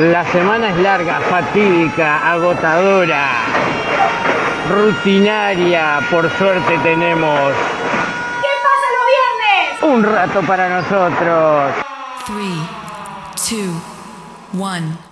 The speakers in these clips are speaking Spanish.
La semana es larga, fatídica, agotadora, rutinaria. Por suerte tenemos ¿Qué pasa los viernes? un rato para nosotros. Three, two, one.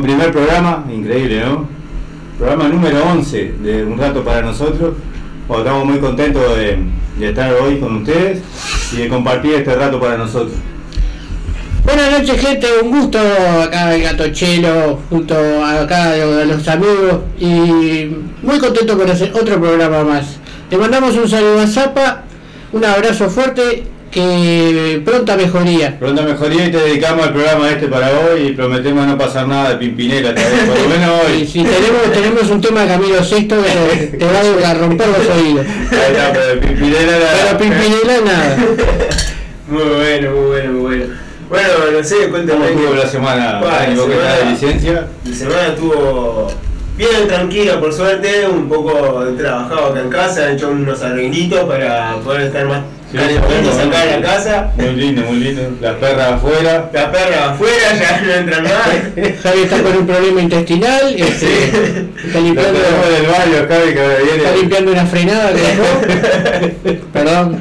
Primer programa, increíble, ¿no? Programa número 11 de Un Rato para nosotros. Estamos muy contentos de, estar hoy con ustedes y de compartir este rato para nosotros. Buenas noches gente, un gusto acá el gato Chelo junto a acá los amigos y muy contento por hacer otro programa más. Le mandamos un saludo a Zapa, un abrazo fuerte, que pronta mejoría. Pronta mejoría y te dedicamos al programa este para hoy y prometemos no pasar nada de Pimpinela vez, por lo menos hoy. si tenemos, tenemos un tema de Camilo que te va a romper los oídos. Está, pero Pimpinela Pero la- Pimpinela nada. Muy bueno, muy bueno, muy bueno. Bueno, no sé, cuéntame. ¿Cómo estuvo la semana? Bueno, de licencia. La semana estuvo Bien, tranquilo, por suerte, un poco he trabajado acá en casa, he hecho unos arreglitos para poder estar más Sí, calientitos bueno, acá en la casa. Muy lindo, muy lindo. Las perras afuera. La perra afuera, ya no entran más. Javi está con un problema intestinal, este, está, Los limpiando, del barrio, Javi, que ahora está viene. limpiando una frenada que dejó. Perdón.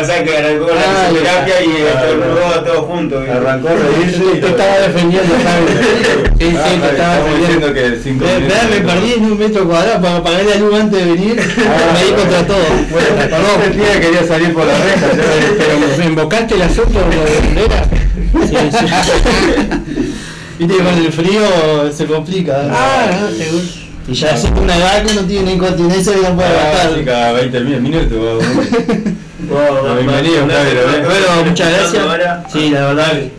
Pasa que arrancó Ah, y ah, estornudó todo junto. ¿viste? Arrancó a reírse y Te estaba defendiendo, Javi. Sí, sí, Ah, te estaba defendiendo. diciendo que cinco Eh, minutos. esperá, me perdí en un metro cuadrado para pagar la luz antes de venir. me di contra todo. Bueno, Perdón, perdón. sentía que quería salir por la reja. Pero me invocaste el asunto de la bandera. Sí, sí. Viste que con el frío se complica. Ah, no, seguro. Y ya es una edad que no tiene incontinencia y no puede Ah, gastar. cada 20 minutos. Vos, vos, Bienvenido, ¿eh? Bueno, muchas gracias. ahora. Sí, la verdad. que-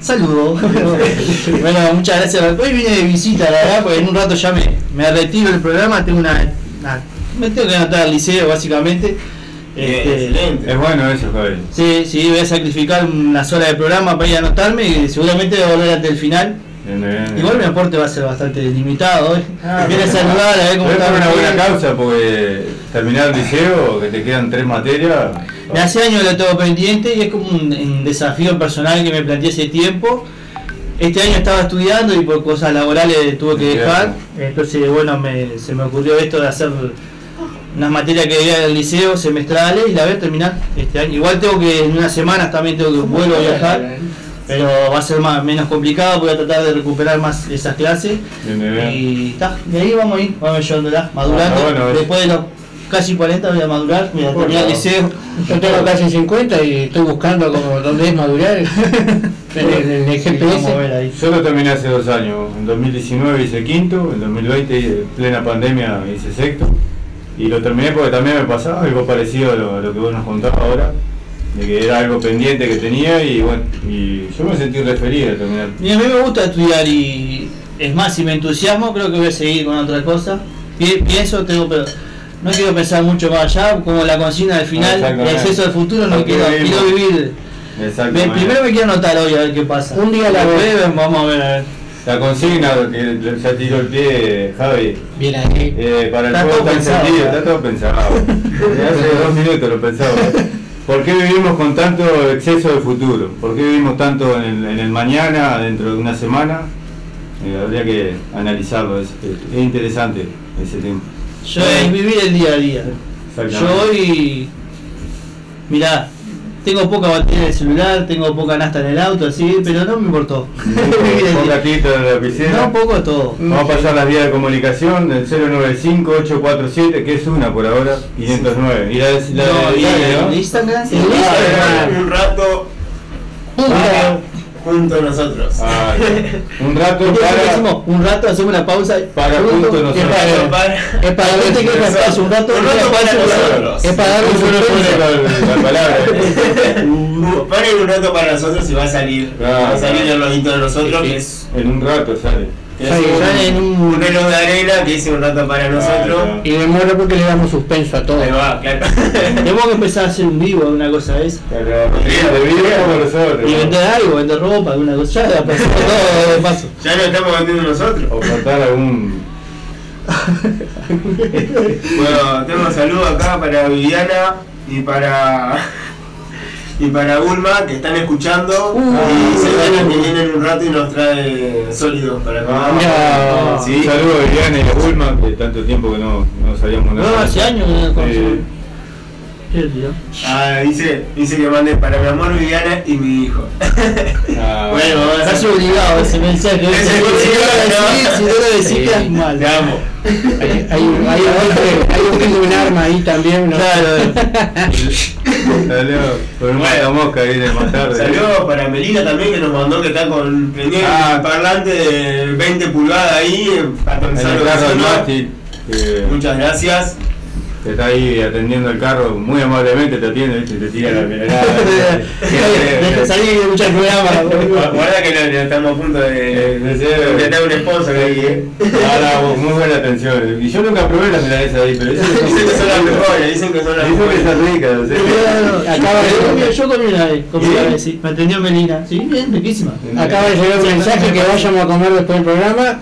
Saludo. bueno, muchas gracias. Hoy vine de visita, la verdad, porque en un rato ya me, me retiro del programa. Tengo una, una- Me tengo que anotar al liceo, básicamente. Bien, Este, excelente. Es bueno eso, Javi. Sí, sí, voy a sacrificar unas horas de programa para ir a anotarme y seguramente voy a volver hasta el final. Bien, bien. Igual mi aporte va a ser bastante limitado hoy. Viene a saludar, a ver cómo está. una buena causa, porque terminar el liceo, que te quedan tres materias. Me hace años que lo tengo pendiente y es como un, un desafío personal que me planteé hace tiempo. Este año estaba estudiando y por cosas laborales tuve que dejar. Entonces, bueno, me- se me ocurrió esto de hacer unas materias que había en el liceo semestrales y la voy a terminar este año. Igual tengo que en unas semanas también tengo que vuelvo a viajar, pero va a ser más, menos complicado, voy a tratar de recuperar más esas clases. Bien, bien, bien. Y está, de ahí vamos a ir, vamos llevándola, madurando. Ah, bueno, es- Después de los casi 40 voy a madurar, voy a Por terminar el liceo. Yo tengo casi 50 y estoy buscando como dónde es madurar en el, en el GPS. Yo lo terminé hace dos años. En 2019 hice quinto, en 2020 en plena pandemia hice sexto. Y lo terminé porque también me pasaba algo parecido a lo, a lo que vos nos contabas ahora. De que era algo pendiente que tenía y bueno, y yo me sentí referido al terminar. Y a mí me gusta estudiar y es más, si me entusiasmo creo que voy a seguir con otra cosa. Pi- Pienso, tengo, pero no quiero pensar mucho más allá, como la consigna del final, el Exactamente. acceso al futuro, no quiero, quiero vivir. Me- primero me quiero anotar hoy a ver qué pasa. Un día a la vez. Vamos a ver, a ver. La consigna que ya tiró el pie Javi. Bien ahí. Eh, para el Está juego todo está pensado, encendido, ya. está todo pensado. Hace dos minutos lo pensaba. ¿Por qué vivimos con tanto exceso de futuro? ¿Por qué vivimos tanto en el, en el mañana, dentro de una semana? Eh, habría que analizarlo, es, es interesante ese tema. Yo es vivir el día a día. Yo hoy, mirá, tengo poca batería del celular, tengo poca nasta en el auto, así, pero no me importó. El día. ratito en la. No, poco todo. Vamos a pasar las vías de comunicación del 095-847, que es una por ahora, 509. Y la, de- la de No, el Instagram, sí. El Instagram. Un rato. Junto a nosotros. Ah, un rato para, decimos, un rato hacemos una pausa. para juntos Es nosotros. Para- Es para que espacio, un rato, Un rato para nosotros. es para la, palabra. Un- rato para nosotros y va a salir. Claro, va a salir el lojito de nosotros, es, En un rato sale. Un, sale en un- un reloj de arena que dice un rato para nosotros. Claro. Y demora porque le damos suspenso a todo. Ahí va, claro. Tenemos que empezar a hacer un vivo, una cosa de esa. Pero de video como nosotros. Y vender algo, vender ropa, alguna cosa. Ya, pasamos todo de paso. ya lo estamos vendiendo nosotros. O cortar algún. Bueno, tengo saludos acá para Viviana y para y para Bulma que están escuchando y se van que vienen un rato y nos trae sólidos para tomar. Ah, No. Sí. Un saludo a Viviana y a Bulma, que tanto tiempo que no, no sabíamos No, nada. hace años que no conocemos. Qué tío. Ah, dice, dice que mande para mi amor Viviana y mi hijo. Ah, Bueno, hacer- obligado ese mensaje. Ese Si no lo obligado, decís, ¿no? si no lo decís, Sí. mal. Te amo. Hay, hay, hay, un hay un arma ahí también. ¿no? Claro. Salió con un Bueno. matamosca ahí de matar. Saludos para Melina también que nos mandó que está con prendido Ah. el parlante de 20 pulgadas ahí eh, para En pensar Muchas gracias. Que está ahí atendiendo el carro, muy amablemente te atiende, ¿viste? te tira la minerada. Deja salir y escuchar el programa. Guarda que no, estamos a punto de, tener un sponsor ahí, eh. Ahora, muy buena atención. Y yo nunca probé las milanesas ahí, pero dicen que son las mejores, dicen que son las Dicen que mejores. están ricas. Acaba de- yo, comí, yo comí una vez, comí una vez, sí. Me atendió Melina. Sí, bien, riquísima. Acaba de llegar un mensaje que vayamos a comer después del programa.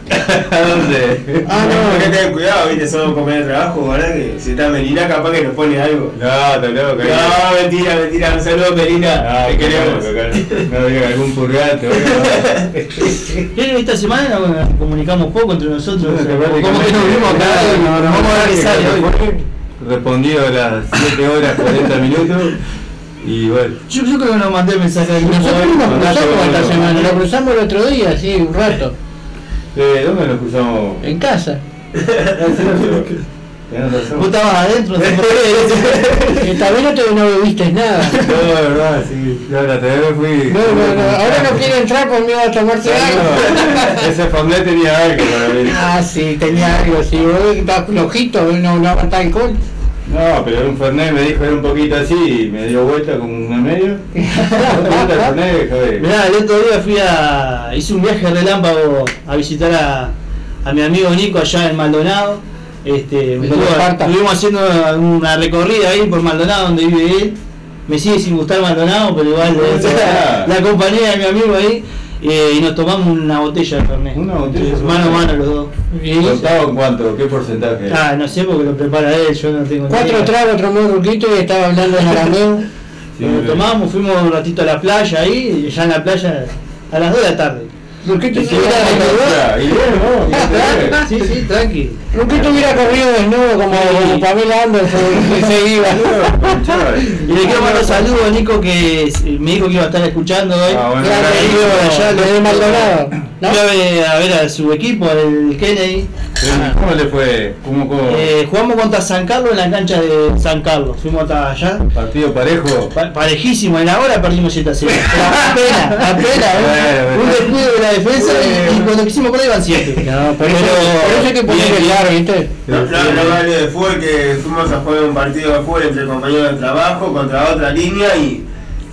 ¿A dónde? Ah, Hay que no. tener cuidado, viste, somos compañeros de trabajo, ¿verdad? Que si está Melina capaz que nos pone algo. No, está loco. No, mentira, mentira, un saludo Melina, Ah, te queremos. No diga algún purgante, Esta semana nos comunicamos poco entre nosotros. o sea, Bueno, como que nos vimos acá. no, no, Vamos a ver qué sale hoy. Respondido a las 7 horas 40 minutos. Y bueno. Yo, yo creo que nos mandé mensaje al. Nosotros nos cruzamos esta ¿no? semana, lo cruzamos el otro día, sí, un rato, Eh, ¿Dónde nos cruzamos? en casa. Vos estabas adentro, qué. Esta vez no te no viste nada. No, de verdad, sí. Yo la TV fui. No, no, no, ahora no quiere entrar por miedo a tomarse algo. No, ese Famlet tenía algo para mí. Ah, sí, tenía algo, sí, vos estás flojito, no, no aguantás alcohol. No, pero era un Fernet, me dijo era un poquito así y me dio vuelta como una medio. ¿No te gusta el? Mirá, el otro día fui a. hice un viaje relámpago a visitar a, a mi amigo Nico allá en Maldonado. Este, estuvimos haciendo una recorrida ahí por Maldonado donde vive él. Me sigue sin gustar Maldonado, pero igual Ah. la, compañía de mi amigo ahí. eh, y nos tomamos una botella de Fernet. Una botella Mano a mano los dos. ¿Contado en cuánto? ¿Qué porcentaje? Ah, no sé porque lo prepara él, yo no tengo Cuatro idea. tragos, tomó un ruquito y estaba hablando en arameo. Sí, tomamos, fuimos un ratito a la playa ahí, y ya en la playa a las 2 de la tarde. Bien, ¿no? Y bien. Sí, sí, tranqui. Ruquito hubiera corrido desnudo como, como Pamela Anderson y se iba. Y le quiero mandar saludos a Nico que me dijo que iba a estar escuchando hoy. Ah, bueno, allá desde Maldonado. ¿no? Fui a ver, a su equipo, al Kennedy. ¿Cómo le fue? ¿Cómo, cómo? Eh, jugamos contra San Carlos en la cancha de San Carlos. Fuimos hasta allá. Partido parejo. Pa- parejísimo, en la hora perdimos 7 a 0. Apenas, apenas. ¿eh? Un descuido de la defensa y, y cuando quisimos ahí iban 7. No, por eso, por eso hay que poner el ¿viste? No vale de fútbol que fuimos a jugar un partido de fútbol entre compañeros de trabajo contra otra línea y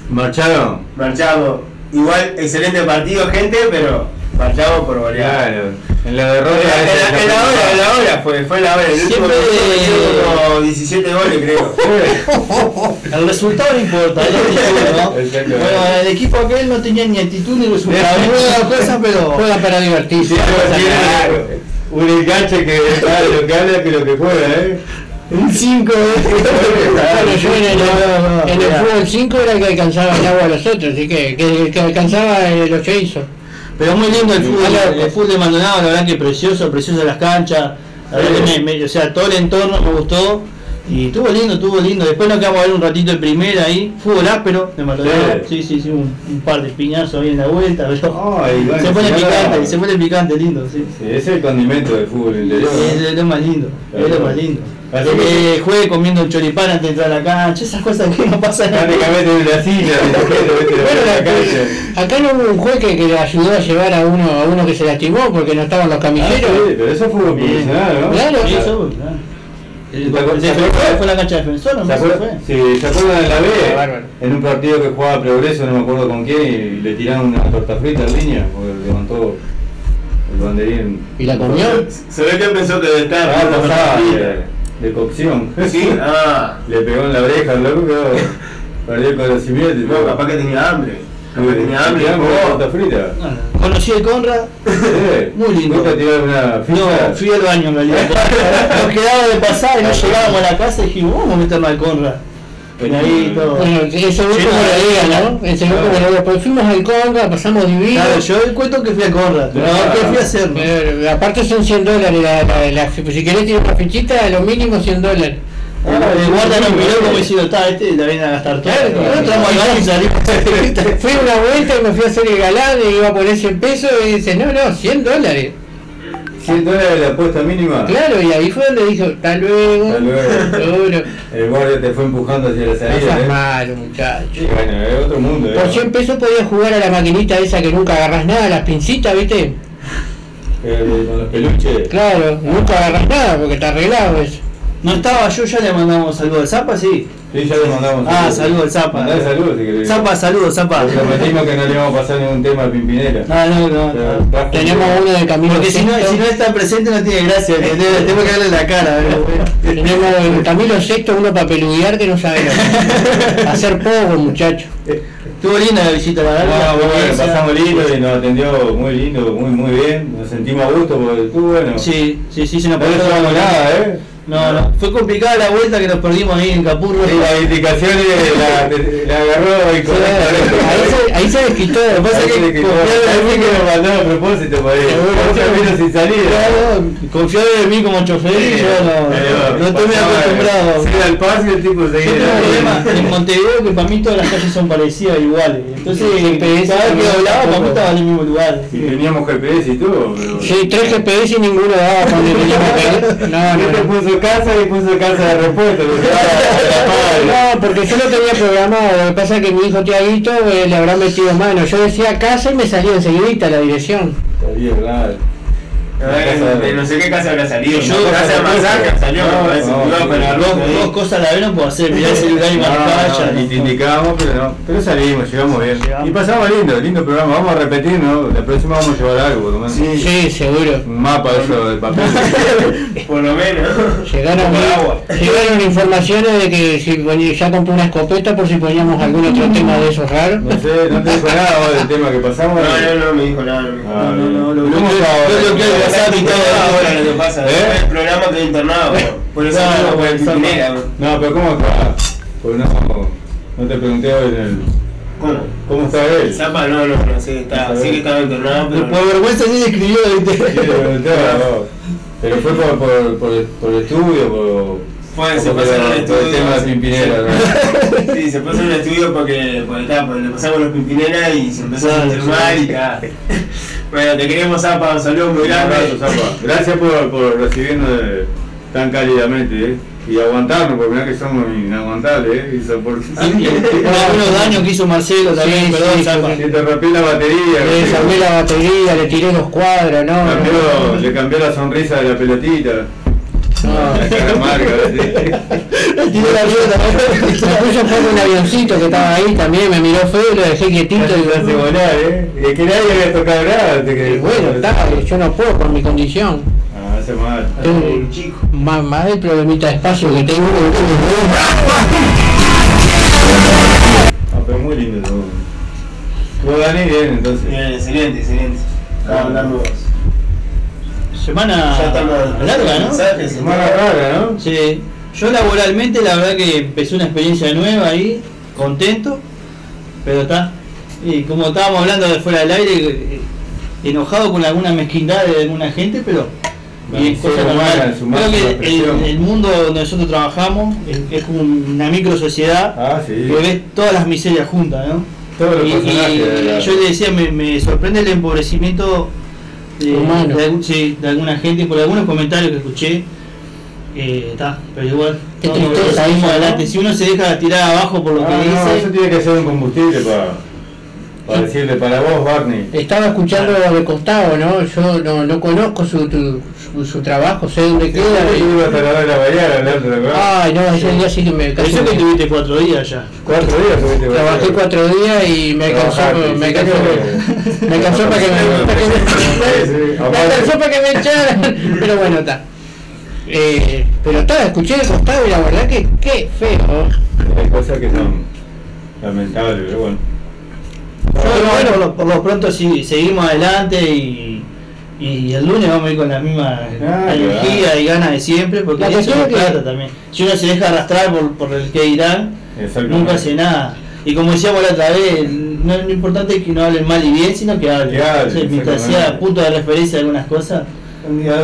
¿Marcharon? marchamos. Igual, excelente partido, gente, pero marchamos por goleada. Claro. En la derrota. en la- en la hora, en la hora fue, fue la hora. El Siempre- como 17 goles, creo. El resultado no importa, es ¿no? Bueno, el equipo aquel no tenía ni actitud ni resultado, ninguna cosa, pero. Juega para divertirse. Claro. Un enganche que ah, lo que habla que lo que juega, ¿eh? Un 5 Bueno, yo en el, en el fútbol 5 era el que alcanzaba el agua a los otros, así que, que, el que alcanzaba eh, que hizo. Pero muy lindo el fútbol, el fútbol de Maldonado, la verdad que precioso, precioso las canchas, la verdad que me, me- o sea, todo el entorno me gustó y estuvo lindo, estuvo lindo. Después nos quedamos a ver un ratito de primera ahí, fútbol áspero de Maldonado, sí, sí, sí, un, un par de piñazos ahí en la vuelta, pero Ay, bueno, se pone picante, se pone picante, lindo, sí. Sí, ese es el condimento del fútbol interior. Es, es lo más lindo, es lo más lindo. Así Que que- juegue comiendo un choripán antes de entrar a la cancha, esas cosas que no pasan en la Prácticamente en la silla, de cancha. acá no hubo un juez que, que le ayudó a llevar a uno a uno que se lastimó porque no estaban los Ah, camilleros. sí, pero eso fue profesional, ¿no? Claro. Sí, eso, claro. De defensor, no ¿Se acuerdan? fue. Sí, ¿se acuerdan en la B? Ah. En un partido que jugaba Progreso, no me acuerdo con quién, y le tiraron una torta frita en línea, porque levantó el banderín. ¿Y la comió? Se ve que pensó que debe estar. De, cocción. Sí, ah. Le pegó en la oreja, loco perdió el conocimiento. y No, capaz que tenía hambre. Capaz que tenía hambre. torta frita. Conocí el Conrad, Sí. Muy lindo. ¿Fuiste a tirar una ficha? no, fui al baño en realidad. Nos quedaba de pasar y no llegábamos a la casa y dijimos, vamos a meternos al Conrad. Todo. Bueno, la liga, vida, ¿no? Como la liga. Pues fuimos al Conga, pasamos divino. Claro, yo cuento que fui al Conrad, pero Ah. ¿qué fui a hacer? no? Eh, aparte son 100 dólares, la, la, la- si querés tirar una fichita, lo mínimo 100 dólares. El, el guarda nos miró como diciendo, está, este la viene a gastar todo. Claro, Nosotros entramos al baño y salimos. Fui una vuelta y me fui a hacer el galán y iba a poner 100 pesos y dice, no, no, 100 dólares. 100 dólares de apuesta mínima. Claro, y ahí fue donde dijo, hasta luego. Hasta luego. Seguro. El guardia te fue empujando hacia la No salida. seas ¿eh? malo, muchacho. Y bueno, es otro mundo. Por ¿eh? 100 pesos podías jugar a la maquinita esa que nunca agarras nada, las pincitas, ¿viste? Eh, con los peluches. Claro, nunca agarras nada porque está arreglado eso. No estaba yo, ya le mandamos saludos al Zapa, sí. Sí, ya le mandamos. Ah, saludos al Zapa. Mandale saludos si querés. Zapa, saludos, Zapa. Le prometimos que no le íbamos a pasar ningún tema al Pimpinela. No, no, no. No. trajo- Tenemos uno de Camilo Porque si no, si no está presente no tiene gracia, ¿entendés? tengo que darle la cara. ¿verdad? Tenemos en Camilo Sexto uno para peludear que no sabe que. Hacer poco, muchacho. Estuvo linda la visita, la verdad. Ah, bueno, pasamos lindo y nos atendió muy lindo, muy muy bien. Nos sentimos a gusto porque estuvo bueno. Sí, sí, sí, se nos No le pasó llevamos nada, ¿eh? No, no. Fue complicada la vuelta que nos perdimos ahí en Capurro. Y las indicaciones la, la agarró Ahí incorrectamente. se, ahí se desquitó. Lo que pasa es que confiaba en mí que nos mandó a propósito para ir. Camino sin salida. Claro, confiaba en mí como chofer y yo no, no estoy muy acostumbrado. Se al paso y el tipo Yo seguía. tengo problema en Montevideo que para mí todas las calles son parecidas iguales. Entonces, cada vez que doblaba, para mí estaba en el mismo lugar. Y teníamos GPS y todo, pero. Sí, tres GPS y ninguno daba cuando teníamos. No, no, casa y puso casa de estaba No, porque yo lo tenía programado, lo que pasa es que mi hijo Tiaguito eh, le habrá metido mano. Yo decía casa y me salía enseguidita la dirección. Claro. De no sé qué casa habrá salido. Yo- casa de masaje salió, Dos, cosas a la vez no puedo hacer, mirar el celular y no, y te indicábamos, pero no. Pero salimos, llegamos bien. Llegamos. Y pasamos lindo, lindo programa. Vamos a repetir, ¿no? La próxima vamos a llevar algo, por lo menos. Sí, seguro. Un mapa eso del papel. Por lo menos. Llegaron, llegaron informaciones de que si ya compré una escopeta por si poníamos algún otro tema de esos raros. No sé, no te dijo nada del tema que pasamos. No, no, no me dijo nada. No me dijo Ah, nada. No, no, no, lo El WhatsApp y todo. ahora lo que pasa. Después El programa quedó internado. Por eso no, por el. No, pero ¿cómo está? No, no te pregunté hoy en el... ¿Cómo? ¿Cómo está él? Zapa no, no, no sé, está, sí que estaba internado, pero. Por vergüenza ni le escribió, Sí. Pero fue por, por, por, por el estudio, por... Se pasó en el- el estudio. tema de. Pimpinela, ¿no? Sí, se en el estudio porque, porque, porque le pasamos los Pimpinela y se empezó a mal y ta. Bueno, te queremos, Zapa, un saludo muy Un abrazo, grande. Zapa. Gracias por, por recibirnos de- tan cálidamente, ¿eh? Y aguantarnos, porque mirá que somos inaguantables, ¿eh? Por algunos daños que hizo Marcelo también, Sí, perdón, sí, Zapa. Te la batería. Le desarmé la batería, le tiré los cuadros, no, no, Cambió, no. le cambió la sonrisa de la pelotita. No. ¿viste? Tiró la mierda. puso por un avioncito que estaba ahí también, me miró feo y lo dejé quietito. Y, te hace volar, ¿eh? Y es que nadie había tocado nada. que- y bueno, está, yo no puedo por mi condición. Ah, hace mal. Tengo Un chico. más, más el problemita de espacio que tengo. Ah, pero muy lindo todo. Vos Dani, bien, entonces. Bien, excelente, excelente. Estamos hablando. Semana larga, ¿no? Mensajes, Semana rara, ¿no? Sí. Yo laboralmente la verdad que empecé una experiencia nueva ahí, contento, pero está. Y como estábamos hablando de fuera del aire, eh, enojado con alguna mezquindad de alguna gente, pero La y es cosa normal. Creo que el, mundo donde nosotros trabajamos es, como una micro sociedad Ah, sí. que ves todas las miserias juntas, ¿no? Todos los Y, yo le decía, me, me sorprende el empobrecimiento de, Humano. de algún- sí, de alguna gente, por algunos comentarios que escuché. eh, Está, pero igual, Qué no, tristeza seguimos eso, ¿no? adelante. Si uno se deja tirar abajo por lo Ah, que no, eso dice, tiene que ser un combustible para, para decirle para vos, Barney. Estaba escuchando de costado, ¿no? Yo no, no conozco su, tu- su, su trabajo, sé dónde queda. Yo y- iba hasta la de la mañana hablando de la verdad. Ay, no, ese día sí que me casi eso que tuviste cuatro días ya. Cuatro días tuviste que Trabajé cuatro días y me alcanzó, me alcanzó, me alcanzó para que me, me- alcanzó para que me echaran. Pero bueno, está. Eh, pero está, escuché de costado y la verdad que qué feo. Hay cosas que son lamentables, pero bueno. Pero bueno, por lo, por lo pronto sí, seguimos adelante y, y el lunes vamos a ir con la misma Ah, energía y ganas de siempre, porque La eso es que- trata también. Si uno se deja arrastrar por, por el que dirán, Exactamente. nunca hace nada. Y como decíamos la otra vez, no es lo importante es que no hablen mal y bien, sino que hablen. Mientras sea punto de referencia de algunas cosas,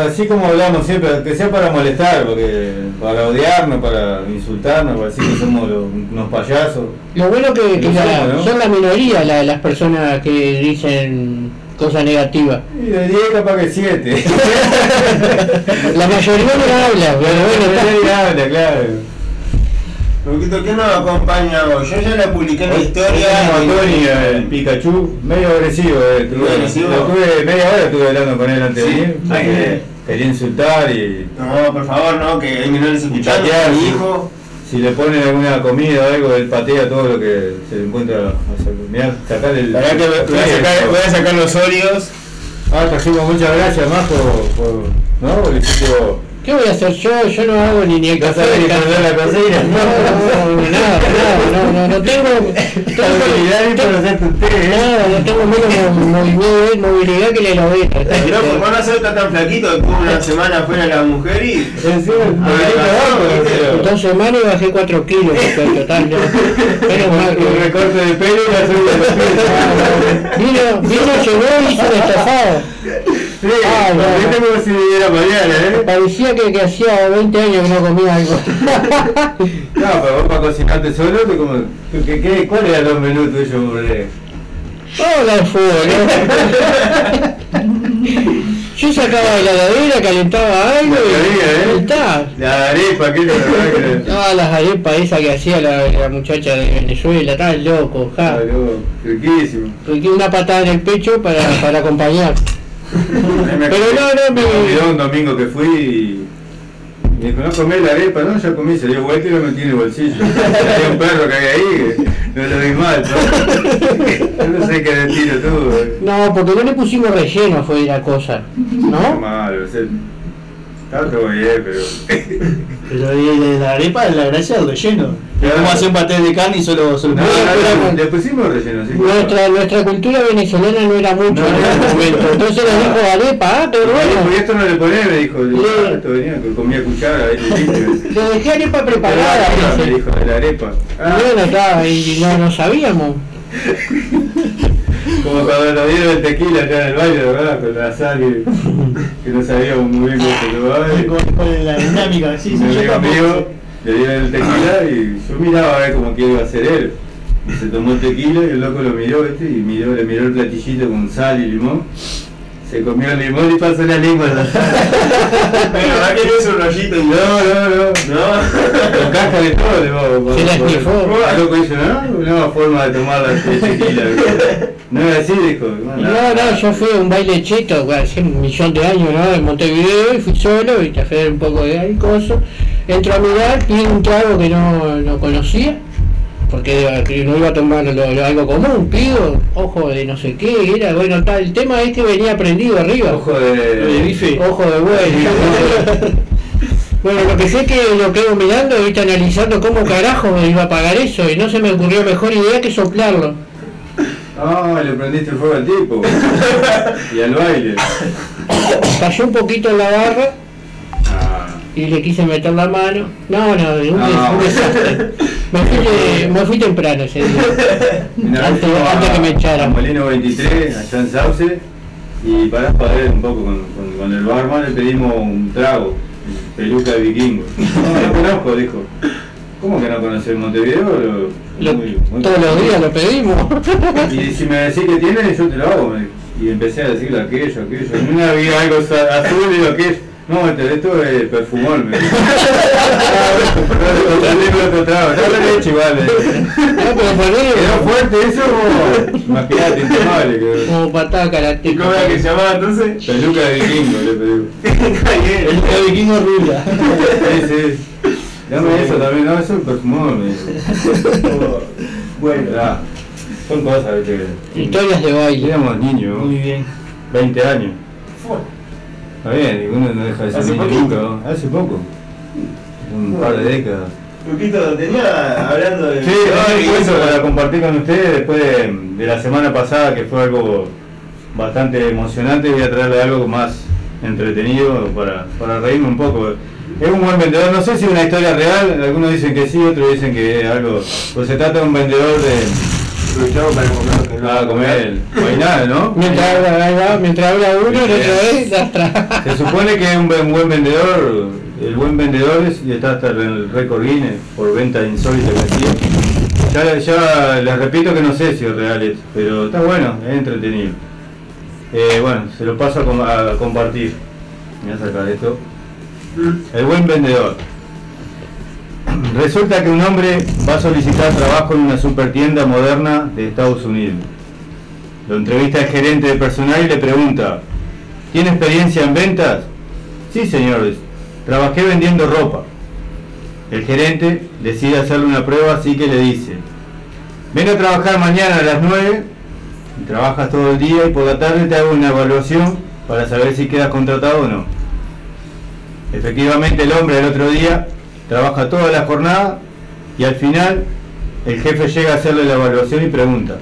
Así como hablamos siempre, que sea para molestar, porque para odiarnos, para insultarnos, para decir que somos los- unos payasos. Lo bueno que, que Lo la- somos, ¿no? son la minoría la- las personas que dicen cosas negativas. Y de 10 capaz que 7. La mayoría no habla, pero bueno, está. habla, claro. Roquito, ¿qué nos acompaña hoy? Yo ya la publiqué en la historia. Tony, el Pikachu, medio agresivo. eh, tuve- agresivo. lo tuve media hora estuve hablando con él antes de venir. que- quería insultar y No, por favor, no, que hay menores escuchando. Mi hijo. si le ponen alguna comida o algo, él patea todo lo que se le encuentra. O sea, mirá, sacar el. Que voy a sacar, voy a sacar los óleos. Ah, trajimos muchas gracias, Majo, por. ¿No? Porque hiciste vos. ¿Qué voy a hacer yo? Yo no hago ni ni el ¿No café. ni prender la cocina? No, no, no, nada, nada, no, no, no tengo, usted, ¿eh? nada, no tengo menos mo- movilidad, que la heroína. Pero por no ser tan flaquito, estuve una semana fuera la mujer y. Ah, no, no, dos semanas bajé 4 kilos, en total, no. Menos mal Un que... recorte de pelo y la pies. Vino, vino, llegó y hizo un estafado. Sí, Ah, como si mañana, ¿eh? Parecía que, que hacía 20 años que no comía algo. No, pero vos para cocinarte solo, te como, ¿qué, qué, ¿cuál era los menús tuyos, hombre? Hola, el fútbol, ¿no? Yo sacaba de la heladera, calentaba algo y ¿eh? La arepa, ¿qué es lo que No, las arepas esas que hacía la, la muchacha de Venezuela, estaba loco, ja. Riquísimo. Porque una patada en el pecho para, para acompañar. Pero no, no, me- olvidó un domingo que fui y me dijo, no comé la arepa, no, ya comí, se dio vuelta y lo metí en el bolsillo. Había un perro que había ahí, que no lo vi mal, ¿no? Yo no sé qué destino tuvo. eh. No, porque no le pusimos relleno fue la cosa, Qué ¿no? malo, o sea, está todo bien, pero... Pero y de la arepa, la gracia del relleno. Claro. Vamos a hacer un paté de carne y solo, solo No, No, no, pero- no, le pusimos relleno, sí. Nuestra, nuestra cultura venezolana no era mucho No, en ese no. momento. Entonces le dijo arepa, ah, pero Y bueno. esto no le ponés, me dijo, esto venía, que comía cuchara. Le dejé arepa preparada. me dijo, de la arepa. Y Ah, bueno, estaba, y no, no sabíamos. como cuando nos dieron el tequila acá en el baile, ¿verdad? Con la sal y, que no sabíamos muy bien cómo se tomaba. con, con la dinámica, sí, sí, Un amigo mío le dieron el tequila y yo miraba a ver cómo que iba a hacer él. Y se tomó el tequila y el loco lo miró, ¿viste? Y miró, le miró el platillito con sal y limón. Se comió el limón y pasó la lengua. Pero verdad que no es un rollito No, no, no. No. Con casca de todo le vamos. Se la esnifó. Loco dice, no, nueva forma de tomar la tequila. No es así, dijo. No, no, yo fui a un baile cheto hace un millón de años, ¿no? En Montevideo y fui solo y te hacer un poco de ahí, coso. Entro a mirar, pido un trago que no, no conocía, porque que no iba a tomar lo- lo- algo común, pido, ojo de no sé qué, era, bueno, tal, el tema es que venía prendido arriba. Ojo de, de bife. Ojo de buey. Bueno, lo que sé es que lo quedo mirando, viste, analizando cómo carajo me iba a pagar eso y no se me ocurrió mejor idea que soplarlo. Ah, le prendiste el fuego al tipo. y al baile. Cayó un poquito en la barra Ah. y le quise meter la mano. No, no, un, No, un bueno. desastre. Me fui, de- me fui temprano ese día. Una vez Antes, fuimos antes a- que me echaran. Molino 23, allá en Sauce, y para joder un poco con, con- con el barman le pedimos un trago, peluca de vikingo. No, no conozco, dijo. ¿Cómo que no conoces Montevideo? Lo- Lo- muy- muy todos los días lo pedimos. Y si me decís que tiene, yo te lo hago. Y empecé a decirle aquello, aquello. En una vi algo azul y digo, ¿qué es? No, este- esto es perfumón. Me dijo. Otro tipo, otro trago. Ya lo he hecho igual. me dijo. No, pero ponele Quedó fuerte eso como. Imagínate, intomable. quedó. como patada ¿Y karateca. cómo era que se llamaba entonces? Peluca de vikingo, le pedí. El, el vikingo rubia. Sí, sí. Dame eso también, no, eso es perfumón. Bueno. Ya. Son cosas, viste. que- Historias de baile. Éramos niños, Muy bien. 20 años. Fue. Está bien, y uno no deja de ser Hace niño poquito. nunca, ¿no? Hace poco. Un par de décadas. Luquito, tenía hablando de. Sí, no, y eso para compartir con ustedes después de, de la semana pasada que fue algo bastante emocionante, voy a traerle algo más entretenido para, para reírme un poco. Es un buen vendedor, no sé si es una historia real, algunos dicen que sí, otros dicen que es algo. Pues se trata de un vendedor de. Aprovechamos para comer lo que no a comer guainal, ¿no? Mientras habla, ahí va, mientras habla uno, el otro vez atrás. Se supone que es un buen, buen vendedor, el buen vendedor es, y está hasta en el récord Guinness por venta insólita que hacía. Ya, ya les repito que no sé si es real esto, pero está bueno, es entretenido. Eh, bueno, se lo paso a, com- a compartir. Voy a sacar esto. El buen vendedor. Resulta que un hombre va a solicitar trabajo en una super tienda moderna de Estados Unidos. Lo entrevista el gerente de personal y le pregunta, ¿tiene experiencia en ventas? Sí, señores. Trabajé vendiendo ropa. El gerente decide hacerle una prueba, así que le dice, ven a trabajar mañana a las 9, y trabajas todo el día y por la tarde te hago una evaluación para saber si quedas contratado o no. Efectivamente el hombre el otro día trabaja toda la jornada y al final el jefe llega a hacerle la evaluación y pregunta,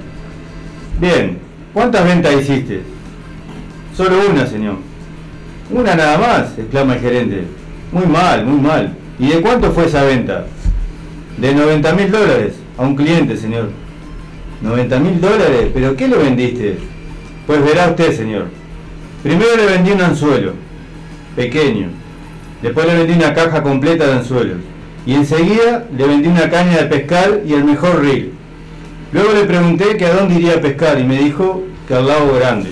bien, ¿cuántas ventas hiciste? Solo una, señor. Una nada más, exclama el gerente. Muy mal, muy mal. ¿Y de cuánto fue esa venta? De 90 mil dólares a un cliente, señor. 90 mil dólares, pero ¿qué le vendiste? Pues verá usted, señor. Primero le vendí un anzuelo, pequeño. Después le vendí una caja completa de anzuelos. Y enseguida le vendí una caña de pescar y el mejor reel. Luego le pregunté que a dónde iría a pescar y me dijo que al lago grande.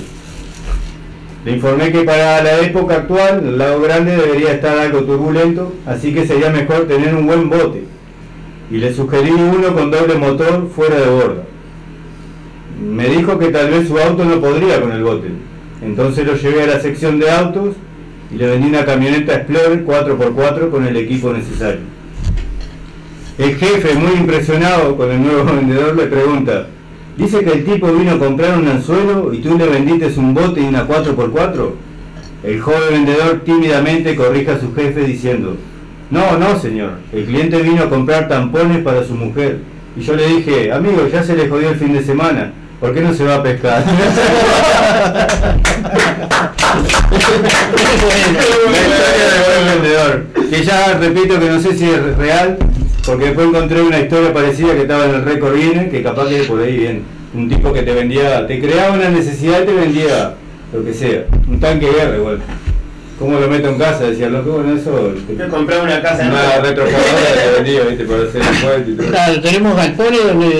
Le informé que para la época actual el lago grande debería estar algo turbulento, así que sería mejor tener un buen bote. Y le sugerí uno con doble motor fuera de borda. Me dijo que tal vez su auto no podría con el bote. Entonces lo llevé a la sección de autos y le vendí una camioneta Explorer 4x4 con el equipo necesario. El jefe, muy impresionado con el nuevo vendedor, le pregunta, dice que el tipo vino a comprar un anzuelo y tú le vendiste un bote y una 4x4. El joven vendedor tímidamente corrige a su jefe diciendo, no, no señor, el cliente vino a comprar tampones para su mujer. Y yo le dije, amigo, ya se le jodió el fin de semana, ¿por qué no se va a pescar? La historia del buen vendedor. Que ya repito que no sé si es real, porque después encontré una historia parecida que estaba en el récord Guinness, que capaz que por ahí bien. Un tipo que te vendía, te creaba una necesidad y te vendía lo que sea. Un tanque de guerra igual. ¿Cómo lo meto en casa? Decía, loco, bueno, eso. Yo compré una casa Una nueva. retroexcavadora te vendía, viste, para hacer el puente y todo. Claro, tenemos galpones donde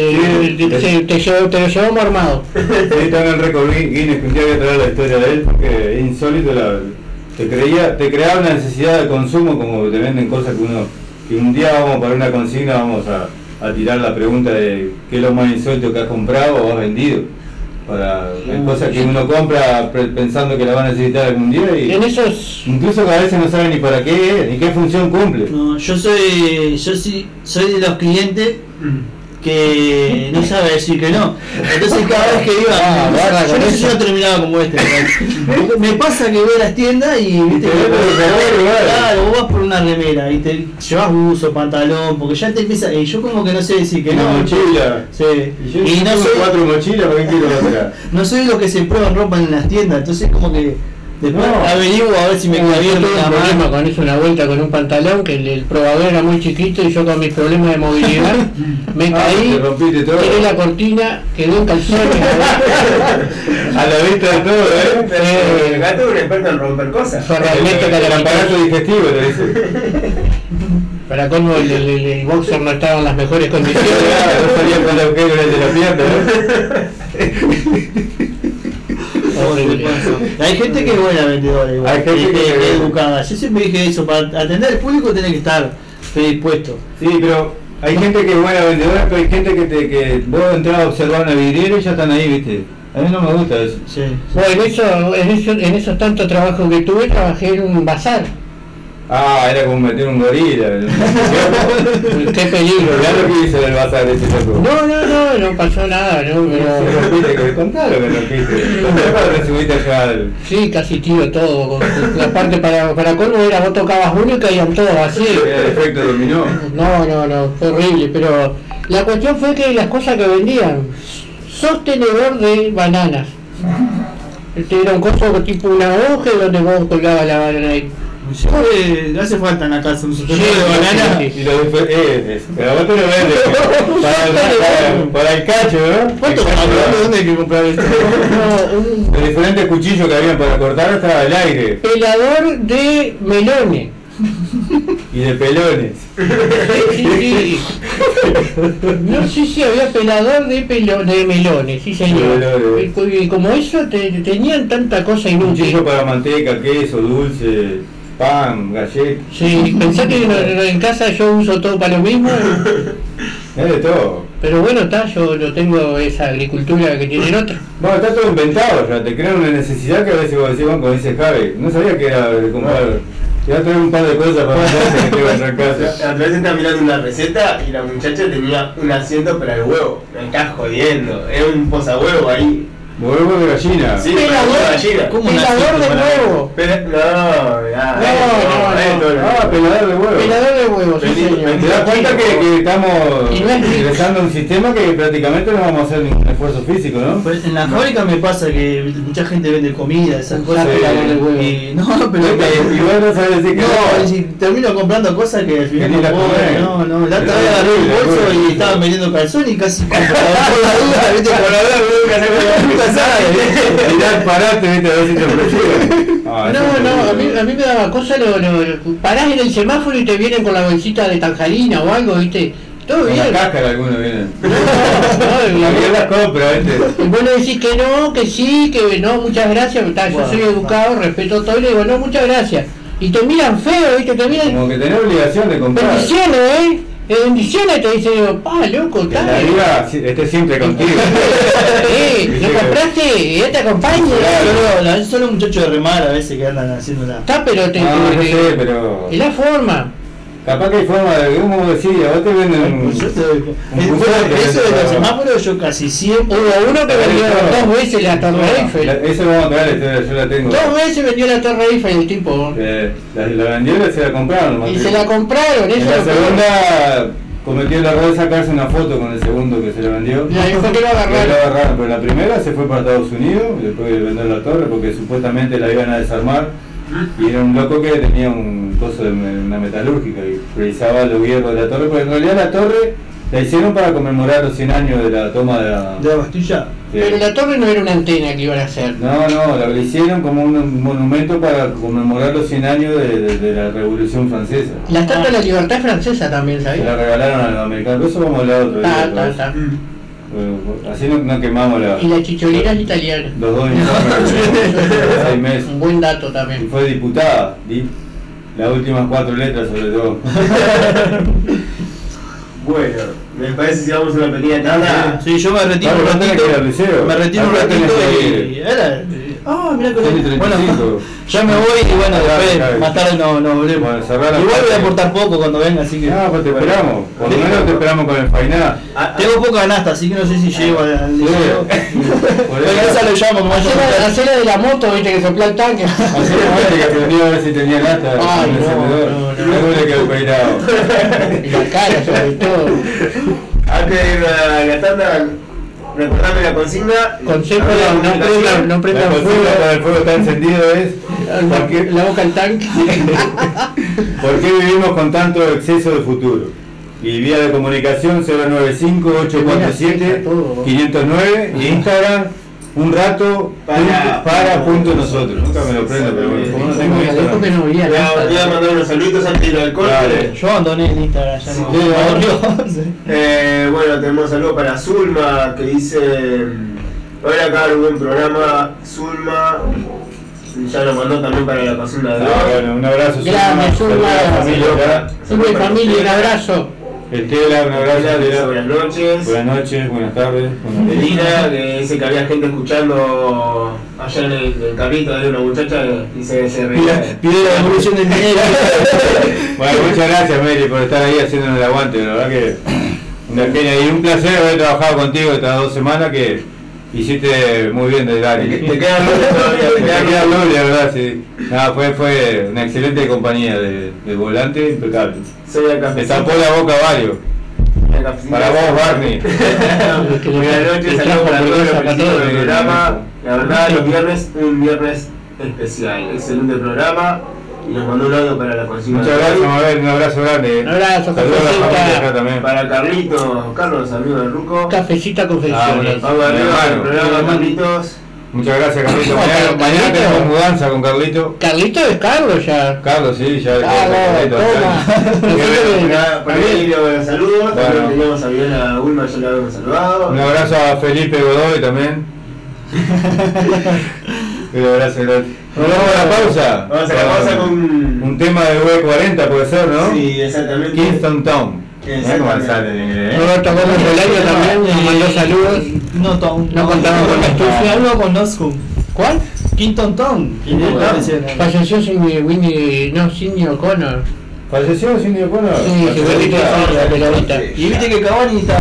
Sí. te, llevo- te lo llevamos armado. Sí, está en el récord Guinness, que un día voy a traer la historia de él, porque es insólito la. Te, creía, te creaba una necesidad de consumo como te venden cosas que uno. que un día vamos para una consigna, vamos a, a tirar la pregunta de qué es lo más insólito que has comprado o has vendido. Para cosas que uno compra pensando que la va a necesitar algún día y En esos. incluso que a veces no sabe ni para qué ni qué función cumple. No, yo soy, yo sí, soy de los clientes que no sabe decir que no. Entonces cada vez que iba, Ah, yo no sé si yo terminaba como este. Me pasa que voy a las tiendas y viste, te claro, vos vas por una remera y te llevas buzo, pantalón, porque ya te empieza, y yo como que no sé decir que no. mochila. Sí. Y yo Y no soy, cuatro mochilas, ¿para qué quiero otra? no soy los que se prueban ropa en las tiendas, entonces como que después No. averiguo a ver si me la un problema con eso una vuelta con un pantalón que el, el probador era muy chiquito y yo con mis problemas de movilidad me Ah, caí, tiré la cortina, quedó en calzones. A la vista de todo, ¿eh? Eh, El gato es un experto en romper cosas. Fue realmente el, el calamitoso. aparato digestivo, te dice. Para colmo el, el, el- el boxer no estaba en las mejores condiciones. No salía con la de la pierna, Horrible. Hay gente que es buena vendedora igual, Hay gente que, que- que es educada. Yo siempre dije eso, para atender al público tiene que estar predispuesto. Sí, pero hay gente que es buena vendedora, pero hay gente que, te, que vos entras a observar una vidriera y ya están ahí, ¿viste? A mí no me gusta eso. Sí. Bueno, en, eso, en, eso, en esos tantos trabajos que tuve, trabajé en un bazar. Ah, era como meter un gorila. Qué peligro. Mirá lo que hizo en el bazar ese loco. No, no, no, no pasó nada, no, pero que contalo que al... sí, casi tiro todo. La parte para, para colmo era vos tocabas uno y caían todos así. Era el efecto dominó. No, no, no, fue horrible, pero la cuestión fue que las cosas que vendían, sostenedor de bananas. Este era un coso tipo una hoja donde vos colgabas la banana ahí. No hace falta en la casa un Sí, de banana. Y lo después, eh, es, pero vos te lo vendes para el, para, para el cacho, ¿no? ¿Cuánto El para cacho, ¿Dónde hay que comprar esto? Los diferentes cuchillos que habían para cortar hasta el aire pelador de melones. y de pelones. Sí, sí, sí. No sé si había pelador de, pelo, de melones, sí señor. Y como eso te- tenían tanta cosa inútil. Cuchillo para manteca, queso, dulce, pan, galletas, Sí, pensá que en casa yo uso todo para lo mismo, es de todo. pero bueno, está, yo no tengo esa agricultura que tienen otros. No, está todo inventado ya, te crean una necesidad que a veces vos decís, bueno, como dice Javi, no sabía que era de comprar Te voy a traer un par de cosas para hacer que te vas a casa. La otra vez estaba mirando una receta y la muchacha tenía un asiento para el huevo. Me estás jodiendo. Era un posahuevo ahí. Huevo de gallina. Sí, Pelador. la gallina. ¿Cómo Pelador de huevo. Pero, no, ya, No, eh, no, no. Ah, pelador de huevo. Pelador de huevos, sí señor. ¿Te das cuenta que, que estamos ingresando a un sistema que prácticamente no vamos a hacer ningún esfuerzo físico, ¿no? Pues en la fábrica me pasa que mucha gente vende comida, esas cosas. pelador de huevo. Y, no, pero Porque igual no sabes decir que No, si termino comprando cosas que al final Que no puedo, no, no, la otra vez agarré un horrible, bolso y estaban vendiendo calzón y casi por la duda, viste, por la duda. Mirá, parate, viste, a ver si te. Ah, No, no, a mí, a mí me daba cosa lo, lo, lo- parás en el semáforo y te vienen con la bolsita de tanjarina o algo, ¿viste? Todo bien. la cáscara algunos vienen. No, no, no, También las compra, viste. Y vos le decís que no, que sí, que no, muchas gracias, está, yo soy educado, respeto todo, y le digo, no, muchas gracias. Y te miran feo, ¿viste? Te miran Como que tenés obligación de comprar. bendiciones, ¿eh? Bendiciones te dicen, digo, pa, loco, Que está. la vida si- esté siempre contigo. Eh, ¿lo compraste? ¿Ya te acompaña? Solo, la- solo muchachos de remar a veces que andan haciendo la... Está, pero te, No, te- no te- sé, pero. es la forma. Capaz que hay forma de. ¿Cómo decía? Vos te venden. Pues yo te doy- un bueno, eso de los semáforos yo casi siempre... Hubo uno que vendió dos veces la Torre La- Eiffel. Eso vamos a traer, la historia, yo la tengo. Dos veces vendió la Torre Eiffel el tipo. Eh, la, la vendió y se la compraron. Y se la compraron, eso En la segunda cometió el error de sacarse una foto con el segundo que se la vendió. Y ahí fue que lo agarraron. lo agarraron, pero la primera se fue para Estados Unidos, después de vender la torre, porque supuestamente la iban a desarmar. Y era un loco que tenía un coso de una metalúrgica y precisaba los hierros de la torre, porque en realidad la torre la hicieron para conmemorar los 100 años de la toma de la... ¿De la Bastilla? Pero la torre no era una antena que iban a hacer. No, no, la hicieron como un monumento para conmemorar los 100 años de, de- de la Revolución Francesa. La estatua de la libertad es francesa también, Se la ¿sabes? regalaron a los americanos, eso vamos a hablar otro ta. Así no, no quemamos la, Y la chicholina es italiana. los dos seis meses. Un buen dato Y también. fue diputada, di las últimas cuatro letras sobre todo. Bueno, ¿les parece si vamos a una pequeña tanda? Sí, yo me retiro un ratito. Me retiro un ratito y. Ah, mirá que bueno. 35. Ya me voy y bueno, Claro, después claro. más tarde nos no volvemos. Bueno, Igual voy a aportar poco cuando venga, así que. No, pues te esperamos. Por lo menos te esperamos con el fainá. Ah, Tengo poca nasta, así que no sé si llego al liceo. Esa lo llamo, como Hacela, hacela de la moto, viste, que sopla el tanque. Así es, que aprendió a ver si tenía lata Ay, no, encendedor. no, no. Luego le quedó peinado. Y la cara, sobre todo. Antes de ir a la tanda, recordame la consigna. Consejo de no comunicación. no La prendan consigna fuego. cuando el fuego está encendido es ¿por qué, La boca al tanque. por qué vivimos con tanto exceso de futuro? Y vía de comunicación 095-847-509 y Instagram un rato Para- punto- para punto nosotros. Nunca me lo prendo, pero bueno, como no tengo Instagram. no Voy a, voy a nada. mandar unos saluditos antes de ir al alcohol. Dale. Yo abandoné el Instagram, ya no. Eh, bueno, tenemos saludos para Zulma que dice: Hola, Carlos, buen programa. Zulma ya nos mandó también para la cocina de Ah, hoy. bueno, un abrazo. Grande, Zulma. Zulma. Saludos la familia familia, un abrazo. Estela, un abrazo. Estela. buenas noches. Buenas noches, buenas tardes. buenas noches. Melina, que dice que había gente escuchando allá en el, el carrito de una muchacha y se, se reía. Pide la devolución del dinero. Bueno, muchas gracias Mary por estar ahí haciéndonos el aguante, la verdad que una genia y un placer haber trabajado contigo estas dos semanas que hiciste muy bien de Te, Dari. te queda lunes todavía, te Te queda queda lunes. doble, la verdad, sí. Nada, fue, fue una excelente compañía de, de volante impecable. Soy cafecito. tapó la boca varios. Para vos, Barney. Buenas noches, Te saludos para todos los programa. La verdad, los viernes, un viernes especial. Excelente programa. Y nos mandó un audio para la consigna. Muchas gracias, Mabel, un abrazo grande. Un abrazo, Saludos a la cafecita. familia acá también. Para Carlitos, Carlos, amigo del Ruco. Cafecita Ah, confecciones. bueno. Vamos arriba el programa, Carlitos. Muchas gracias, Carlito. Bueno, Mañana, mañana Carlito. tenemos mudanza con Carlito. Carlito es Carlos ya. Carlos, sí, ya Carlos, Carlito, ahí los saludos. Bueno. Teníamos a Viviana Ulma, ya la habíamos saludado. Un abrazo a Felipe Godoy también. Un abrazo grande. Nos vamos a la pausa. Vamos a la pausa con un tema de V40, puede ser, ¿no? Sí, exactamente. Kingston Town. Exactamente. Sale, ¿eh? Roberto Gómez Bolaño también nos mandó saludos. No, Town. No, contamos con la algo con Oscu. ¿Cuál? Quinton Town. Falleció Winnie, no, Sidney O'Connor. ¿Falleció Sidney O'Connor? Sí, que fue la pelotita. Y viste que Cavani está...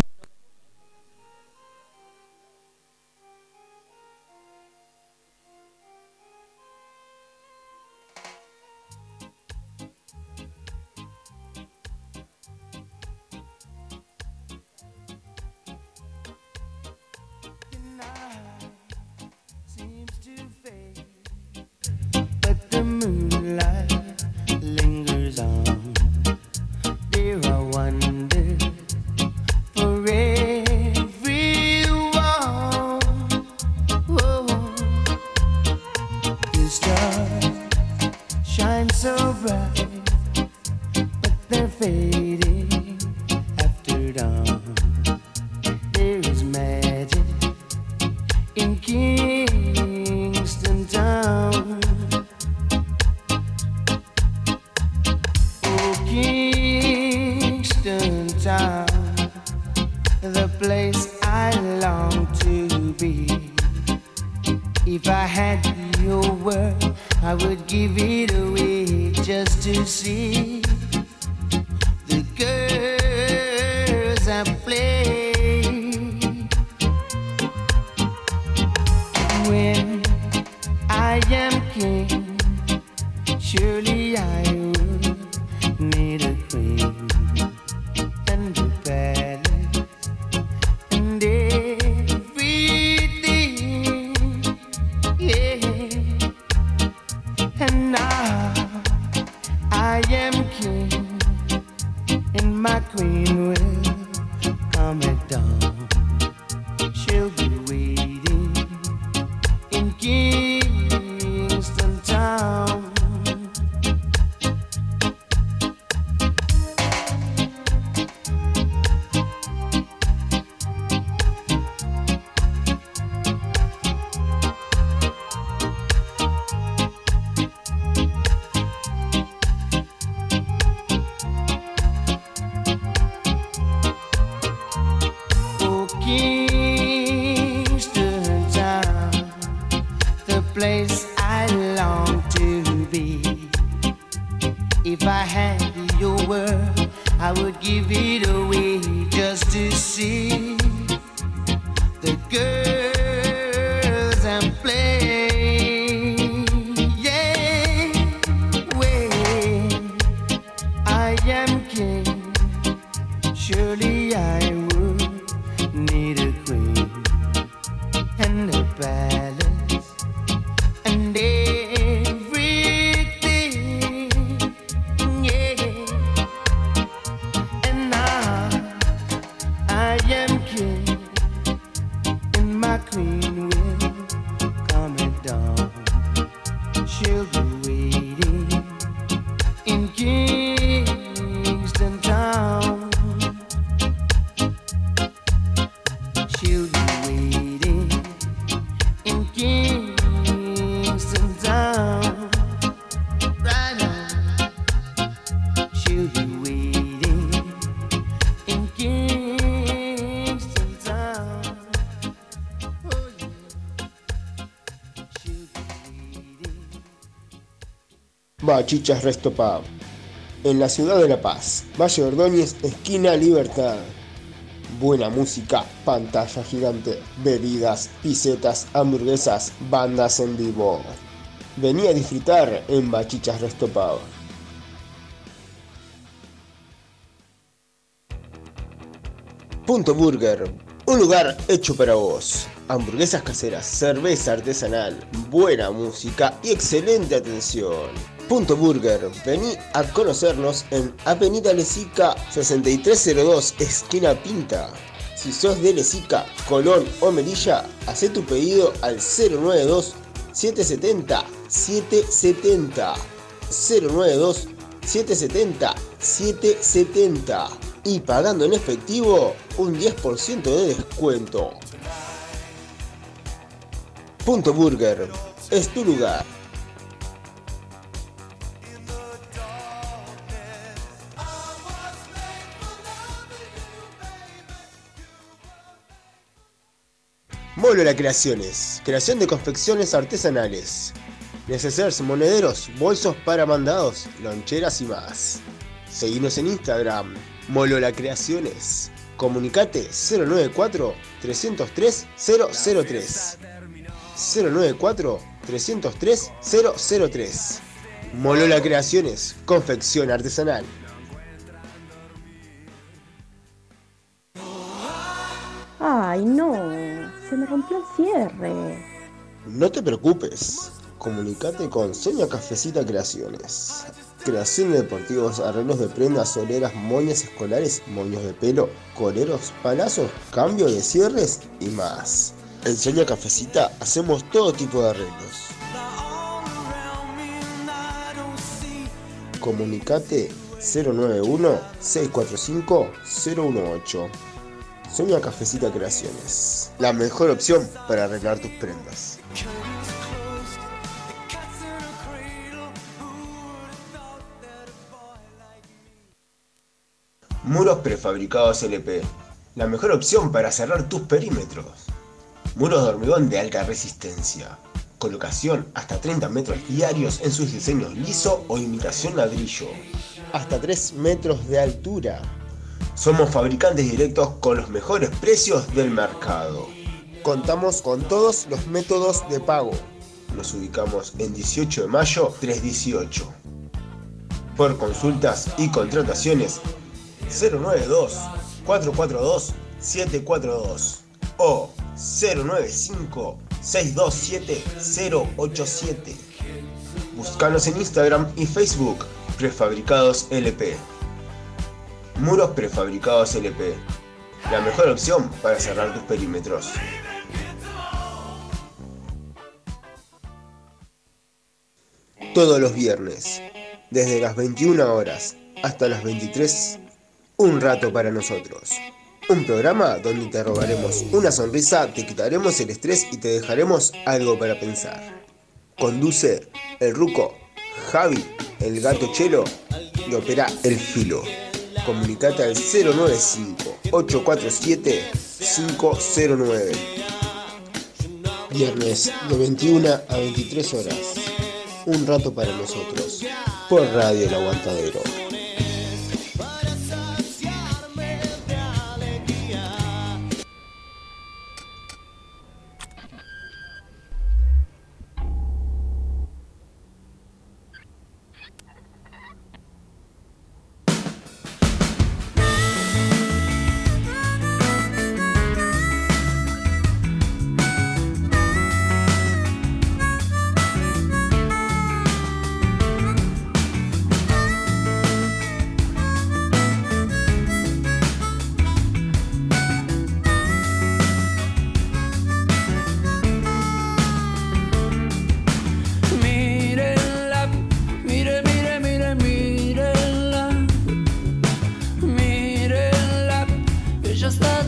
Bachichas Resto en la ciudad de La Paz, Valle Ordóñez, esquina Libertad. Buena música, pantalla gigante, bebidas, pisetas, hamburguesas, bandas en vivo. Venía a disfrutar en Bachichas Resto Punto Burger, un lugar hecho para vos. Hamburguesas caseras, cerveza artesanal, buena música y excelente atención. Burger. Vení a conocernos en Avenida Lezica 6302, esquina Pinta. Si sos de Lezica, Colón o Melilla, hacé tu pedido al 092 770 770 092 770 770 y pagando en efectivo un 10% de descuento. Punto Burger es tu lugar. Molola Creaciones, creación de confecciones artesanales. Necesarios monederos, bolsos para mandados, loncheras y más. Seguinos en Instagram, Molola Creaciones. Comunicate 094 303 003. 094 303 003. Molola Creaciones, confección artesanal. Ay, no, se me rompió el cierre. No te preocupes, comunicate con Sonia Cafecita Creaciones. Creación de deportivos, arreglos de prendas, soleras, moñas escolares, moños de pelo, coleros, palazos, cambio de cierres y más. En Sonia Cafecita hacemos todo tipo de arreglos. Comunicate 091-645-018. Sonia Cafecita Creaciones. La mejor opción para arreglar tus prendas. Muros prefabricados LP. La mejor opción para cerrar tus perímetros. Muros de hormigón de alta resistencia. Colocación hasta 30 metros diarios en sus diseños liso o imitación ladrillo. Hasta 3 metros de altura. Somos fabricantes directos con los mejores precios del mercado. Contamos con todos los métodos de pago. Nos ubicamos en 18 de mayo 318. Por consultas y contrataciones 092 442 742 o 095 627 087. Búscanos en Instagram y Facebook Prefabricados LP. Muros prefabricados LP. La mejor opción para cerrar tus perímetros. Todos los viernes, desde las 21 horas hasta las 23, un rato para nosotros. Un programa donde te robaremos una sonrisa, te quitaremos el estrés y te dejaremos algo para pensar. Conduce el Ruco, Javi, el gato Chelo y opera el filo. Comunicate al 095-847-509. Viernes de 21 a 23 horas. Un rato para nosotros. Por Radio El Aguantadero.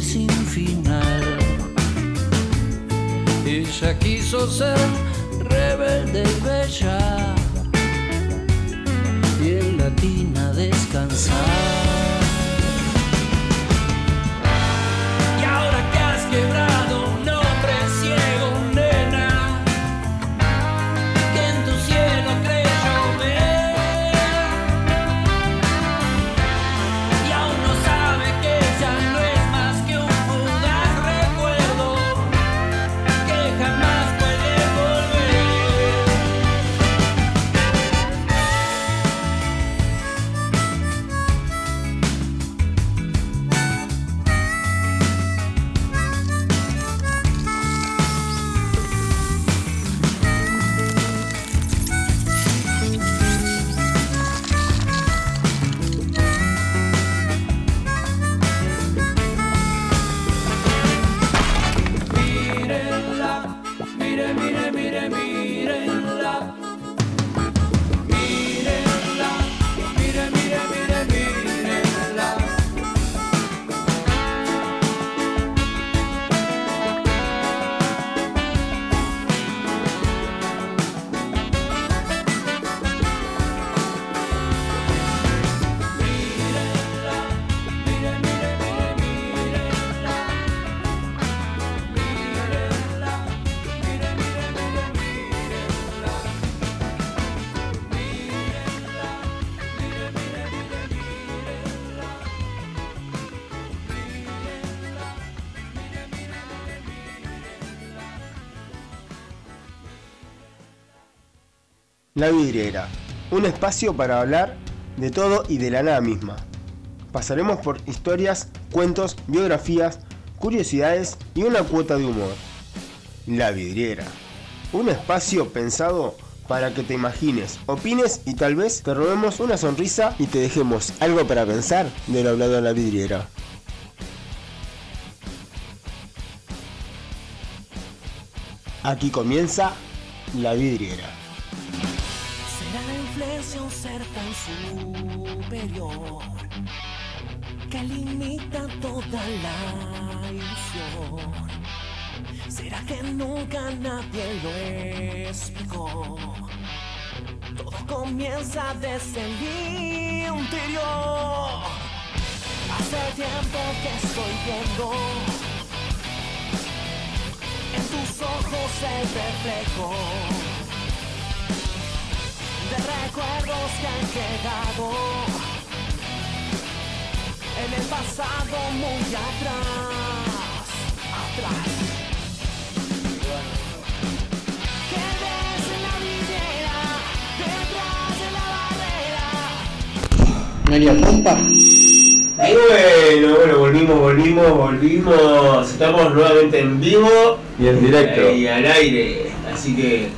sin final. Ella quiso ser rebelde y bella y en la tina descansar. La vidriera, un espacio para hablar de todo y de la nada misma. Pasaremos por historias, cuentos, biografías, curiosidades y una cuota de humor. La vidriera, un espacio pensado para que te imagines, opines y tal vez te robemos una sonrisa y te dejemos algo para pensar de lo hablado en la vidriera. Aquí comienza la vidriera. Limita toda la ilusión. Será que nunca nadie lo explicó. Todo comienza desde el interior. Hace tiempo que estoy viendo en tus ojos el reflejo de recuerdos que han quedado el pasado muy atrás, atrás. Que ves en la vidriera, detrás de la barrera. María Pompa. Y bueno, bueno, volvimos, volvimos, volvimos. Estamos nuevamente en vivo Y en directo. y al aire. Así que.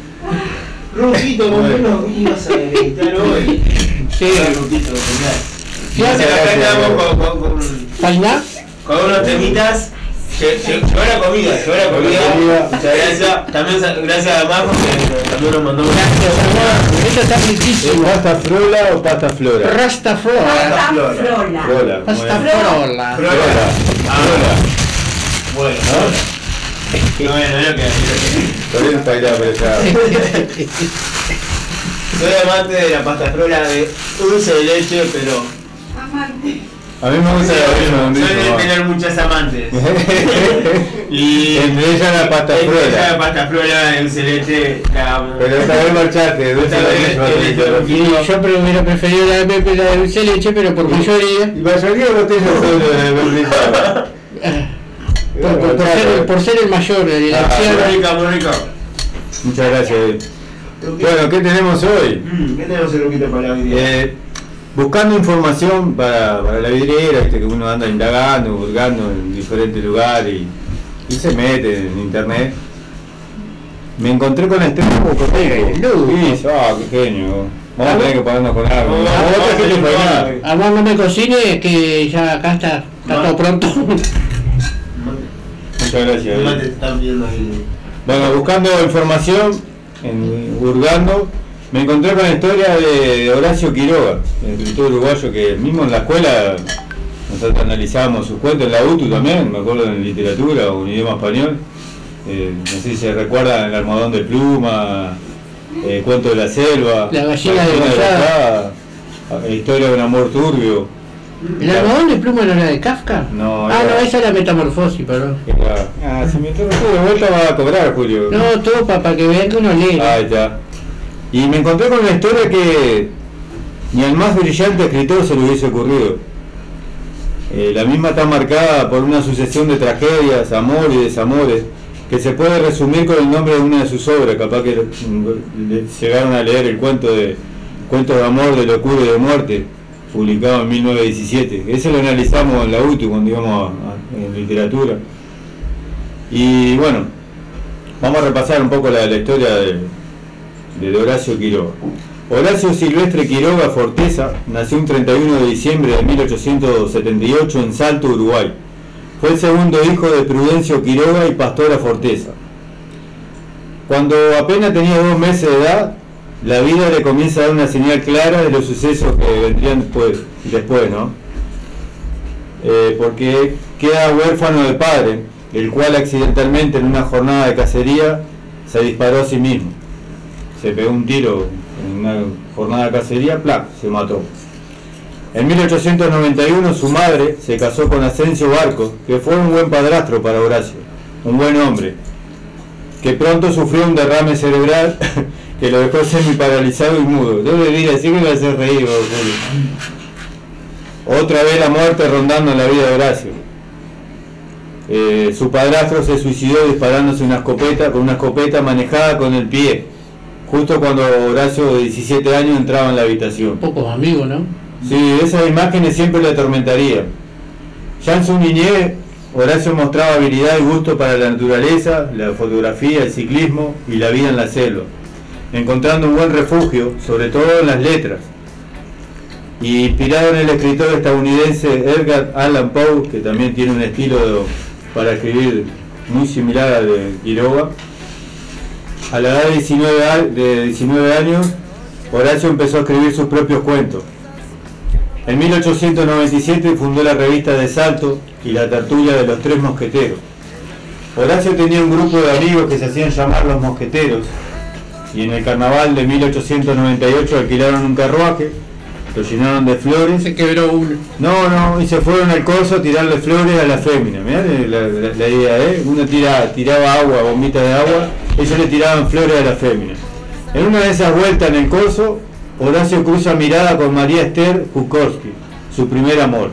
Ruquito, ¿con qué nos ibas a editar hoy? Sí. Ruquito, genial. Sí, Acá gracias, estamos con, con, con, con unos temitas. Lle- lle- Llegó la comida, llegó la comida. Muchas gracias. También gracias a Majo que también nos mandó una. Gracias. Esto está ¿Es riquísimo. pasta frola o pasta flora? Rastaflora. Pasta flora. Frola. Rastaflora. Flora. Frola. Ah, bueno, bueno, es lo que Por eso bailaba por. Soy amante de la pasta frola de dulce de leche, pero A mí me gusta la misma un soy de tener muchas amantes. y Entre ellas la pasta entre ellas la frola. pasta frola de dulce de leche. la- Pero esta vez marchaste, dulce el marchaste. Y yo pero hubiera preferido la de Pepe, la de dulce leche, pero por mayoría. Y mayoría botellas son de Berlita. Por, por- por ser, por ser el mayor, el Ah, Muy rica, muy rica. Muchas gracias. Bueno, ¿qué tenemos hoy? Mm, ¿Qué tenemos el ruquito para la vida? Eh, buscando información para, para la vidriera, viste que uno anda indagando, buscando en diferentes lugares y, y se mete en internet. Me encontré con este nuevo correo. Luis. Sí, ah, qué genio. Vamos a tener que pagarnos con algo. Además no me cocine que ya acá está, está todo pronto. Muchas gracias. Bueno, buscando información, en Hurgando, me encontré con la historia de, Horacio Quiroga, el escritor uruguayo que mismo en la escuela nosotros analizábamos sus cuentos en la UTU también, me acuerdo en literatura o en idioma español. Eh, no sé si se recuerdan el almohadón de pluma, eh, cuento de la selva, La gallina de degollada. historia de un amor turbio. ¿El algodón de pluma no era de Kafka? No, Ah, era- no, esa era metamorfosis, perdón. Era- Ah, si me de vuelta va a cobrar, Julio. No, todo para que vean que uno lee. Ahí está. Y me encontré con una historia que ni al más brillante escritor se le hubiese ocurrido. Eh, la misma está marcada por una sucesión de tragedias, amor y desamores, que se puede resumir con el nombre de una de sus obras. Capaz que le- llegaron a leer el cuento de Cuentos de amor, de locura y de muerte, publicado en 1917. Ese lo analizamos en la UTU cuando íbamos en literatura. Y bueno, vamos a repasar un poco la, la historia de, de Horacio Quiroga. Horacio Silvestre Quiroga Forteza nació un 31 de diciembre de 1878 en Salto, Uruguay. Fue el segundo hijo de Prudencio Quiroga y Pastora Forteza. Cuando apenas tenía dos meses de edad, la vida le comienza a dar una señal clara de los sucesos que vendrían después, ¿no? Eh, porque queda huérfano de padre, el cual accidentalmente en una jornada de cacería se disparó a sí mismo. Se pegó un tiro en una jornada de cacería, ¡plac! se mató. En 1891 su madre se casó con Asensio Barco, que fue un buen padrastro para Horacio, un buen hombre, que pronto sufrió un derrame cerebral que lo dejó semi paralizado y mudo. Yo le así que me hace reír. Otra vez la muerte rondando en la vida de Horacio. Eh, su padrastro se suicidó disparándose una escopeta con una escopeta manejada con el pie, justo cuando Horacio de 17 años entraba en la habitación. Pocos amigos, ¿no? Sí, esas imágenes siempre le atormentarían. Ya en su niñez, Horacio mostraba habilidad y gusto para la naturaleza, la fotografía, el ciclismo y la vida en la selva, encontrando un buen refugio, sobre todo en las letras. Y inspirado en el escritor estadounidense Edgar Allan Poe, que también tiene un estilo para escribir muy similar al de Quiroga, a la edad de 19, a- de 19 años, Horacio empezó a escribir sus propios cuentos. En 1897 fundó la revista de Salto y la tertulia de los tres mosqueteros. Horacio tenía un grupo de amigos que se hacían llamar los mosqueteros y en el carnaval de 1898 alquilaron un carruaje, lo llenaron de flores. Se quebró uno. No, no, y se fueron al coso a tirarle flores a la fémina. Mirá la, la- la idea, ¿eh? Uno tira, tiraba agua, bombita de agua, ellos le tiraban flores a la fémina. En una de esas vueltas en el coso, Horacio cruza mirada con María Esther Kukorski, su primer amor.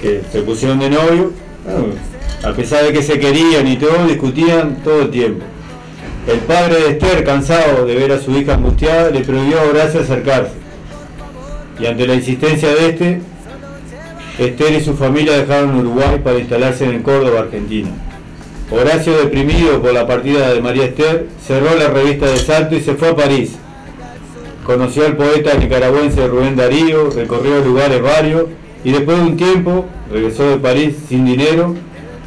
Que se pusieron de novio, ah, a pesar de que se querían y todo, discutían todo el tiempo. El padre de Esther, cansado de ver a su hija angustiada, le prohibió a Horacio acercarse. Y ante la insistencia de este, Esther y su familia dejaron Uruguay para instalarse en Córdoba, Argentina. Horacio, deprimido por la partida de María Esther, cerró la revista de Salto y se fue a París. Conoció al poeta nicaragüense Rubén Darío, recorrió lugares varios y después de un tiempo regresó de París sin dinero,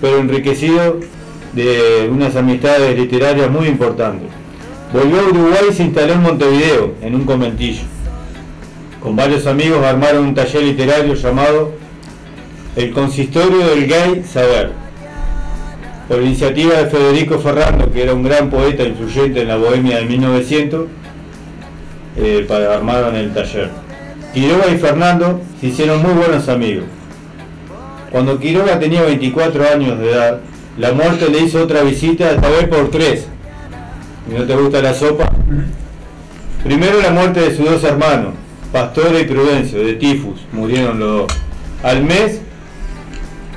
pero enriquecido de unas amistades literarias muy importantes. Volvió a Uruguay y se instaló en Montevideo, en un conventillo. Con varios amigos armaron un taller literario llamado El Consistorio del Gay Saber. Por iniciativa de Federico Ferrando, que era un gran poeta influyente en la bohemia de 1900, eh, para armaron el taller. Quiroga y Fernando se hicieron muy buenos amigos. Cuando Quiroga tenía 24 años de edad, la muerte le hizo otra visita, esta vez por tres. ¿Y no te gusta la sopa? Primero la muerte de sus dos hermanos, Pastora y Prudencio, de tifus, murieron los dos. Al mes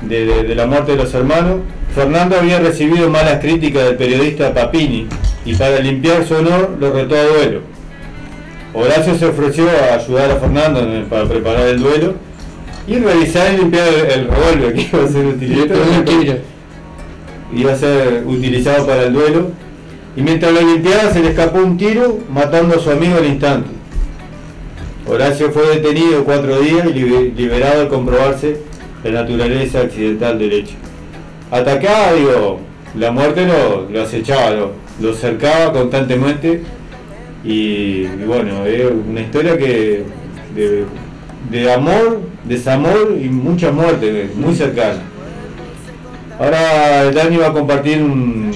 de, de- de la muerte de los hermanos, Fernando había recibido malas críticas del periodista Papini y para limpiar su honor lo retó a duelo. Horacio se ofreció a ayudar a Fernando para preparar el duelo y revisar y limpiar el, el revólver que iba a ser utilizado. Iba a ser utilizado para el duelo y mientras lo limpiaba se le escapó un tiro matando a su amigo al instante. Horacio fue detenido cuatro días y libe- liberado al comprobarse la naturaleza accidental del hecho. Atacaba, digo, la muerte lo, lo acechaba, lo, lo cercaba constantemente y, y bueno, es una historia que de, de amor desamor y mucha muerte, muy cercana. Ahora Dani va a compartir un,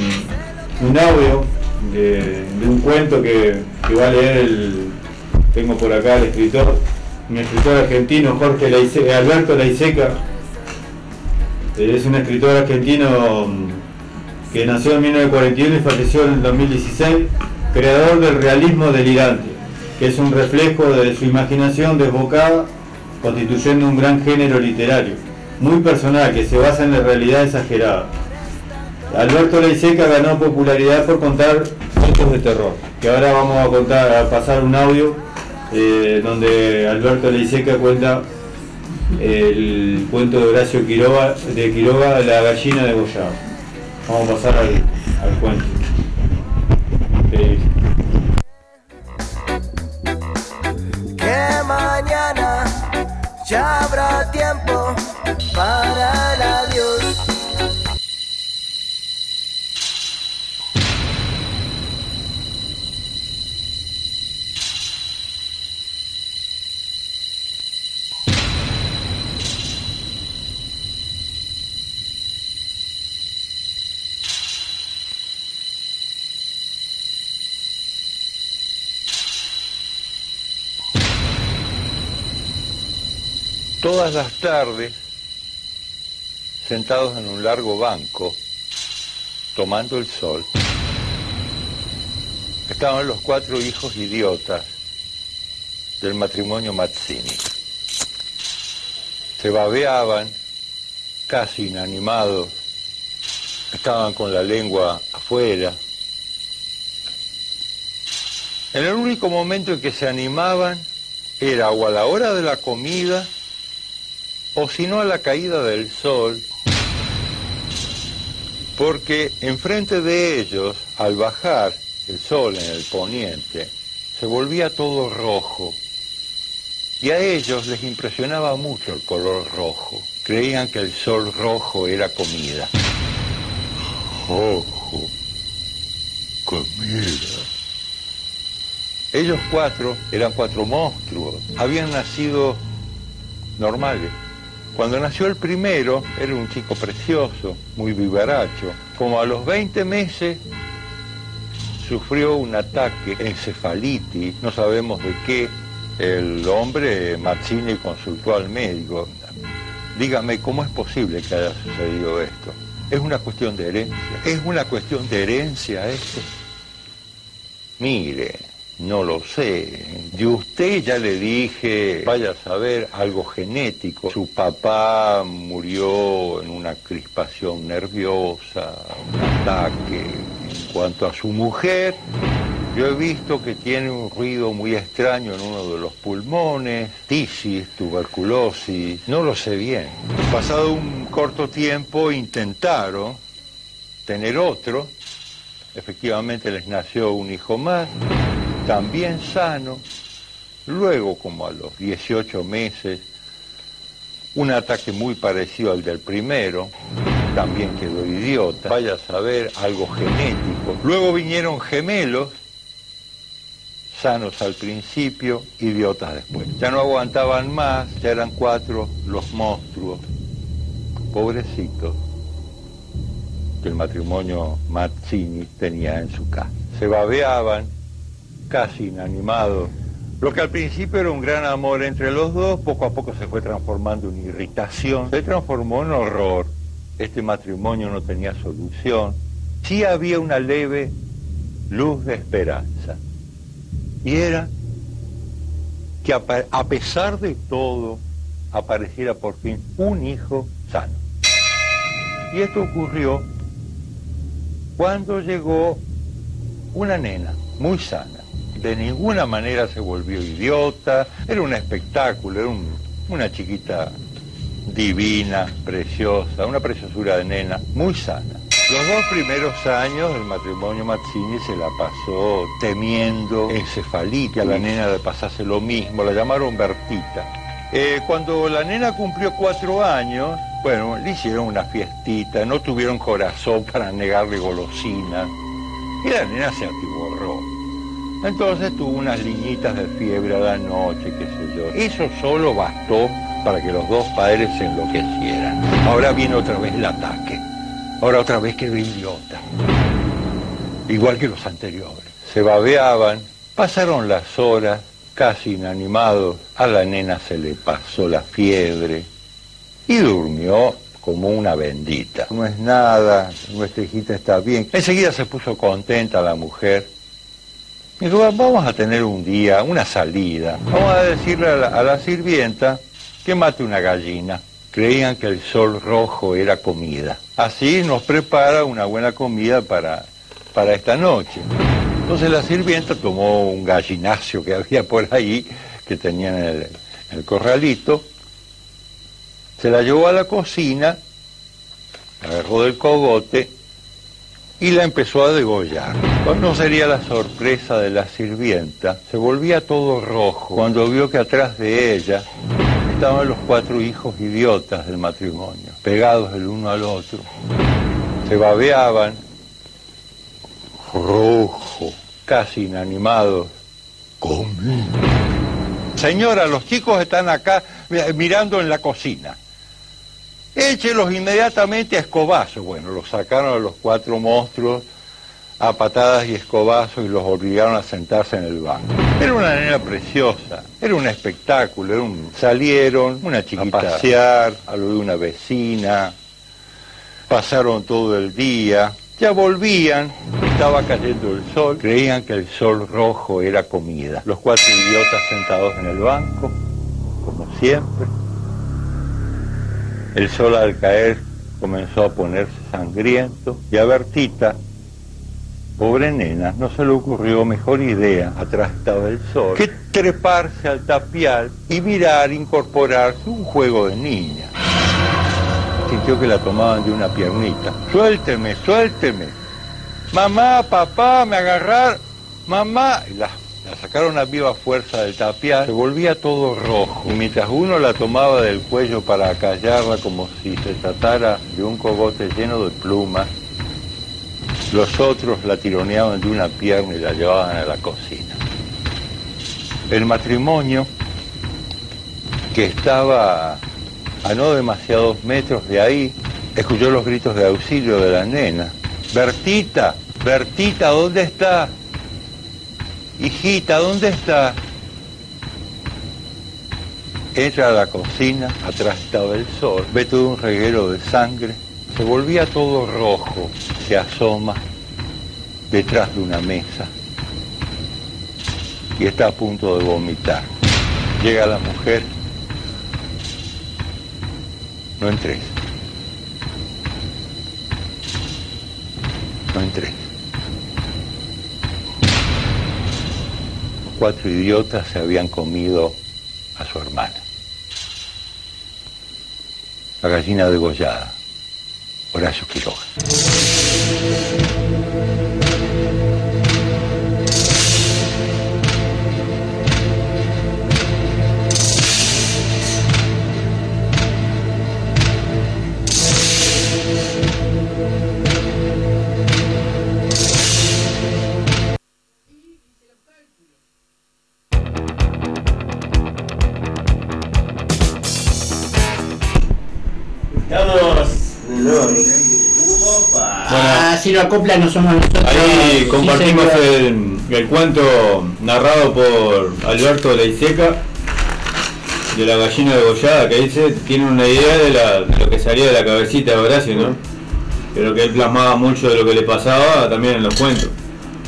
un audio de, un cuento que, que va a leer el, tengo por acá el escritor, un escritor argentino, Jorge Laice- Alberto Laiseca. Él es un escritor argentino mm, que nació en 1941 y falleció en el 2016, creador del realismo delirante, que es un reflejo de su imaginación desbocada, constituyendo un gran género literario, muy personal, que se basa en la realidad exagerada. Alberto Leiseca ganó popularidad por contar cuentos de terror, que ahora vamos a contar, a pasar un audio eh, donde Alberto Leiseca cuenta el cuento de Horacio Quiroga, de Quiroga, La gallina degollada. Vamos a pasar al, al cuento. Que mañana ya habrá tiempo para el adiós. Todas las tardes, sentados en un largo banco, tomando el sol, estaban los cuatro hijos idiotas del matrimonio Mazzini. Se babeaban, casi inanimados, estaban con la lengua afuera. En el único momento en que se animaban era o a la hora de la comida o si no a la caída del sol, porque enfrente de ellos, al bajar el sol en el poniente, se volvía todo rojo. Y a ellos les impresionaba mucho el color rojo. Creían que el sol rojo era comida. Rojo. Comida. Ellos cuatro eran cuatro monstruos. Habían nacido normales. Cuando nació el primero, era un chico precioso, muy vivaracho. Como a los 20 meses, sufrió un ataque, encefalitis, no sabemos de qué. El hombre, Mazzini, consultó al médico. Dígame, ¿cómo es posible que haya sucedido esto? Es una cuestión de herencia. Es una cuestión de herencia esto. Mire, no lo sé. De usted ya le dije, vaya a saber, algo genético. Su papá murió en una crispación nerviosa, un ataque. En cuanto a su mujer, yo he visto que tiene un ruido muy extraño en uno de los pulmones, tisis, tuberculosis, no lo sé bien. Pasado un corto tiempo intentaron tener otro, efectivamente les nació un hijo más, también sano, luego como a los 18 meses, un ataque muy parecido al del primero, también quedó idiota, vaya a saber, algo genético. Luego vinieron gemelos, sanos al principio, idiotas después. Ya no aguantaban más, ya eran cuatro los monstruos, pobrecitos, que el matrimonio Mazzini tenía en su casa. Se babeaban, casi inanimados. Lo que al principio era un gran amor entre los dos, poco a poco se fue transformando en irritación, se transformó en horror. Este matrimonio no tenía solución. Sí había una leve luz de esperanza. Y era que a pesar de todo apareciera por fin un hijo sano. Y esto ocurrió cuando llegó una nena muy sana. De ninguna manera se volvió idiota, era un espectáculo, era un- una chiquita divina, preciosa, una preciosura de nena, muy sana. Los dos primeros años el matrimonio Mazzini se la pasó temiendo encefalitis, a la nena le pasase lo mismo, la llamaron Bertita. Eh, cuando la nena cumplió cuatro años, bueno, le hicieron una fiestita, no tuvieron corazón para negarle golosina. Y la nena se atiborró. Entonces tuvo unas liñitas de fiebre a la noche, qué sé yo. Eso solo bastó para que los dos padres se enloquecieran. Ahora viene otra vez el ataque. Ahora otra vez quedó idiota. Igual que los anteriores. Se babeaban, pasaron las horas, casi inanimados. A la nena se le pasó la fiebre y durmió como una bendita. No es nada, nuestra hijita está bien. Enseguida se puso contenta la mujer. Vamos a tener un día, una salida. Vamos a decirle a la, sirvienta que mate una gallina. Creían que el sol rojo era comida. Así nos prepara una buena comida para, para esta noche. Entonces la sirvienta tomó un gallinacio que había por ahí, que tenía en el, en el corralito, se la llevó a la cocina, la agarró del cogote y la empezó a degollar. ¿Cuál no sería la sorpresa de la sirvienta? Se volvía todo rojo cuando vio que atrás de ella estaban los cuatro hijos idiotas del matrimonio, pegados el uno al otro. Se babeaban, rojo, casi inanimados. Comí. Señora, los chicos están acá mirando en la cocina. Échelos inmediatamente a escobazo. Bueno, los sacaron a los cuatro monstruos a patadas y escobazos y los obligaron a sentarse en el banco. Era una nena preciosa, era un espectáculo, era un... salieron, una chiquita a pasear, a lo de una vecina, pasaron todo el día, ya volvían, estaba cayendo el sol, creían que el sol rojo era comida. Los cuatro idiotas sentados en el banco, como siempre. El sol al caer comenzó a ponerse sangriento y a Bertita, pobre nena, no se le ocurrió mejor idea, atrás estaba el sol, que treparse al tapial y mirar, incorporarse un juego de niña. Sintió que la tomaban de una piernita. Suélteme, suélteme. Mamá, papá, me agarrar. Mamá. Y la, la sacaron a viva fuerza del tapial. Se volvía todo rojo. Y mientras uno la tomaba del cuello para acallarla como si se tratara de un cogote lleno de plumas, los otros la tironeaban de una pierna y la llevaban a la cocina. El matrimonio, que estaba a no demasiados metros de ahí, escuchó los gritos de auxilio de la nena. Bertita, Bertita, ¿dónde está? Hijita, ¿dónde está? Entra a la cocina, atrás estaba el sol, ve todo un reguero de sangre, se volvía todo rojo, se asoma detrás de una mesa y está a punto de vomitar. Llega la mujer, no entres. No entres. Cuatro idiotas se habían comido a su hermana. La gallina degollada. Horacio Quiroga. Si lo acopla no somos nosotros. Ahí compartimos el, el cuento narrado por Alberto Leiseca de la gallina degollada, que dice, tiene una idea de, la- de lo que salía de la cabecita de Horacio, ¿no? Pero que él plasmaba mucho de lo que le pasaba también en los cuentos.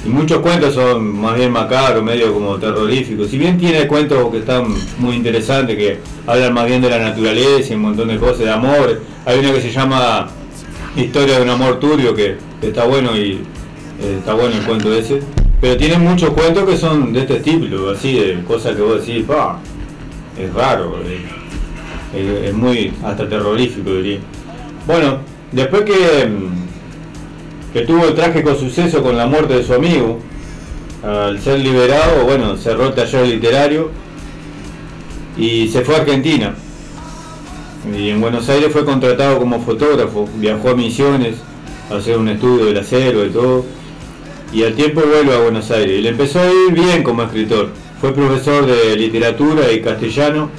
Y muchos cuentos son más bien macabros, medio como terroríficos. Si bien tiene cuentos que están muy interesantes, que hablan más bien de la naturaleza y un montón de cosas, de amor. Hay uno que se llama Historia de un amor turbio, que, está bueno y eh, está bueno el cuento ese. Pero tiene muchos cuentos que son de este estilo, así, de cosas que vos decís, es raro, eh, es, es muy hasta terrorífico diría. Bueno, después que, mm, que tuvo el trágico suceso con la muerte de su amigo, al ser liberado, bueno, cerró el taller literario y se fue a Argentina. Y en Buenos Aires fue contratado como fotógrafo, viajó a Misiones a hacer un estudio de la selva y todo. Y al tiempo vuelve a Buenos Aires. Y le empezó a ir bien como escritor. Fue profesor de literatura y castellano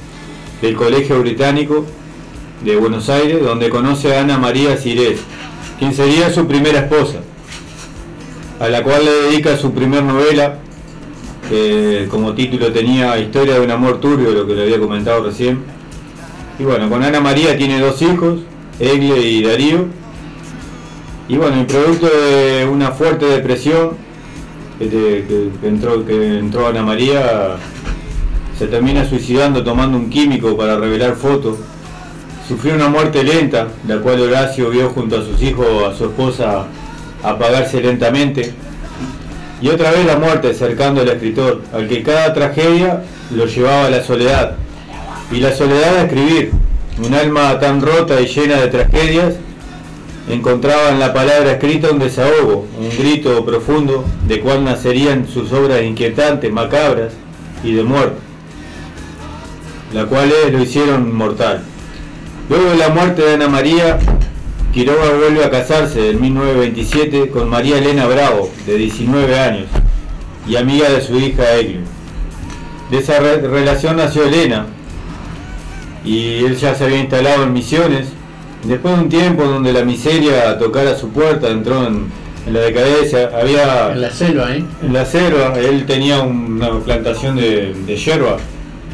del Colegio Británico de Buenos Aires, donde conoce a Ana María Cires, quien sería su primera esposa, a la cual le dedica su primer novela, que como título tenía Historia de un amor turbio, lo que le había comentado recién. Y bueno, con Ana María tiene dos hijos, Egle y Darío. Y bueno, el producto de una fuerte depresión que, entró, que entró Ana María, se termina suicidando tomando un químico para revelar fotos. Sufrió una muerte lenta, la cual Horacio vio junto a sus hijos, a su esposa, apagarse lentamente. Y otra vez la muerte cercando al escritor, al que cada tragedia lo llevaba a la soledad. Y la soledad a escribir, un alma tan rota y llena de tragedias, encontraba en la palabra escrita un desahogo, un grito profundo de cuál nacerían sus obras inquietantes, macabras y de muerte, las cuales lo hicieron mortal. Luego de la muerte de Ana María, Quiroga vuelve a casarse en 1927 con María Elena Bravo, de 19 años, y amiga de su hija Eglin. De esa re- relación nació Elena, y él ya se había instalado en Misiones. Después de un tiempo donde la miseria tocara su puerta, entró en, en la decadencia, había... En la selva, ¿eh? En la selva, él tenía una plantación de, de yerba,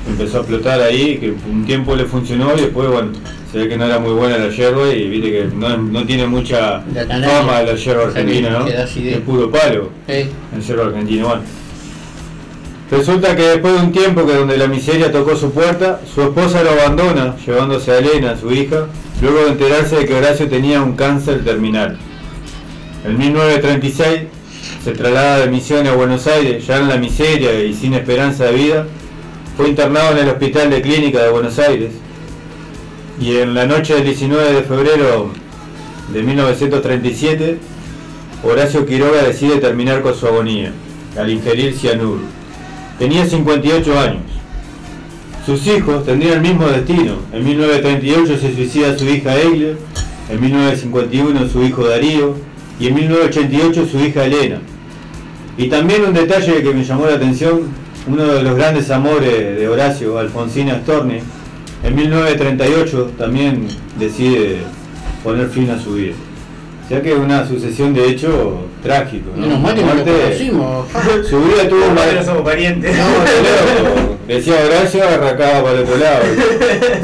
empezó a explotar ahí, que un tiempo le funcionó y después, bueno, se ve que no era muy buena la yerba y viste que no, no tiene mucha La fama la yerba argentina, ¿no? Es puro palo, Eh, el yerba argentino, bueno. Resulta que después de un tiempo que donde la miseria tocó su puerta, su esposa lo abandona, llevándose a Elena, su hija, luego de enterarse de que Horacio tenía un cáncer terminal. En 1936 se traslada de Misiones a Buenos Aires, ya en la miseria y sin esperanza de vida. Fue internado en el Hospital de Clínica de Buenos Aires y en la noche del 19 de febrero de 1937, Horacio Quiroga decide terminar con su agonía al ingerir cianuro. Tenía 58 años. Sus hijos tendrían el mismo destino. En 1938 se suicida su hija Egle, en 1951 su hijo Darío y en 1988 su hija Elena. Y también un detalle que me llamó la atención, uno de los grandes amores de Horacio, Alfonsina Storni, en 1938 también decide poner fin a su vida. O sea que es una sucesión de hechos trágicos. ¿no? menos mal que no lo conocimos. Su vida tuvo una... no somos parientes. No. Decía Horacio, arrancaba para el otro lado.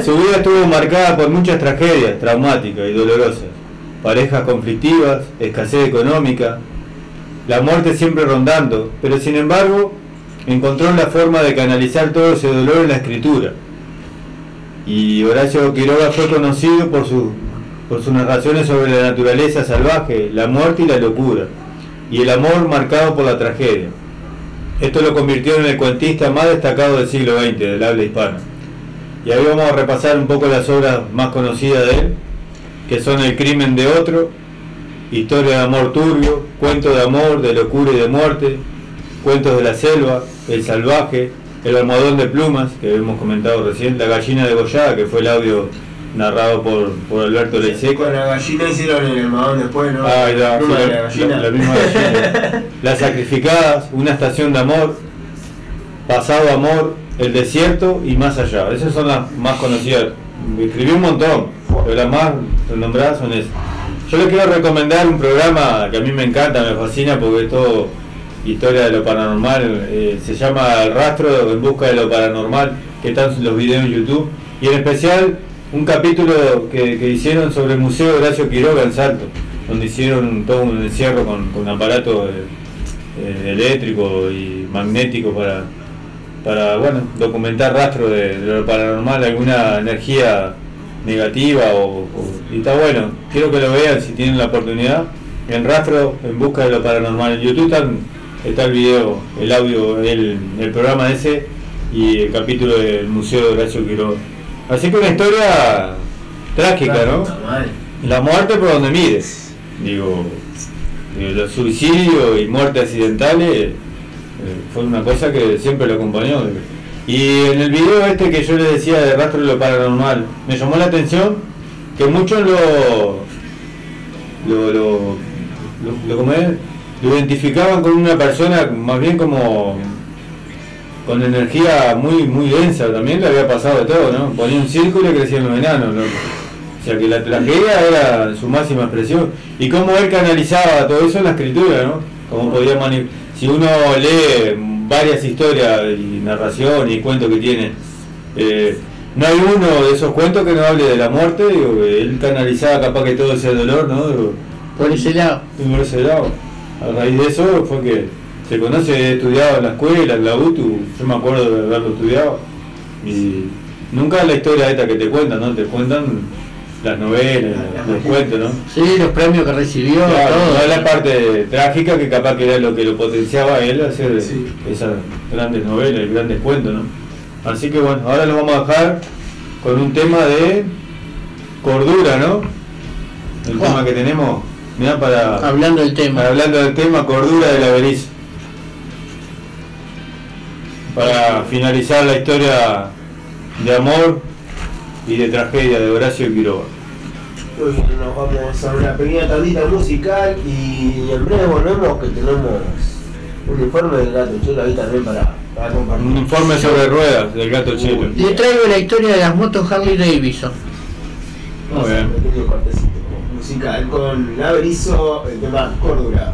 Su vida estuvo marcada por muchas tragedias traumáticas y dolorosas. Parejas conflictivas, escasez económica, la muerte siempre rondando, pero sin embargo encontró la forma de canalizar todo ese dolor en la escritura. Y Horacio Quiroga fue conocido por, su, por sus narraciones sobre la naturaleza salvaje, la muerte y la locura, y el amor marcado por la tragedia. Esto lo convirtió en el cuentista más destacado del siglo XX, del habla hispana. Y ahí vamos a repasar un poco las obras más conocidas de él, que son El crimen de otro, Historia de amor turbio, Cuento de amor, de locura y de muerte, Cuentos de la selva, El salvaje, El almohadón de plumas, que hemos comentado recién, La gallina degollada, que fue el audio narrado por, por Alberto Leiseca. Con la gallina hicieron el almohadón después, ¿no? Ah, de la, la gallina. la- misma gallina. Las sacrificadas, una estación de amor, pasado amor, el desierto y más allá. Esas son las más conocidas. Escribí un montón, pero las más renombradas son esas. Yo les quiero recomendar un programa que a mí me encanta, me fascina porque es todo historia de lo paranormal. eh, se llama El Rastro en Busca de lo Paranormal, que están los videos en YouTube. Y en especial un capítulo que, hicieron sobre el Museo de Horacio Quiroga en Salto, donde hicieron todo un encierro con, con aparato eh, eh, eléctrico y magnético para, para bueno, documentar rastro de, lo paranormal, alguna energía negativa o, y está bueno, quiero que lo vean si tienen la oportunidad. En rastro en busca de lo paranormal. En YouTube está el video, el audio, el, el programa ese y el capítulo del Museo de Horacio Quiroga. Así que una historia trágica, ¿no? La muerte por donde mires. Digo, los suicidios y muertes accidentales eh, fue una cosa que siempre lo acompañó. Y en el video este que yo les decía de rastro de lo paranormal, me llamó la atención que muchos lo lo, lo, lo, lo- lo identificaban con una persona más bien como con energía muy muy densa, también le había pasado de todo, ¿no? Ponía un círculo y crecían los enanos, loco. O sea que la tragedia era su máxima expresión. Y cómo él canalizaba todo eso en la escritura, ¿no? Cómo podía Si uno lee varias historias y narración y cuentos que tiene, eh, no hay uno de esos cuentos que no hable de la muerte, digo, él canalizaba capaz que todo ese dolor, ¿no? Digo, Por ese lado. por ese lado. A raíz de eso fue que se conoce, he estudiado en la escuela, en la UTU, yo me acuerdo de haberlo estudiado. Y nunca la historia esta que te cuentan, ¿no? Te cuentan las novelas, los cuentos, ¿no? Sí, los premios que recibió, Claro, todo. no la parte trágica que capaz que era lo que lo potenciaba él hacer esas grandes novelas y grandes cuentos, ¿no? Así que bueno, ahora lo vamos a dejar con un tema de cordura, ¿no? El Juan. tema que tenemos, mira para Hablando del tema. para hablando del tema cordura de la Beriz. Para finalizar la historia de amor y de tragedia de Horacio Quiroga. Hoy nos vamos a una pequeña tardita musical y en breve volvemos que tenemos un informe del gato chulo ahí también para, para compartir. Un informe sobre ruedas del gato chelo. Le traigo la historia de las motos Harley Davidson. Muy bien. Un pequeño cortecito musical con la Berizo, el tema Cordura.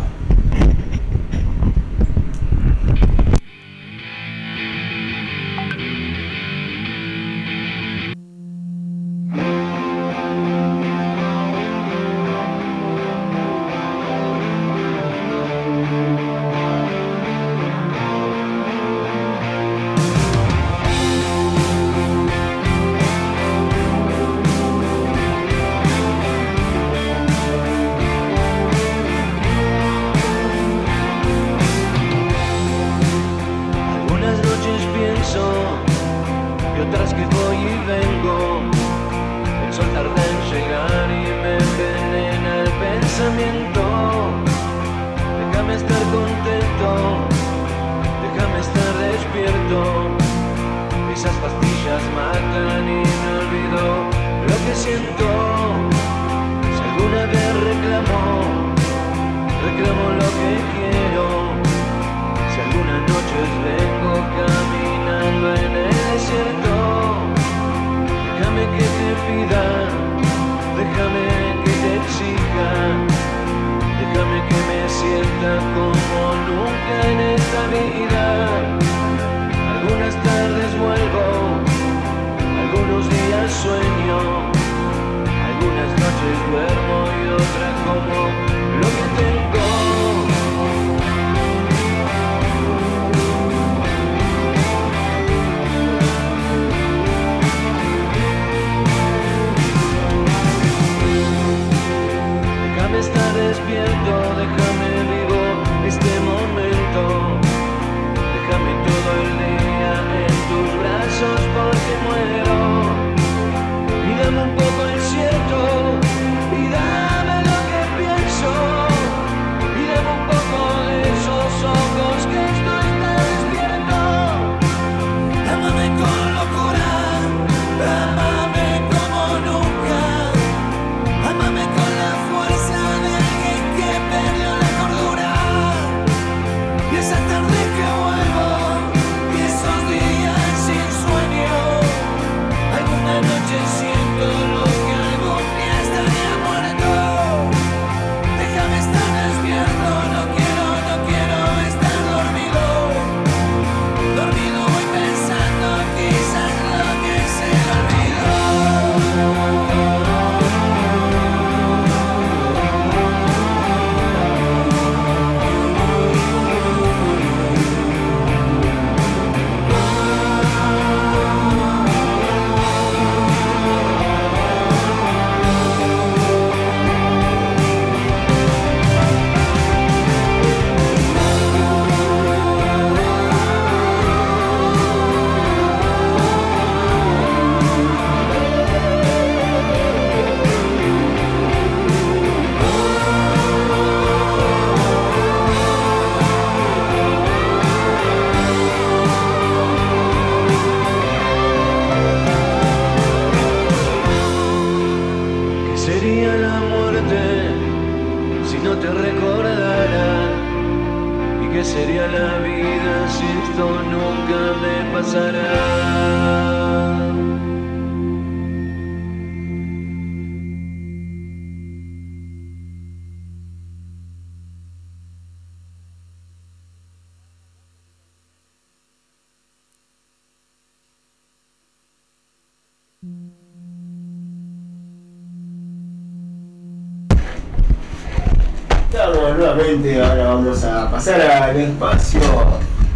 Pasar al espacio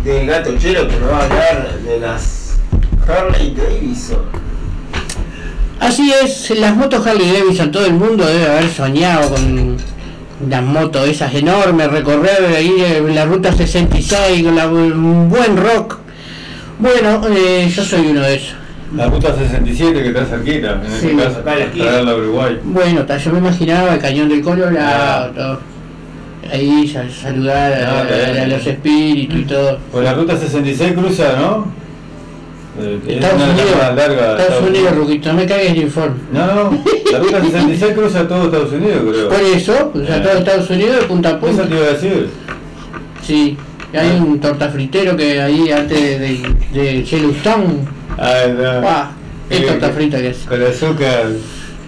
de Gato Chelo que nos va a hablar de las Harley Davidson. Así es, las motos Harley Davidson, todo el mundo debe haber soñado con las motos esas enormes, recorrer ahí en la ruta 66 con la- un buen rock. Bueno, eh, yo soy uno de esos. La ruta 67 que está cerquita, en Sí, este caso, acá en la esquina. traerla a Uruguay. Bueno, yo me imaginaba el cañón del Colorado, Ah. Ahí sa- saludar a, Ah, bien. a los espíritus y todo. Pues la ruta 66 cruza, ¿no? Eh, es Estados las Unidos, de Estados Unidos, Ruquito, no me cagues el informe. No, no, la ruta 66 cruza todo Estados Unidos, creo. Por eso, o sea, Eh. todo Estados Unidos de punta a Eso punta. te iba a decir. Sí, hay un tortafritero que ahí antes de, de, de Yellowstone. Ah, no. ¡Guau! ¡Qué Eh, torta frita que es! Con azúcar.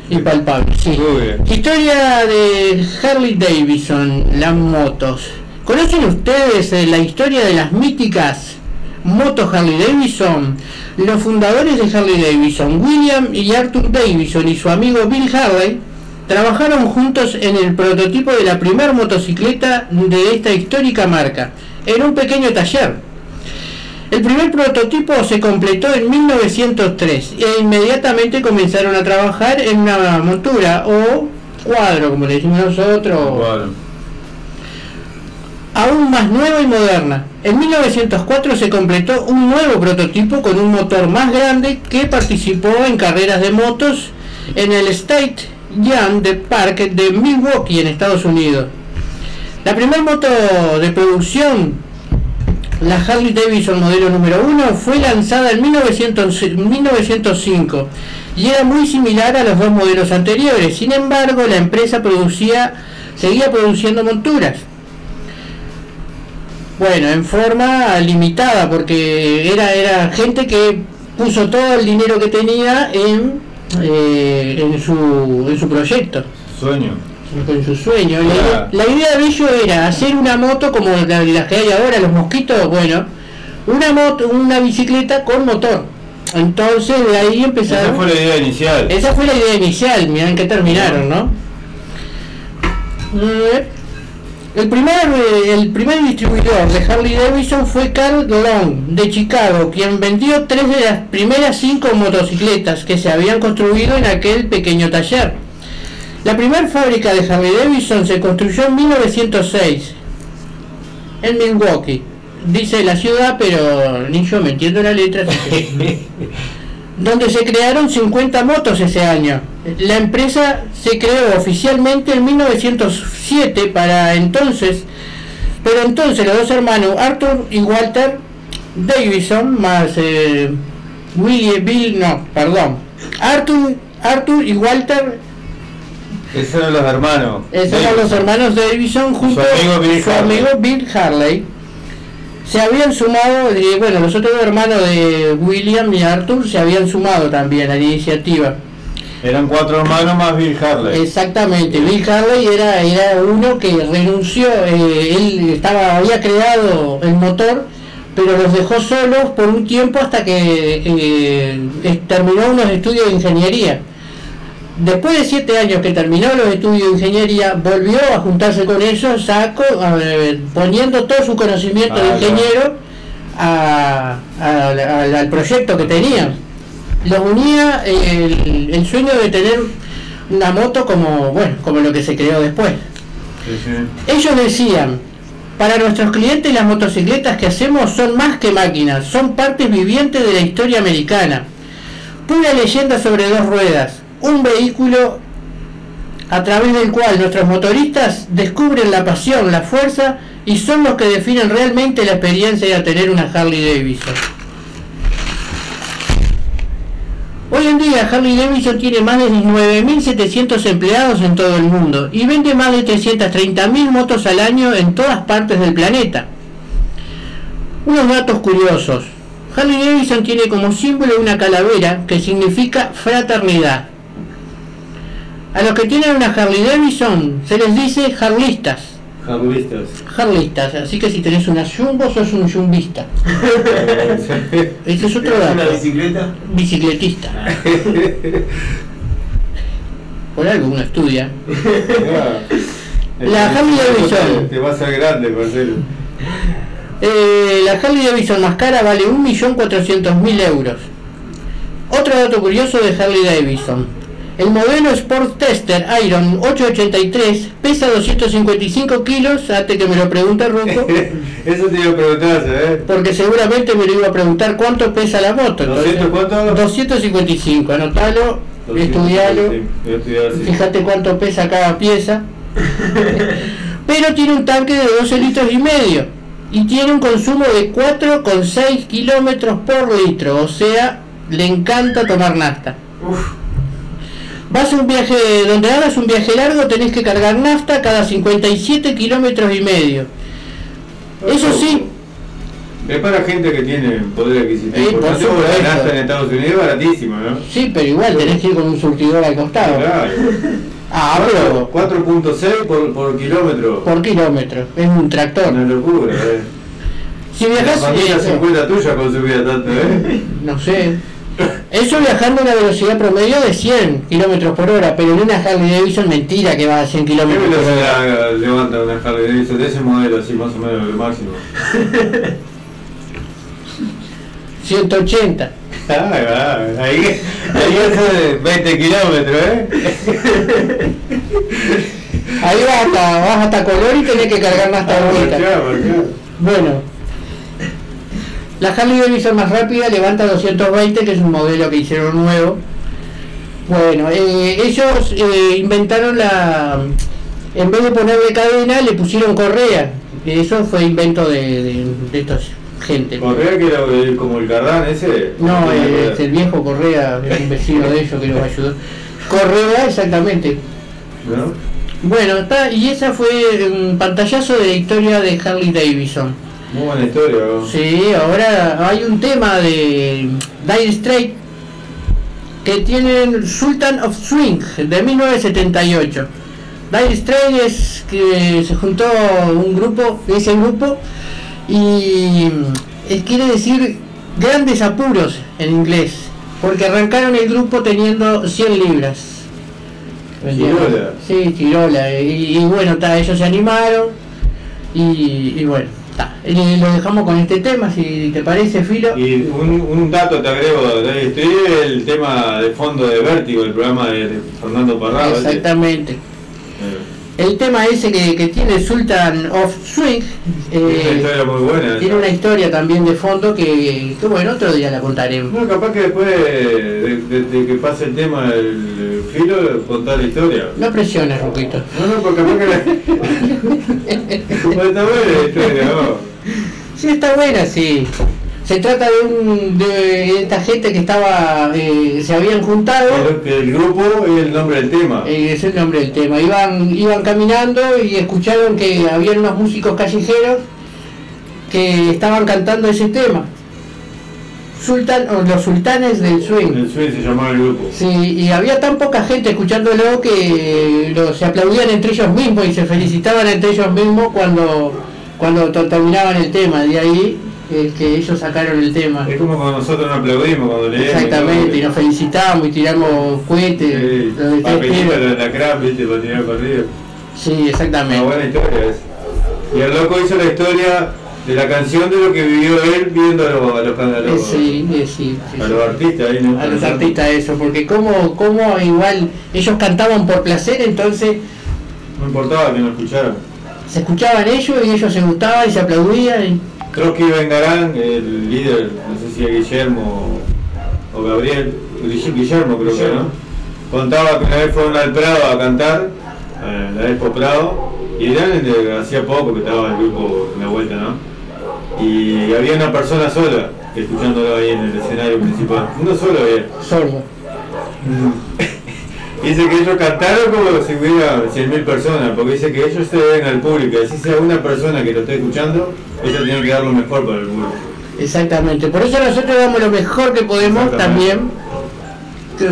Impalpable, sí. Muy bien. Historia de Harley Davidson, las motos. ¿Conocen ustedes eh, la historia de las míticas motos Harley Davidson? Los fundadores de Harley Davidson, William y Arthur Davidson y su amigo Bill Harley, trabajaron juntos en el prototipo de la primera motocicleta de esta histórica marca, en un pequeño taller. El primer prototipo se completó en 1903 e inmediatamente comenzaron a trabajar en una montura o cuadro, como le decimos nosotros, Bueno, aún más nueva y moderna. En 1904 se completó un nuevo prototipo con un motor más grande que participó en carreras de motos en el State Young de Park de Milwaukee en Estados Unidos. La primera moto de producción, la Harley Davidson modelo número 1, fue lanzada en 1900 1905 y era muy similar a los dos modelos anteriores. Sin embargo, la empresa producía, seguía produciendo monturas. Bueno, en forma limitada, porque era, era gente que puso todo el dinero que tenía en, eh, en, su, en su proyecto, sueño. En su sueño. La, la idea de ello era hacer una moto como la- las que hay ahora, los mosquitos, bueno, una moto, una bicicleta con motor. Entonces de ahí empezaron. Esa fue la idea inicial. Esa fue la idea inicial, miren que terminaron, ¿no? Eh, El primer, eh, el primer distribuidor de Harley Davidson fue Carl Long de Chicago, quien vendió tres de las primeras cinco motocicletas que se habían construido en aquel pequeño taller. La primera fábrica de Harley Davidson se construyó en 1906 en Milwaukee. Dice la ciudad, pero ni yo me entiendo la letra. donde se crearon 50 motos ese año. La empresa se creó oficialmente en 1907 para entonces, pero entonces los dos hermanos Arthur y Walter Davidson más eh, Willie Bill, no, perdón, Arthur, Arthur y Walter Esos eran los hermanos. esos eran los hermanos Davidson junto amigo Bill su Harley. amigo Bill Harley. Se habían sumado, eh, bueno, los otros hermanos de William y Arthur se habían sumado también a la iniciativa. Eran cuatro hermanos más Bill Harley. Exactamente, Bill Harley era, era uno que renunció, eh, él estaba, había creado el motor, pero los dejó solos por un tiempo hasta que eh, terminó unos estudios de ingeniería. Después de siete años que terminó los estudios de ingeniería, volvió a juntarse con ellos, saco, eh, poniendo todo su conocimiento de Ah, ingeniero a- a- al- al proyecto que tenía. Los unía el, el sueño de tener una moto como, bueno, como lo que se creó después. Sí, sí. Ellos decían, para nuestros clientes las motocicletas que hacemos son más que máquinas, son partes vivientes de la historia americana. Pura leyenda sobre dos ruedas, un vehículo a través del cual nuestros motoristas descubren la pasión, la fuerza y son los que definen realmente la experiencia de tener una Harley Davidson. Hoy en día Harley Davidson tiene más de 19.700 empleados en todo el mundo y vende más de 330.000 motos al año en todas partes del planeta. Unos datos curiosos. Harley Davidson tiene como símbolo una calavera que significa fraternidad. A los que tienen una Harley Davidson se les dice harlistas. Harlistas. Harlistas, así que si tenés una jumbo sos un jumbista. Ese es otro ¿Una dato. bicicleta? Bicicletista. Por algo uno estudia. La Harley Davidson. Te va a grande, Marcelo. Eh, la Harley Davidson más cara vale 1.400.000 euros. Otro dato curioso de Harley Davidson. El modelo Sport Tester Iron 883 pesa 255 kilos, antes que me lo pregunte Ruco, Eso te iba a preguntar, ¿sabes? porque seguramente me lo iba a preguntar cuánto pesa la moto. entonces, ¿200 cuánto? 255, anotalo, estudialo, Sí, voy a estudiar, sí. fíjate cuánto pesa cada pieza. Pero tiene un tanque de 12 litros y medio y tiene un consumo de 4,6 kilómetros por litro, o sea, le encanta tomar nafta. Vas a un viaje, donde hagas un viaje largo tenés que cargar nafta cada 57 kilómetros y medio. Eso sí, Es para gente que tiene poder adquisitivo. Eh, por la nafta en Estados Unidos es baratísima, ¿no? sí, pero igual tenés que ir con un surtidor al costado. Claro. Ah, pero 4.6 por, por kilómetro. por kilómetro, es un tractor. Una locura, ¿eh? Si viajas, La eh, 50 tuya consumía tanto, ¿eh? no sé. Eso viajando a una velocidad promedio de 100 kilómetros por hora, pero en una Harley Davidson mentira que va a 100 ¿Qué kilómetros por hora. levanta una Harley Davidson de ese modelo, así más o menos el máximo? 180. Ah, ahí, ahí hace 20 kilómetros, ¿eh? Ahí vas hasta, vas hasta color y tenés que cargar más Ah, marcá. Bueno, la Harley Davidson más rápida levanta 220, que es un modelo que hicieron nuevo. Bueno, eh, ellos eh, inventaron la. En vez de ponerle cadena, le pusieron correa. Eso fue invento de, de, de estos gente. Correa que era el- como el Cardán ese. No, eh, el viejo Correa, un vecino de ellos que los ayudó. Correa, exactamente. ¿No? Bueno, está, y esa fue un pantallazo de la historia de Harley Davidson. Muy buena historia. Sí, ahora hay un tema de Dire Straits que tienen Sultan of Swing de 1978. Dire Straits es que se juntó un grupo, ese grupo, y eh, quiere decir grandes apuros en inglés, porque arrancaron el grupo teniendo 100 libras. Chirola. Sí, Chirola. Y, y bueno, ta, ellos se animaron y, y bueno, ta, y lo dejamos con este tema, si te parece, Filo. Y un, un dato te agrego, estoy el tema de fondo de Vértigo, el programa de, Fernando Parrado. Exactamente. Eh, El tema ese que, que tiene Sultan of Swing una eh, historia muy buena. tiene una historia también de fondo que, que bueno, otro día la contaremos. No, capaz que después de, de- de que pase el tema del filo, contar la historia. No presiones, Ruquito. No, no, porque capaz que la... Está buena la historia, ¿no? Sí, está buena, sí. Se trata de, un, de esta gente que estaba, eh, se habían juntado. El grupo es el nombre del tema. Eh, es el nombre del tema. Iban, iban caminando y escucharon que habían unos músicos callejeros que estaban cantando ese tema. Sultan, o los sultanes del swing. El swing se llamaba el grupo. Sí, y había tan poca gente escuchándolo que lo- se aplaudían entre ellos mismos y se felicitaban entre ellos mismos cuando, cuando terminaban el tema. De ahí que ellos sacaron el tema. Es como cuando nosotros nos aplaudimos cuando leemos. Exactamente, y nos felicitamos y tiramos cohetes. Sí, de la crap, viste, para tirar para arriba. Sí, Una exactamente. buena historia es. Y el loco hizo la historia de la canción de lo que vivió él viendo a los, a los, a los, sí, sí, sí, a los artistas ahí, ¿no? a los artistas eso, porque como, como igual ellos cantaban por placer, entonces No importaba que no escucharan. Se escuchaban ellos y ellos se gustaban y se aplaudían. y- Trotsky Vengarán, el líder, no sé si es Guillermo o Gabriel, Guille- Guillermo creo que, ¿no? Contaba que una vez fueron al Prado a cantar, la Expo Prado, y eran hacía poco que estaba el grupo en la vuelta, ¿no? Y había una persona sola escuchándolo ahí en el escenario principal, uno solo había. sordo. Dice que ellos cantaron como si hubiera 100.000 personas, porque dice que ellos se ven al público, y así sea una persona que lo esté escuchando, ellos tienen que dar lo mejor para el público. Exactamente, por eso nosotros damos lo mejor que podemos también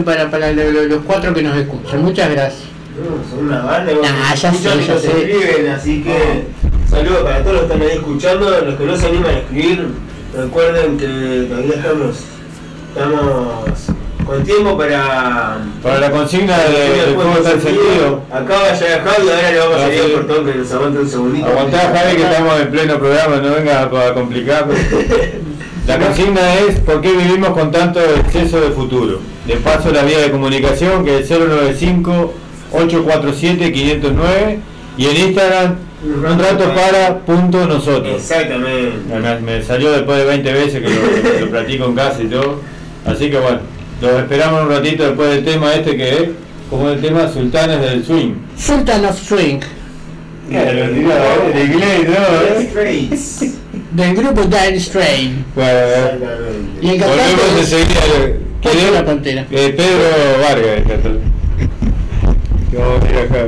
para, para lo- lo- los cuatro que nos escuchan. Muchas gracias. No, son una banda, Nah, ya sé, ya sé. escriben, así que saludos para todos los que están ahí escuchando, los que no se animan a escribir, recuerden que todavía estamos, estamos con tiempo para... Para la consigna de, de cómo está el sentido. Acá va a llegar Javi, ahora le vamos a salir sí. al portón que nos aguante un segundito. Aguantá Javi que estamos en pleno programa, no venga a complicar. La consigna es ¿por qué vivimos con tanto exceso de futuro? De paso la vía de comunicación que es 095-847-509 y en Instagram un rato para punto nosotros. Exactamente. Me, me salió después de 20 veces que lo, lo practico en casa y todo. Así que bueno, los esperamos un ratito después del tema este que es como el tema Sultanes del Swing. Sultan of Swing, inglés, ¿no? ¿Eh? Del grupo Dire Strain. Bueno. Y el cantante Volvemos enseguida. ¿Quién Pedro es? la Pantera. Eh, Pedro Vargas. el cantante. Que vamos a ir acá.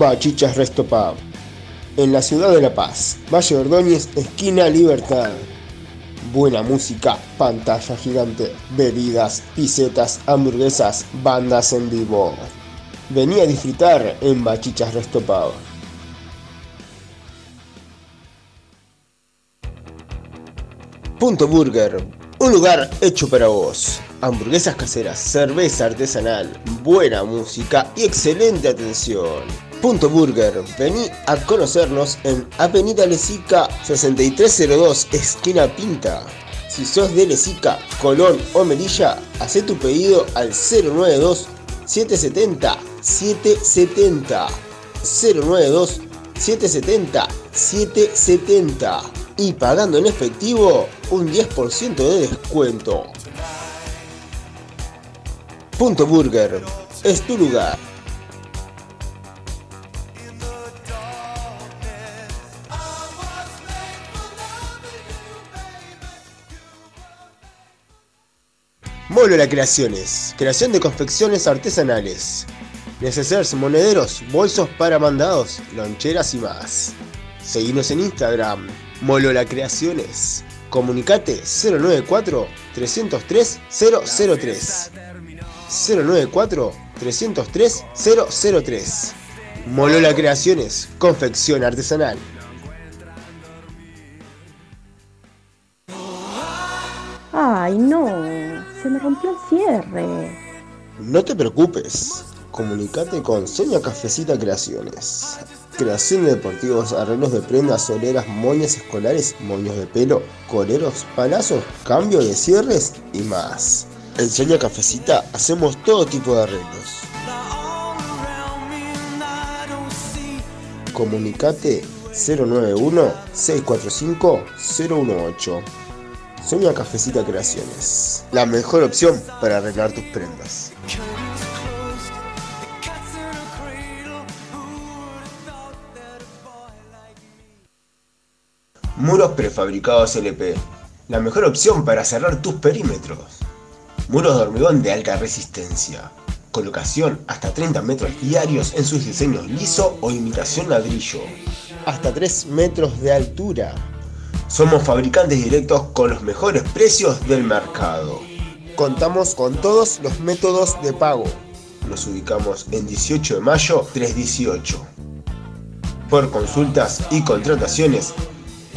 Bachichas Resto. En la ciudad de La Paz, Valle Ordóñez, esquina Libertad. Buena música, pantalla gigante, bebidas, pisetas, hamburguesas, bandas en vivo. Vení a disfrutar en Bachichas Resto. Punto Burger, un lugar hecho para vos. Hamburguesas caseras, cerveza artesanal, buena música y excelente atención. Punto Burger, vení a conocernos en Avenida Lesica 6302, esquina Pinta. Si sos de Lesica, Colón o Melilla, haz tu pedido al 092 770 770 092 770 770 y pagando en efectivo un 10% de descuento. Punto Burger es tu lugar. Molola Creaciones, creación de confecciones artesanales, necesarios monederos, bolsos para mandados, loncheras y más. Seguinos en Instagram, Molola Creaciones. Comunicate 094 303 003. 094 303 003. Molola Creaciones, confección artesanal. Ay, no, se me rompió el cierre. No te preocupes, comunicate con Sonia Cafecita Creaciones. Creación de deportivos, arreglos de prendas, soleras, moñas escolares, moños de pelo, coleros, palazos, cambio de cierres y más. En Sonia Cafecita hacemos todo tipo de arreglos. Comunicate 091-645-018. Sonia Cafecita Creaciones. La mejor opción para arreglar tus prendas. Muros prefabricados LP. La mejor opción para cerrar tus perímetros. Muros de hormigón de alta resistencia. Colocación hasta 30 metros diarios en sus diseños liso o imitación ladrillo. Hasta 3 metros de altura. Somos fabricantes directos con los mejores precios del mercado. Contamos con todos los métodos de pago. Nos ubicamos en 18 de mayo 318. Por consultas y contrataciones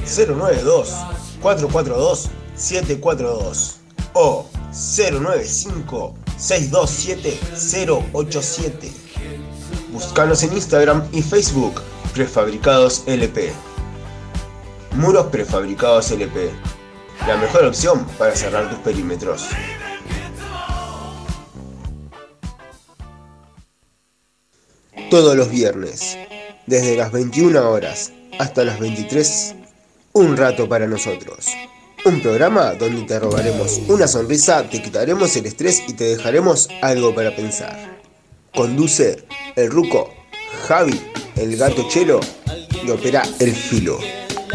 092 442 742 o 095 627 087. Búscanos en Instagram y Facebook Prefabricados LP. Muros prefabricados LP. La mejor opción para cerrar tus perímetros. Todos los viernes, desde las 21 horas hasta las 23, un rato para nosotros. Un programa donde te robaremos una sonrisa, te quitaremos el estrés y te dejaremos algo para pensar. Conduce el Ruco, Javi, el gato Chelo y opera el filo.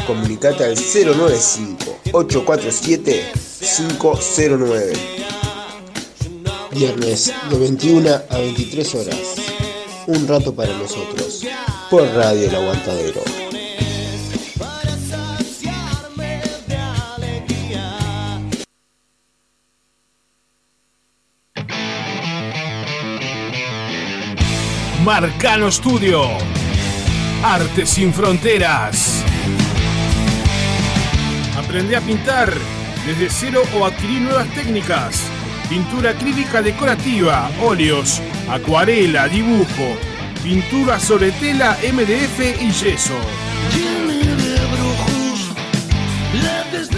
Comunicate al 095-847-509. Viernes de 21 a 23 horas. Un rato para nosotros. Por Radio El Aguantadero. Marcano Studio. Arte sin fronteras. Aprende a pintar desde cero o adquirir nuevas técnicas. Pintura acrílica decorativa, óleos, acuarela, dibujo, pintura sobre tela, MDF y yeso.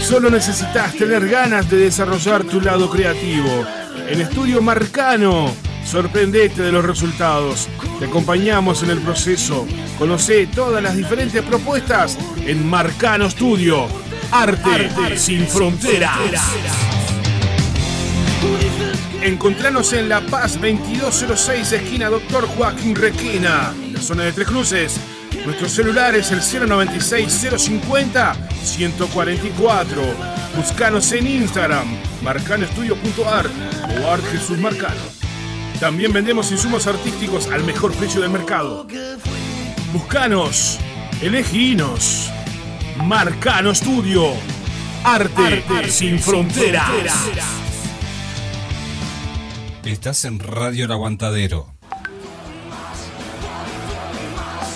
Solo necesitas tener ganas de desarrollar tu lado creativo. En Estudio Marcano Sorprendete de los resultados. Te acompañamos en el proceso. Conoce todas las diferentes propuestas en Marcano Studio. Arte, sin fronteras. Encontranos en La Paz 2206, esquina Doctor Joaquín Requena, en la zona de Tres Cruces. Nuestro celular es el 096-050-144. Buscanos en Instagram, marcanoestudio.art o Art Jesús Marcano. También vendemos insumos artísticos al mejor precio del mercado. Buscanos, eleginos. Marcano Studio. Arte, sin fronteras. Estás en Radio El Aguantadero.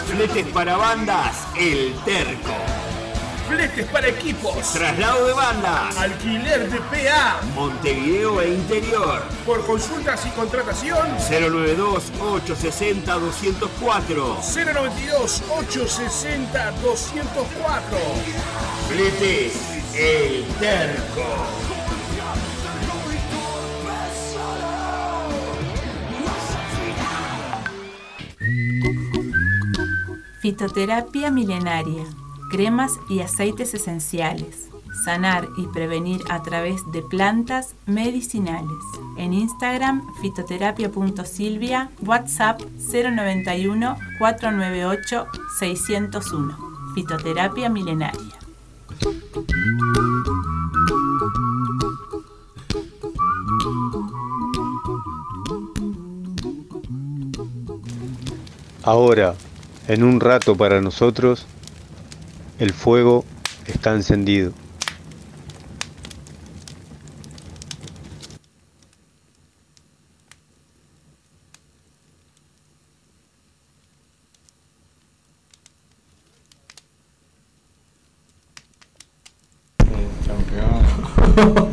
Fletes para bandas, El Terco. Fletes para equipos. Traslado de bandas. Alquiler de PA. Montevideo e interior. Por consultas y contratación. 092-860-204. 092-860-204. Fletes, El Terco. Fitoterapia milenaria. Cremas y aceites esenciales. Sanar y prevenir a través de plantas medicinales. En Instagram fitoterapia.silvia, WhatsApp 091 498 601. Fitoterapia milenaria. Ahora, en un rato para nosotros, el fuego está encendido.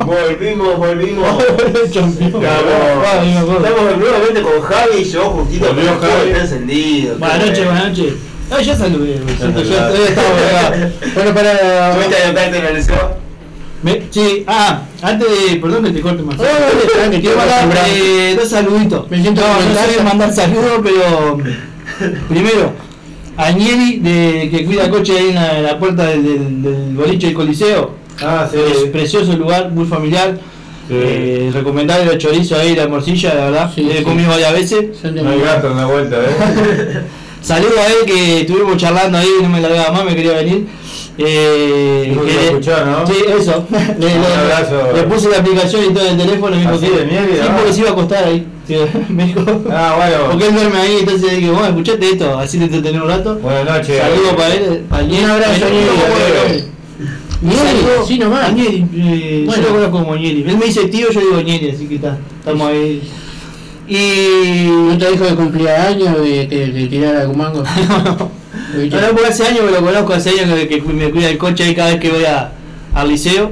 Volvimos, volvimos. Campeón. Estamos, estamos nuevamente con Javi y yo justito Volvió Javi. está encendido. Buenas noches, buenas noches. No, ya saludé, me siento, ya saludé. estaba acá. Bueno, para. ¿Tuviste en el? Me- sí, ah, antes de. Perdón que te corte más. Oh, quiero mandar eh, dos saluditos. Me siento no, no sé mandar saludos, pero. Primero, a Nieri, de, que cuida coche ahí en la, en la puerta del, del, del boliche del Coliseo. Ah, sí. Es precioso lugar, muy familiar. Eh, recomendable el chorizo ahí, la morcilla, la verdad. Sí, He sí. comido varias veces. No hay gato en la vuelta, ¿eh? Saludo a él que estuvimos charlando ahí, no me la vea más, me quería venir. Eh, que le- escuchó, ¿no? Sí, eso. le, le- Un abrazo. le puse la aplicación y todo en el teléfono y me dijo ¿Así que- de miel, sí, porque se iba a acostar ahí. Sí, me dijo. Ah, bueno. Porque él duerme ahí, entonces dije, bueno, escuchate esto, así te entretener un rato. Buenas noches. Saludos para él. para Un abrazo, Nieri. Sí nomás. Nieri, eh, Bueno. Yo lo conozco como Nieri. Él me dice tío, yo digo Nieri, así que está, estamos ahí. Y. ¿No te dijo de cumpleaños, de que de tirar algún mango? No, no, porque hace años que lo conozco, hace años que, que me cuida el coche ahí cada vez que voy a, al liceo.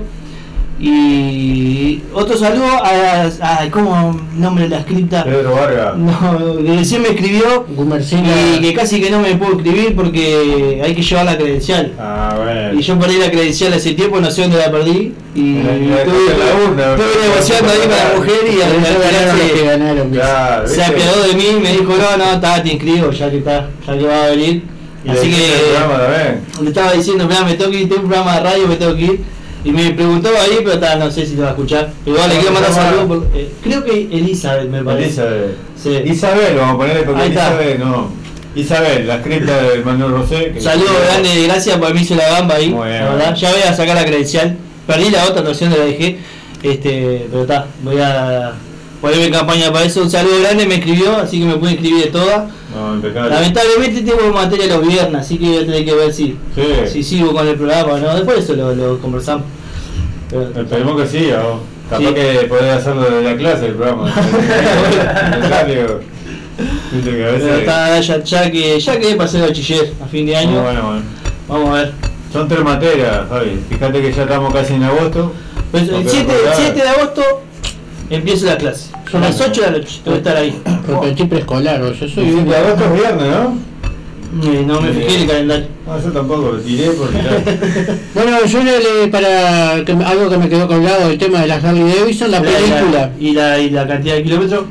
Y otro saludo a, a ¿cómo nombre de la escrita? Pedro Vargas. No, que recién me escribió Gumercina. y que casi que no me puedo escribir porque hay que llevar la credencial. Ah, bueno. Y yo perdí la credencial hace tiempo, no sé dónde la perdí. Y estuve, negociando ahí con la mujer y al final ganaron se- que ganaron. Claro, se ¿viste? apiadó de mí y me dijo, no, no, está, te inscribo, ya que está, ya que va a venir. Así que también. le estaba diciendo, mira, me tengo que ir, tengo un programa de radio, me tengo que ir. Y me preguntó ahí, pero está, no sé si te va a escuchar. Igual le ¿Cómo quiero mandar saludos. por- eh, creo que Elizabeth me parece. Elizabeth. Sí. Isabel, vamos a ponerle porque Ahí está. Isabel, no. Isabel, la cripta del Manuel Rosé. Saludos grandes, gracias por me hizo la gamba ahí. Muy bien. La verdad, ya voy a sacar la credencial. Perdí la otra versión de la dejé. Este, pero está, voy a ponerme en campaña para eso. Un saludo grande, me escribió, así que me pude inscribir de toda. No, impecable. Lamentablemente tengo materia los viernes, así que voy a tener que ver si, Sí. si sigo con el programa o no. Después de eso lo, lo conversamos. Pero- Esperemos que sí, o capaz Sí. que podés hacerlo de la clase el programa. Que a pero está, ya, ya que ya quedé para ser bachiller a fin de año. Bueno, bueno. Vamos a ver. Son tres materias, Javi. Fíjate que ya estamos casi en agosto. Pues el te 7, vas a acordar. 7 de agosto empiezo la clase. Son las 8 de la noche, tengo que estar ahí. Repetí preescolar, o yo soy El 7 de agosto es viernes, ¿no? Eh, no me fijé en el calendario. No, yo tampoco lo tiré porque. Bueno, yo le, para que, algo que me quedó colgado, el tema de la Harley Davidson, la película. ¿Y la, y la cantidad de kilómetros?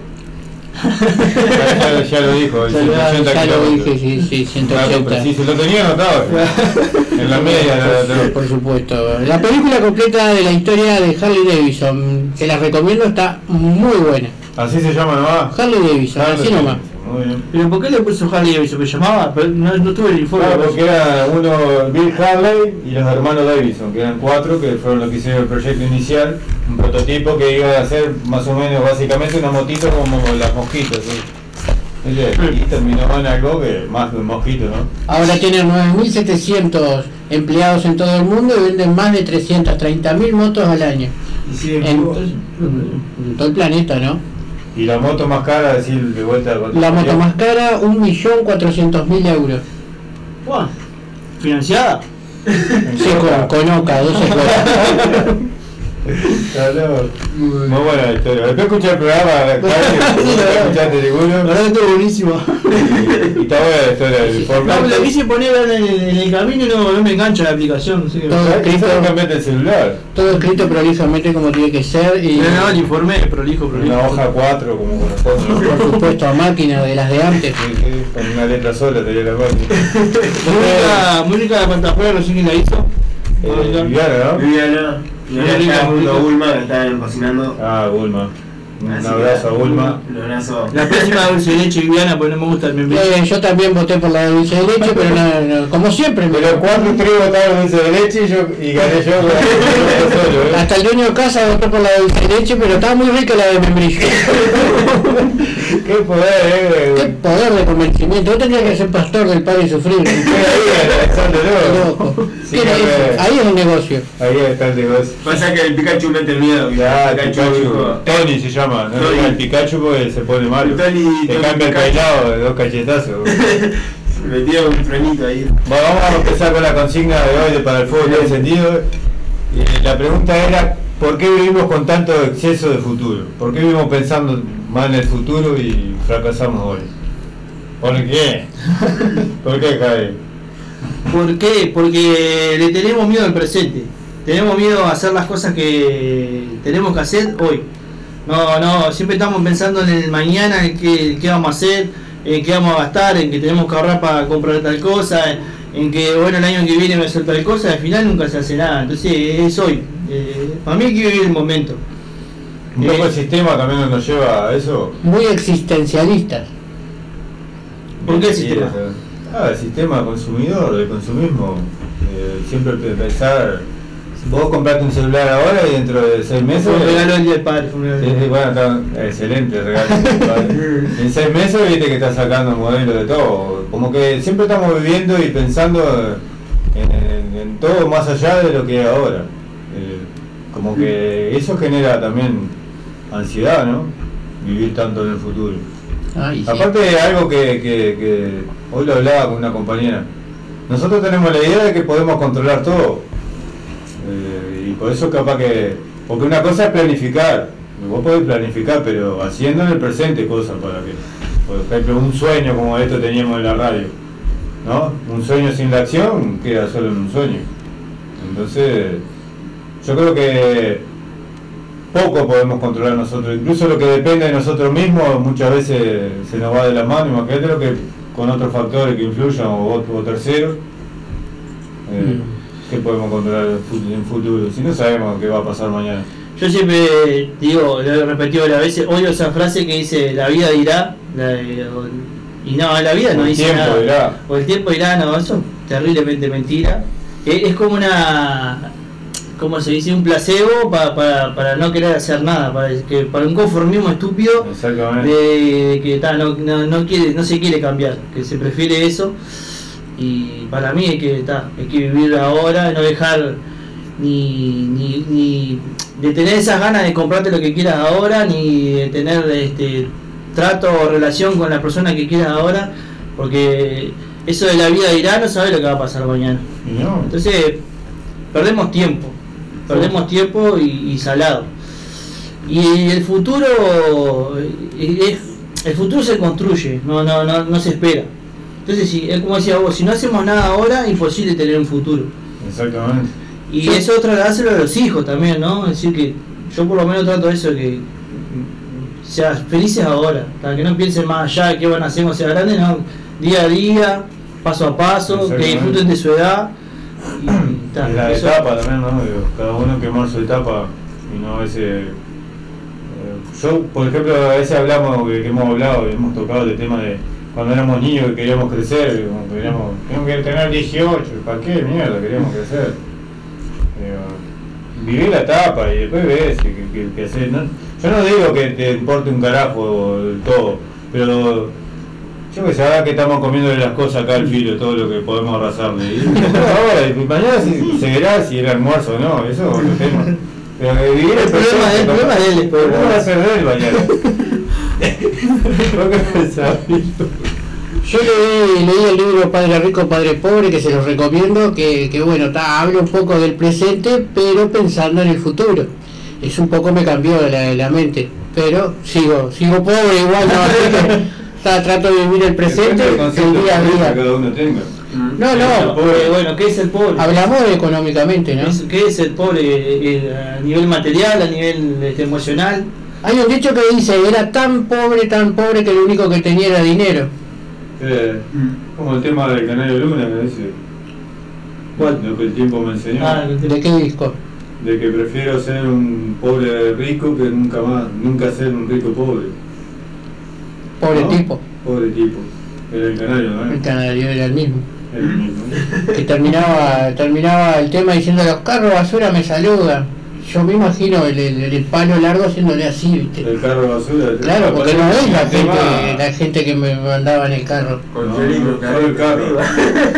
Ya, ya lo dijo, el Ya lo- 180 ya lo dije, sí, sí, Dato 180. preciso, lo tenía anotado. En la media lo- Por supuesto. La película completa de la historia de Harley Davidson, que la recomiendo, está muy buena. Así se llama nomás. Harley Davidson, así nomás. Muy bien. ¿Pero por qué le puso Harley Davidson? ¿Me llamaba? Pero no, no tuve el informe. Claro, porque era uno Bill Harley y los hermanos Davidson, que eran cuatro, que fueron los que hicieron el proyecto inicial, un prototipo que iba a ser más o menos básicamente una motito como las mosquitos. ¿sí? ¿Viste? Y terminó en algo que más que un mosquito, ¿no? Ahora tienen 9.700 empleados en todo el mundo y venden más de 330.000 motos al año. En, en todo el planeta, ¿no? Y la moto más cara, decir de vuelta. La moto más cara, 1.400.000 euros. Buah, ¿Financiada? Sí, con, con Oca, 12 cuotas. Claro. Muy buena la historia. Después escuché el programa, escuchaste seguro. La verdad buenísimo. Y está buena la historia del informe. No, lo quise poner en el, camino y no, me engancha la aplicación. Todo escrito, el celular. todo escrito prolijamente como tiene que ser y No, no, el informe es prolijo, prolijo. Una hoja 4 como corresponde. por supuesto a máquina de las de antes. Con una letra sola tenía la máquina. Música, música de Pantafuera, no sé quién la hizo. Eh, Viviana, ¿no? Viviana, Junto a rica. Bulma que están cocinando. Ah, Bulma. Un Así abrazo a Bulma. Un abrazo. La próxima dulce de leche Viviana, porque no me gusta el membrillo. Eh, yo también voté por la dulce de leche, pero no, no, como siempre. me- Pero cuatro tres votaron dulce de leche y, yo, y gané yo ¿eh? Hasta el dueño de casa votó por la dulce de leche, pero estaba muy rica la de membrillo. Qué poder, eh. Qué poder de convencimiento. Yo tendría que ser pastor del padre y sufrir. Ahí, ¿no? Sí, ¿Qué era que- eso? Ahí es un negocio. Ahí está el negocio. Pasa que el Pikachu mete el miedo. Ya, el Pikachu, dijo, Tony se llama, no Tony. diga el Pikachu porque se pone malo. Tony- Te cambia el Pikachu. peinado de dos cachetazos. Metía un frenito ahí. Bueno, vamos a empezar con la consigna de hoy de para el fuego está encendido. La pregunta era, ¿por qué vivimos con tanto exceso de futuro? ¿Por qué vivimos pensando más en el futuro y fracasamos hoy? ¿Por qué? ¿Por qué, Javi? ¿Por qué? Porque le tenemos miedo al presente. Tenemos miedo a hacer las cosas que tenemos que hacer hoy. No, no, siempre estamos pensando en el mañana, en qué, qué vamos a hacer, en qué vamos a gastar, en que tenemos que ahorrar para comprar tal cosa, en, en que bueno el año que viene me a hacer tal cosa, al final nunca se hace nada. Entonces es hoy. Eh, para mí hay que vivir el momento. Un poco el sistema también nos lleva a eso. Muy existencialistas. ¿Por qué el sistema? Ah, el sistema consumidor, del consumismo. Eh, siempre pe- pensar, vos compraste un celular ahora y dentro de seis meses... Un regalo día del padre. del bueno, está excelente el regalo. en seis meses viste que está sacando modelo de todo. Como que siempre estamos viviendo y pensando en, en- en todo más allá de lo que es ahora. Eh, como que eso genera también ansiedad, ¿no? Vivir tanto en el futuro. Ay, sí. Aparte de algo que, que- que hoy lo hablaba con una compañera, nosotros tenemos la idea de que podemos controlar todo. Eh, y por eso capaz que... Porque una cosa es planificar, vos podés planificar, pero haciendo en el presente cosas para que... Por ejemplo, un sueño como esto teníamos en la radio, ¿no? Un sueño sin la acción queda solo en un sueño. Entonces, yo creo que poco podemos controlar nosotros, incluso lo que depende de nosotros mismos muchas veces se nos va de la mano, imagínate lo que con otros factores que influyan o, o terceros, eh, ¿qué podemos controlar en en futuro? Si no sabemos qué va a pasar mañana. Yo siempre digo, lo he repetido varias veces, odio esa frase que dice la vida dirá, la- y no, la vida no el dice tiempo nada. dirá. O el tiempo dirá, no, eso es terriblemente mentira. Es como una, como se dice, un placebo pa- para, para no querer hacer nada, para, que, para un conformismo estúpido de, de que ta, no, no, no quiere, no se quiere cambiar, que se prefiere eso. Y para mí hay que, ta, hay que vivir ahora, no dejar ni, ni, ni de tener esas ganas de comprarte lo que quieras ahora, ni de tener este trato o relación con la persona que quieras ahora, porque eso de la vida dirá no sabe lo que va a pasar mañana. No, Entonces, perdemos tiempo, perdemos tiempo y, y salado. Y el futuro, eh, es, el futuro se construye, no, no, no, no se espera. Entonces, si, es como decía vos, si no hacemos nada ahora, imposible tener un futuro. exactamente. Y eso trasladárselo a los hijos también, ¿no? Es decir, que yo por lo menos trato eso, que mm, o sea, felices ahora, para que no piensen más allá de qué van a hacer cuando sea grande, no, día a día, paso a paso, que disfruten de su edad. Y, la eso- etapa también, ¿no? Cada uno quemar su etapa y no a veces. eh, Yo, por ejemplo, a veces hablamos, que, hemos hablado, y hemos tocado el tema de cuando éramos niños que queríamos crecer, como que queríamos, teníamos que tener 18, ¿para qué mierda queríamos crecer? Digo, viví la etapa y después ves que, que, que haces, ¿no? Yo no digo que te importe un carajo todo, pero yo que sé, ahora que estamos comiendo las cosas acá al filo, todo lo que podemos arrasarle. Y ahora, y mañana si, se verá si era almuerzo o no, eso es otro tema. Pero que vivir El problema de él, el problema de él es pero ¿cómo va a pobre. perder mañana? Yo leí, leí el libro Padre Rico, Padre Pobre, que se los recomiendo, que, que bueno, ta, habla un poco del presente, pero pensando en el futuro. Eso un poco me cambió la, la mente, pero sigo, sigo pobre igual, ¿no? Ta, trato de vivir el presente, el día a día. cada uno tenga. No, no, bueno, ¿qué es el pobre? hablamos económicamente, ¿no? ¿Qué es el pobre eh, eh, a nivel material, a nivel este, emocional? Hay un dicho que dice, era tan pobre, tan pobre que lo único que tenía era dinero. Eh, como el tema del Canario Luna que dice. Lo que el tiempo me enseñó. Ah, ¿De qué disco? De que prefiero ser un pobre rico que nunca más, nunca ser un rico pobre. Pobre ¿No? tipo. Pobre tipo. Era el canario, ¿no? El canario era el mismo. El mismo. que terminaba terminaba el tema diciendo los carros basura me saludan yo me imagino el, el- el palo largo haciéndole así viste El carro de basura. claro porque no es la El gente la gente que me mandaba en el carro No, no, solo el carro.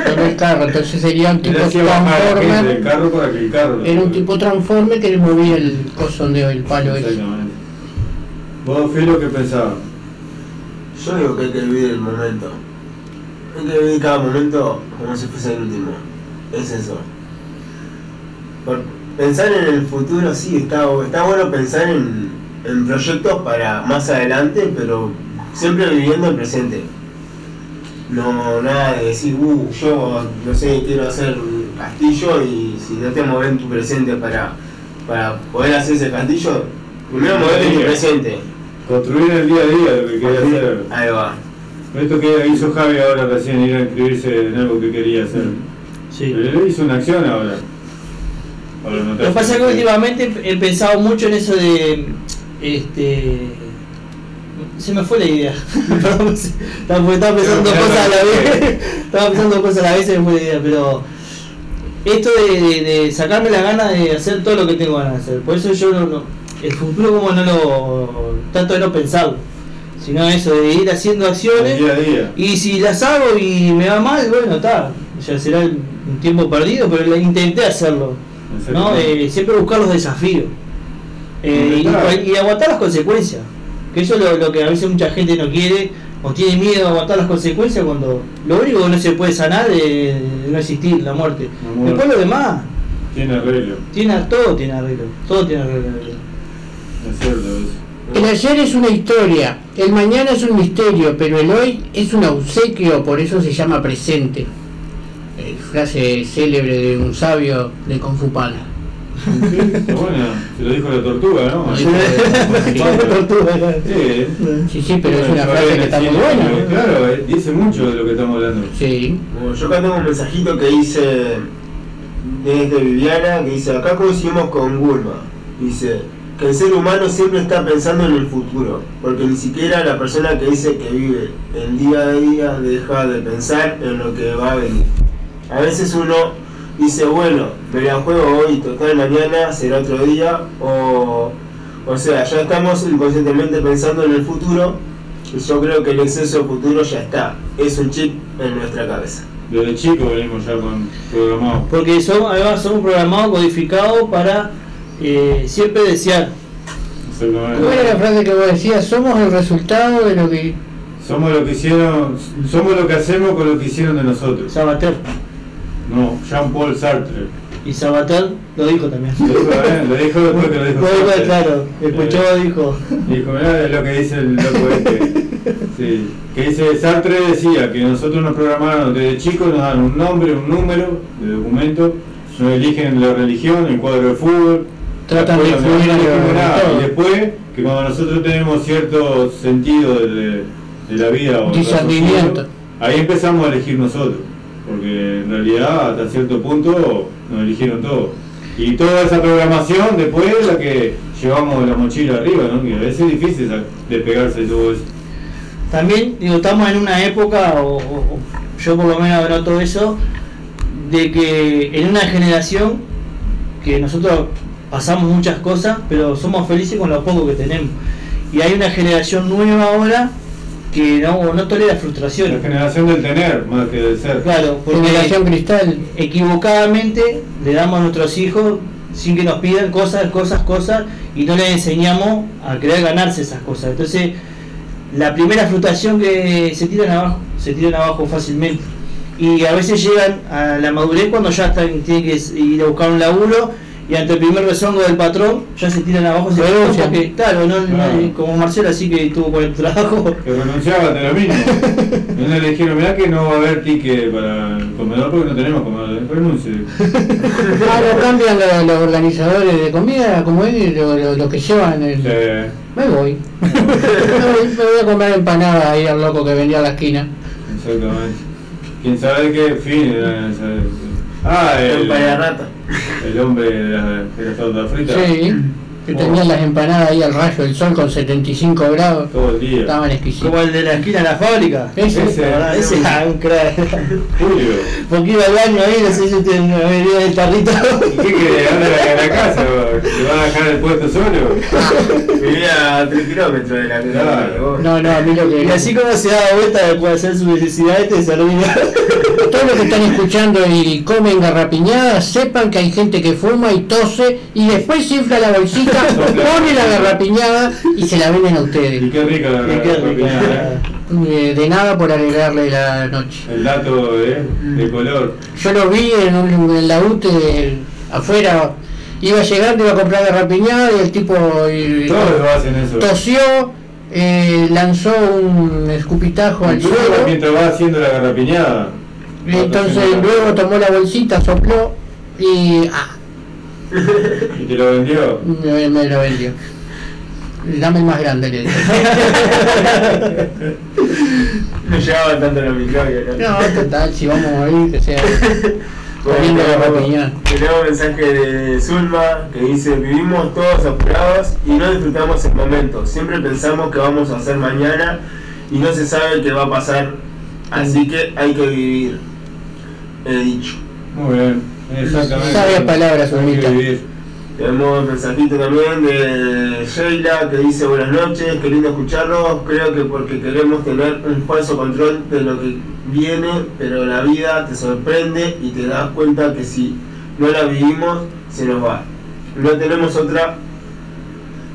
solo el carro entonces sería un tipo carro para que el carro. era un tipo transformer que le movía el cosondeo el palo ese Exactamente. ¿Vos, Filo, qué pensabas? Yo digo que hay que vivir el momento. Hay que vivir cada momento como si fuese el último. Es eso. Por pensar en el futuro, sí, está, está bueno pensar en, en proyectos para más adelante, pero siempre viviendo el presente. No, nada de decir, uh, yo, no sé, quiero hacer un castillo y si no te mueves en tu presente para, para poder hacer ese castillo, primero moverte en tu presente. Construir el día a día lo que quería hacer. Ahí va. Esto que hizo Javi ahora recién, ir a inscribirse en algo que quería hacer. Sí. Pero él hizo una acción ahora. Ahora no te Lo que pasa es que últimamente he pensado mucho en eso de. Este. Se me fue la idea. Perdón, se- estaba, pensando cosas a la vez. Estaba pensando cosas a la vez y se me fue la idea. Pero. Esto de, de- de sacarme la gana de hacer todo lo que tengo ganas de hacer. Por eso yo no. El futuro, como no lo. Trato de no pensarlo. Sino eso, de ir haciendo acciones. Día a día. Y si las hago y me va mal, bueno, está. Ya será un tiempo perdido, pero intenté hacerlo. ¿no? Eh, siempre buscar los desafíos. Eh, y, aguantar las consecuencias. Que eso es lo, lo que a veces mucha gente no quiere o tiene miedo a aguantar las consecuencias cuando lo único que no se puede sanar es de no existir, la muerte. La muerte. Después lo demás, Tiene arreglo. tiene, todo tiene arreglo. Todo tiene arreglo. El ayer es una historia el mañana es un misterio pero el hoy es un obsequio por eso se llama presente Eh, frase célebre de un sabio de Panda Está bueno, se lo dijo la tortuga, ¿no? Sí, Sí, Sí, sí, pero es una frase que está muy buena. Claro, eh, dice mucho de lo que estamos hablando. Sí. Bueno, yo acá tengo un mensajito que dice desde Viviana, que dice, acá coincidimos con Gulma. Dice que el ser humano siempre está pensando en el futuro, porque ni siquiera la persona que dice que vive el día a día deja de pensar en lo que va a venir. A veces uno dice, bueno, me la juego hoy, total mañana será otro día, o, o sea, ya estamos inconscientemente pensando en el futuro, y yo creo que el exceso de futuro ya está, es un chip en nuestra cabeza. Desde chico venimos ya con programados. Porque somos, además somos programados, codificados para eh, siempre desear. ¿Cómo era la frase que vos decías? Somos el resultado de lo que... Somos lo que hicieron, somos lo que hacemos con lo que hicieron de nosotros. Sabater. No, Jean-Paul Sartre. Y Sabater lo dijo también. Lo dijo, eh, lo dijo después que lo dijo. Lo dijo, Sartre. claro, escuchó, Eh, dijo. Dijo, mirá lo que dice el loco este. Sí, que dice Sartre decía que nosotros nos programaron desde chicos, nos dan un nombre, un número de documento, nos eligen la religión, el cuadro de fútbol, Tratan de influir todo. y después que cuando nosotros tenemos cierto sentido de, de la vida o Discernimiento. ahí empezamos a elegir nosotros, porque en realidad hasta cierto punto nos eligieron todos. Y toda esa programación después es la que llevamos la mochila arriba, ¿no? Que a veces es difícil despegarse de todo eso. También, digo, estamos en una época, o, o- o yo por lo menos noto eso, de que en una generación que nosotros pasamos muchas cosas, pero somos felices con lo poco que tenemos. Y hay una generación nueva ahora que no, no tolera frustración. La generación del tener más que del ser. Claro, porque Generación cristal. equivocadamente le damos a nuestros hijos sin que nos pidan cosas, cosas, cosas y no les enseñamos a querer ganarse esas cosas. Entonces, la primera frustración que se tiran abajo, se tiran abajo fácilmente. Y a veces llegan a la madurez cuando ya están, tienen que ir a buscar un laburo y ante el primer rezongo del patrón ya se tiran abajo. Se Renuncian. porque, claro, no, no- como Marcelo así que tuvo con el trabajo. Que renunciaba de lo mismo. Entonces le dijeron, mirá que no va a haber ticket para el comedor porque no tenemos comedor. Renuncie. Ah, lo cambian los, los organizadores de comida, como es, lo, lo- lo que llevan el... Me voy. me voy. Me voy a comer empanadas ahí al loco que vendía a la esquina. Exactamente. ¿Quién sabe de qué fin era esa? Ah, el, Empanada rata. El hombre de la, de la torta frita. Sí, que tenían las empanadas ahí al rayo del sol con 75 grados. Todo el día. Estaban exquisitas. Como el de la esquina de la fábrica. Ese. ese, ¿verdad? ese era un crack. Julio. Porque iba al baño ahí, no sé si me venía del tarrito. ¿Y qué quiere? ¿Dónde a la casa? ¿Te van a dejar el puesto solo? Vivía a 3 kilómetros de la Claro. No, no, a mí lo que... Y así como se da vuelta después de hacer sus necesidades, te saluda. Todos los que están escuchando y comen garrapiñadas, sepan que hay gente que fuma y tose y después se infla la bolsita, pone la garrapiñada y se la venden a Y ustedes. qué rica la garrapiñada, ¿eh? Eh, De nada por alegrarle la noche. El dato de, de color. Yo lo vi en, un, en la UTE afuera, iba llegando, iba a comprar garrapiñada y el tipo eh, Todos lo hacen eso. tosió, eh, lanzó un escupitajo al suelo, mientras va haciendo la garrapiñada. Entonces luego tomó la bolsita, sopló y ah, Y te lo vendió. me, me lo vendió. Dame el más grande, le dije. No llegaba tanto la microbio. No, total, si vamos a ir, que sea comiendo tenemos, un mensaje de Zulma que dice vivimos todos apurados y no disfrutamos el momento. Siempre pensamos que vamos a hacer mañana y no se sabe qué va a pasar. Así que hay que vivir. He dicho. Muy bien. Exactamente. Sabias palabras, vivir. Tenemos un mensajito también de Sheila que dice buenas noches, qué lindo escucharlos, creo que porque queremos tener un falso control de lo que viene, pero la vida te sorprende y te das cuenta que si no la vivimos, se nos va. No tenemos otra,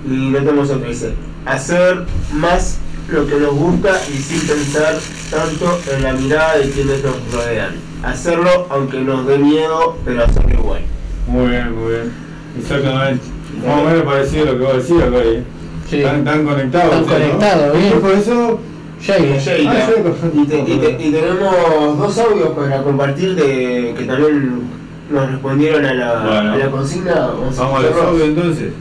y no tenemos otra, dice, hacer más lo que nos gusta y sin pensar tanto en la mirada de quienes nos rodean. Hacerlo aunque nos dé miedo, pero hacerlo igual. Muy bien, muy bien. Exactamente. Más o menos parecido a lo que vos decías. Sí. Están, están conectados. Están ¿no? conectados, bien. Y Por eso. Ah. Y, te- y te- y tenemos dos audios para compartir de que también nos respondieron a la, Bueno. a la consigna. Vamos, Vamos a los audios entonces.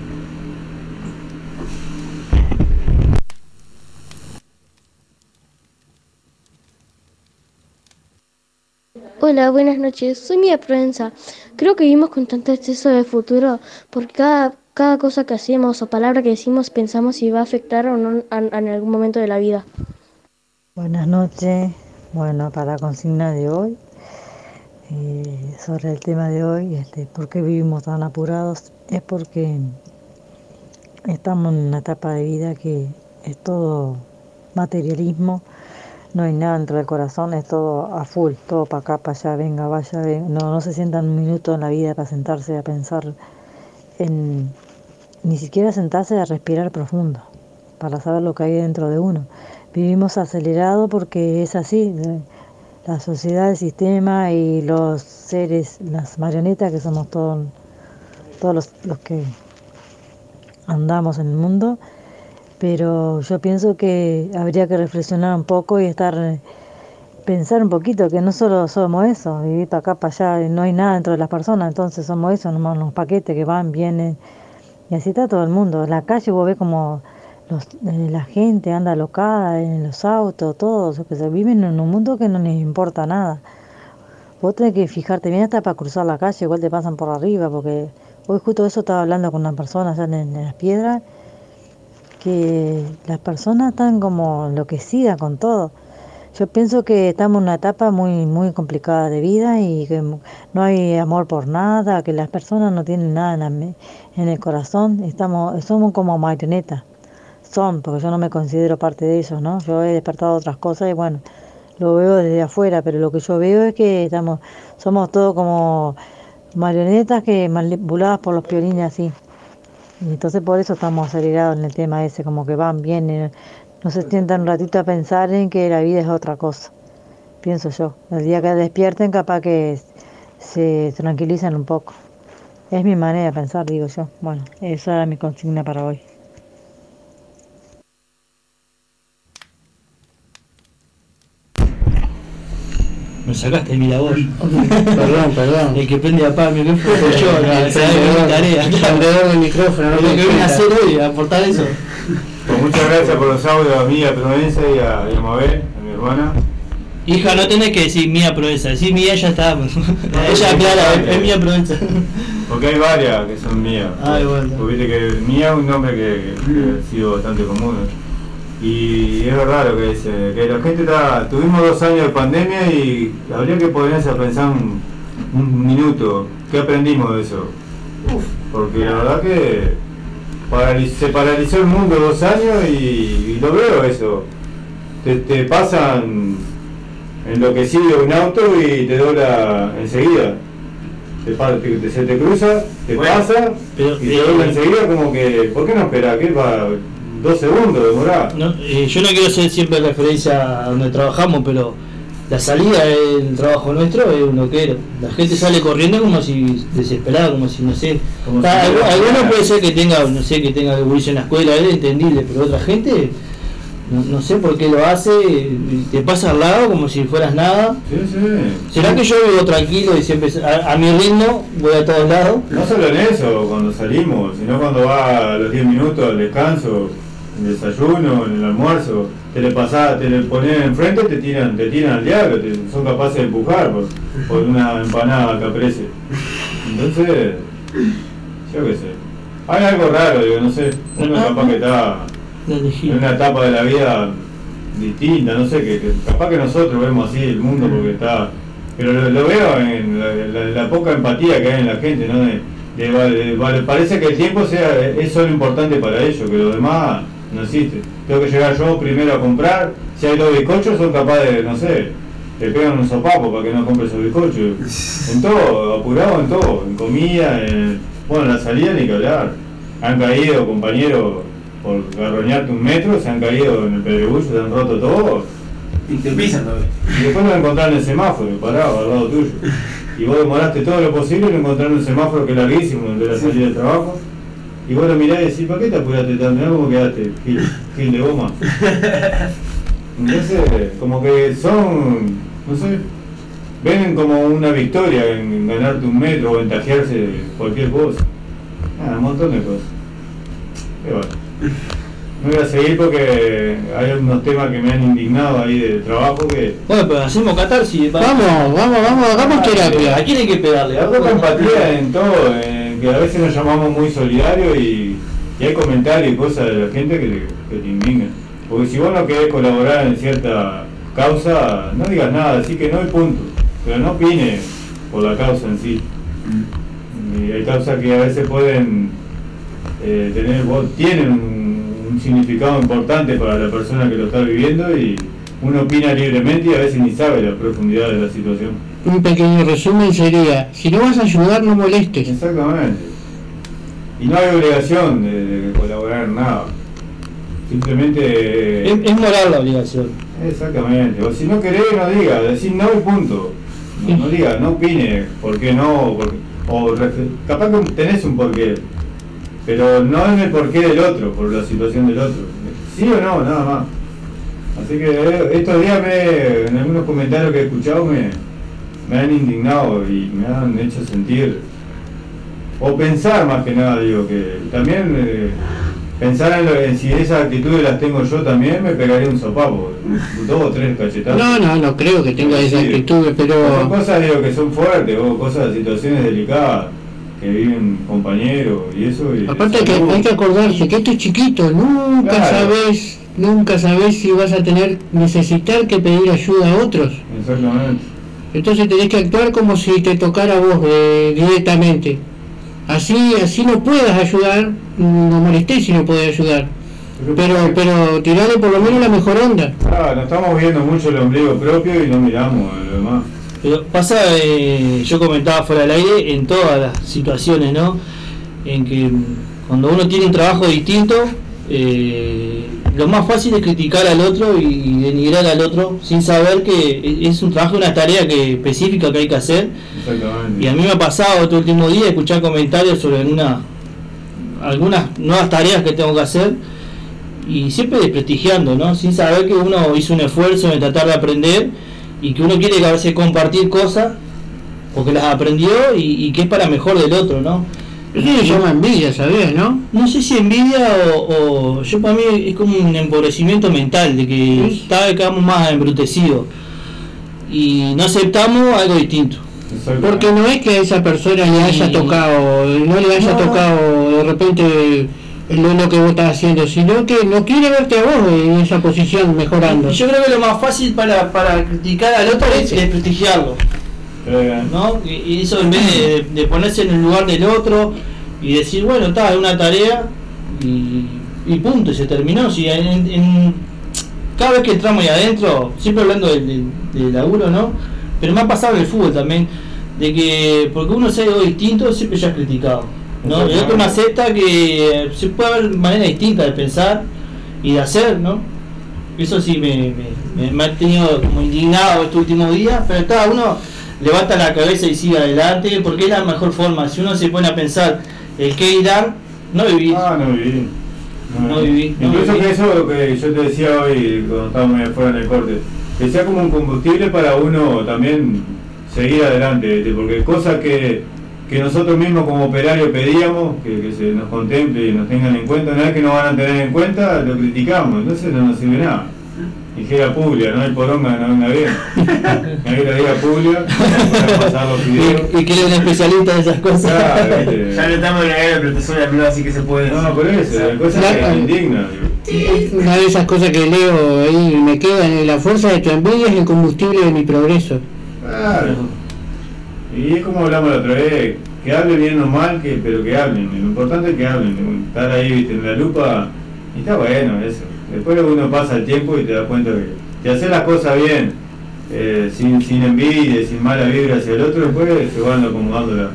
Hola, buenas noches. Soy Mía Provenza. Creo que vivimos con tanto exceso de futuro porque cada, cosa que hacemos o palabra que decimos pensamos si va a afectar o no en algún momento de la vida. Buenas noches. Bueno, para la consigna de hoy, eh, sobre el tema de hoy, este, ¿por qué vivimos tan apurados? Es porque estamos en una etapa de vida que es todo materialismo, no hay nada dentro del corazón, es todo a full, todo para acá, para allá, venga, vaya, venga. No, no se sientan un minuto en la vida para sentarse a pensar en, ni siquiera sentarse a respirar profundo, para saber lo que hay dentro de uno. Vivimos acelerado porque es así, de- la sociedad, el sistema y los seres, las marionetas que somos todos, todos los que andamos en el mundo, pero yo pienso que habría que reflexionar un poco y estar, pensar un poquito que no solo somos eso, vivir para acá, para allá, no hay nada dentro de las personas, entonces somos eso, nomás unos paquetes que van, vienen, y así está todo el mundo. La calle vos ves como los, eh, la gente anda alocada en los autos, todos, que se viven en un mundo que no les importa nada. Vos tenés que fijarte bien hasta para cruzar la calle, igual te pasan por arriba, porque hoy justo eso estaba hablando con una persona allá en las piedras, que las personas están como enloquecidas con todo. Yo pienso que estamos en una etapa muy muy complicada de vida y que no hay amor por nada, que las personas no tienen nada en, el corazón, estamos somos como marionetas. Son, porque yo no me considero parte de ellos, ¿no? Yo he despertado otras cosas y bueno, lo veo desde afuera, pero lo que yo veo es que estamos somos todos como marionetas que manipuladas por los piolines así. Y entonces por eso estamos acelerados en el tema ese, como que van, vienen, no se sientan un ratito a pensar en que la vida es otra cosa, pienso yo. El día que despierten capaz que se tranquilizan un poco. Es mi manera de pensar, digo yo. Bueno, esa era mi consigna para hoy. Me sacaste mi labor. Perdón, perdón. El que prende a yo, El que se haga mi tarea. el prendedor del micrófono, no lo que vine a hacer hoy, a aportar eso. Pues muchas gracias por los audios a mí, a Provenza y a, y a Mabel, a mi hermana. Hija, no tenés que decir mía Provenza, decir mía ya está. Ella aclara, es, es mía Provenza. Porque hay varias que son mías. Ay, bueno. Porque viste que mía es un nombre que, que ha sido bastante común. ¿no? Y es verdad lo que dice, que la gente está. Tuvimos dos años de pandemia y habría que ponerse a pensar un, un minuto. ¿Qué aprendimos de eso? Porque la verdad que paraliz- se paralizó el mundo dos años y, y lo veo eso. Te, te pasan enloquecido un auto y te dobla enseguida. Te, te- se te cruza, te Bueno, pasa pero, y te dobla enseguida como que, ¿por qué no espera? ¿Qué va? Dos segundos demorá. No, eh, yo no quiero hacer siempre referencia a donde trabajamos, pero la salida del trabajo nuestro es un loquero. La gente sale corriendo como si desesperada, como si no sé. Como si alguno nada. puede ser que tenga, no sé, que tenga bullicio en la escuela, es entendible, pero otra gente no, no sé por qué lo hace, te pasa al lado como si fueras nada. Sí, sí. ¿Será que yo vivo tranquilo y siempre a, a mi ritmo voy a todos lados? No solo en eso, cuando salimos, sino cuando va a los 10 minutos al descanso, el desayuno, en el almuerzo, te le pasás, te le pones enfrente, te tiran, te tiran al diablo, te- son capaces de empujar por, por una empanada caprese. Entonces, yo qué sé. Hay algo raro, digo, no sé, uno capaz que está en una etapa de la vida distinta, no sé, que, que capaz que nosotros vemos así el mundo porque está... Pero lo, lo veo en la, la- la poca empatía que hay en la gente, ¿no? De, de- de- parece que el tiempo sea es solo importante para ellos, que lo demás no existe. Tengo que llegar yo primero a comprar, si hay dos bizcochos son capaces de, no sé, te pegan un sopapo para que no compres esos bizcochos. En todo, apurado en todo, en comida, en, bueno, en la salida ni que hablar. Han caído compañeros por garroñarte un metro, se han caído en el pedregullo, se han roto todo. Y te pisan todavía. Y después lo encontraron en el semáforo, parado al lado tuyo. Y vos demoraste todo lo posible en encontrar un semáforo que es larguísimo, donde la salida del trabajo. Y vos lo mirás y decís, ¿para qué te apuraste tanto? Mirá cómo quedaste, gil, gil de goma. Entonces, como que son, no sé, ven como una victoria en ganarte un metro o ventajearse de cualquier cosa. Nada, un montón de cosas. Y bueno, no voy a seguir porque hay unos temas que me han indignado ahí del trabajo que... Bueno, pero hacemos catarsis. va. Vamos, vamos, vamos, hagamos terapia. ¿A quién hay que pegarle? Poca empatía en todo, en que a veces nos llamamos muy solidarios y, y hay comentarios y cosas de la gente que te, que te indignan. Porque si vos no querés colaborar en cierta causa, no digas nada, así que no hay punto. Pero no opines por la causa en sí. Y hay causas que a veces pueden eh, tener, tienen un, un significado importante para la persona que lo está viviendo y uno opina libremente y a veces ni sabe la profundidad de la situación. Un pequeño resumen sería, si no vas a ayudar, no molestes. Exactamente. Y no hay obligación de, de colaborar en nada. Simplemente... Es, es moral la obligación. Exactamente. O si no querés, no digas. Decir no y punto. No, no digas, no opines. ¿Por qué no? Porque- o capaz que tenés un porqué. Pero no en el porqué del otro, por la situación del otro. Sí o no, nada más. Así que eh, estos días me, en algunos comentarios que he escuchado me, me han indignado y me han hecho sentir, o pensar más que nada, digo, que también eh, pensar en, lo- en si esas actitudes las tengo yo también, me pegaría un sopapo, dos o tres cachetazos. No, no, no creo que tenga Sí. esa actitud, Son pero cosas digo, que son fuertes, o cosas, situaciones delicadas que viven compañeros y eso. Y aparte que hay que acordarse que esto es chiquito, nunca Claro. sabes, nunca sabes si vas a tener, necesitar que pedir ayuda a otros. Exactamente. Entonces tenés que actuar como si te tocara a vos eh, directamente. Así, así no puedas ayudar, no molestés si no podés ayudar. Pero, pero tirale por lo menos la mejor onda. Ah, nos estamos viendo mucho el ombligo propio y no miramos a lo demás. Pero pasa, eh, yo comentaba fuera del aire, en todas las situaciones, ¿no? En que mm, cuando uno tiene un trabajo distinto, eh, lo más fácil es criticar al otro y denigrar al otro sin saber que es un trabajo, una tarea que específica que hay que hacer. Y a mí me ha pasado este último día escuchar comentarios sobre alguna, algunas nuevas tareas que tengo que hacer y siempre desprestigiando, ¿no? Sin saber que uno hizo un esfuerzo en tratar de aprender y que uno quiere que a veces compartir cosas porque las aprendió y, y que es para mejor del otro, ¿no? Eso se llama envidia, ¿sabías, no? No sé si envidia o, o- yo para mí es como un empobrecimiento mental de que cada vez quedamos más embrutecidos y no aceptamos algo distinto. Porque no es que a esa persona le haya tocado, no le haya No. tocado de repente lo, lo que vos estás haciendo, sino que no quiere verte a vos en esa posición mejorando. Yo creo que lo más fácil para, para criticar al otro es desprestigiarlo. ¿No? Y, eso en vez de, de ponerse en el lugar del otro y decir, bueno, está, es una tarea y, y punto, y se terminó. Si en, en- cada vez que entramos ahí adentro, siempre hablando del, del- del laburo, ¿no? Pero me ha pasado en el fútbol también, de que porque uno hace algo distinto, siempre ya es criticado. ¿no? El otro no acepta que se puede haber maneras distintas de pensar y de hacer, ¿no? Eso sí me, me, me- me ha tenido como indignado estos últimos días, pero cada uno levanta la cabeza y sigue adelante, porque es la mejor forma. Si uno se pone a pensar el que irán, no vivir. Ah, no viví. No viví, no Incluso que eso que yo te decía hoy cuando estábamos afuera en el corte, que sea como un combustible para uno también seguir adelante, porque cosas que, que nosotros mismos como operarios pedíamos, que, que se nos contemple y nos tengan en cuenta, una vez que nos van a tener en cuenta, lo criticamos, entonces no nos sirve nada. Dijera Puglia, no hay poronga, no venga bien. Ahí le diga Puglia, para pasar los videos. Y, y que eres un especialista de esas cosas. Claro. Ya no estamos en la era de protección de la así que se puede No, por eso, cosas que Claro. me indignan. Una de esas cosas que leo ahí y me quedan, la fuerza de tu envidia es el combustible de mi progreso. Claro. Y es como hablamos la otra vez, que hablen bien o mal, que, pero que hablen. Lo importante es que hablen. Estar ahí ¿viste? en la lupa, y está bueno eso. Después uno pasa el tiempo y te das cuenta que si haces las cosas bien, eh, sin, sin envidia, sin mala vibra hacia el otro, después se van acomodando la,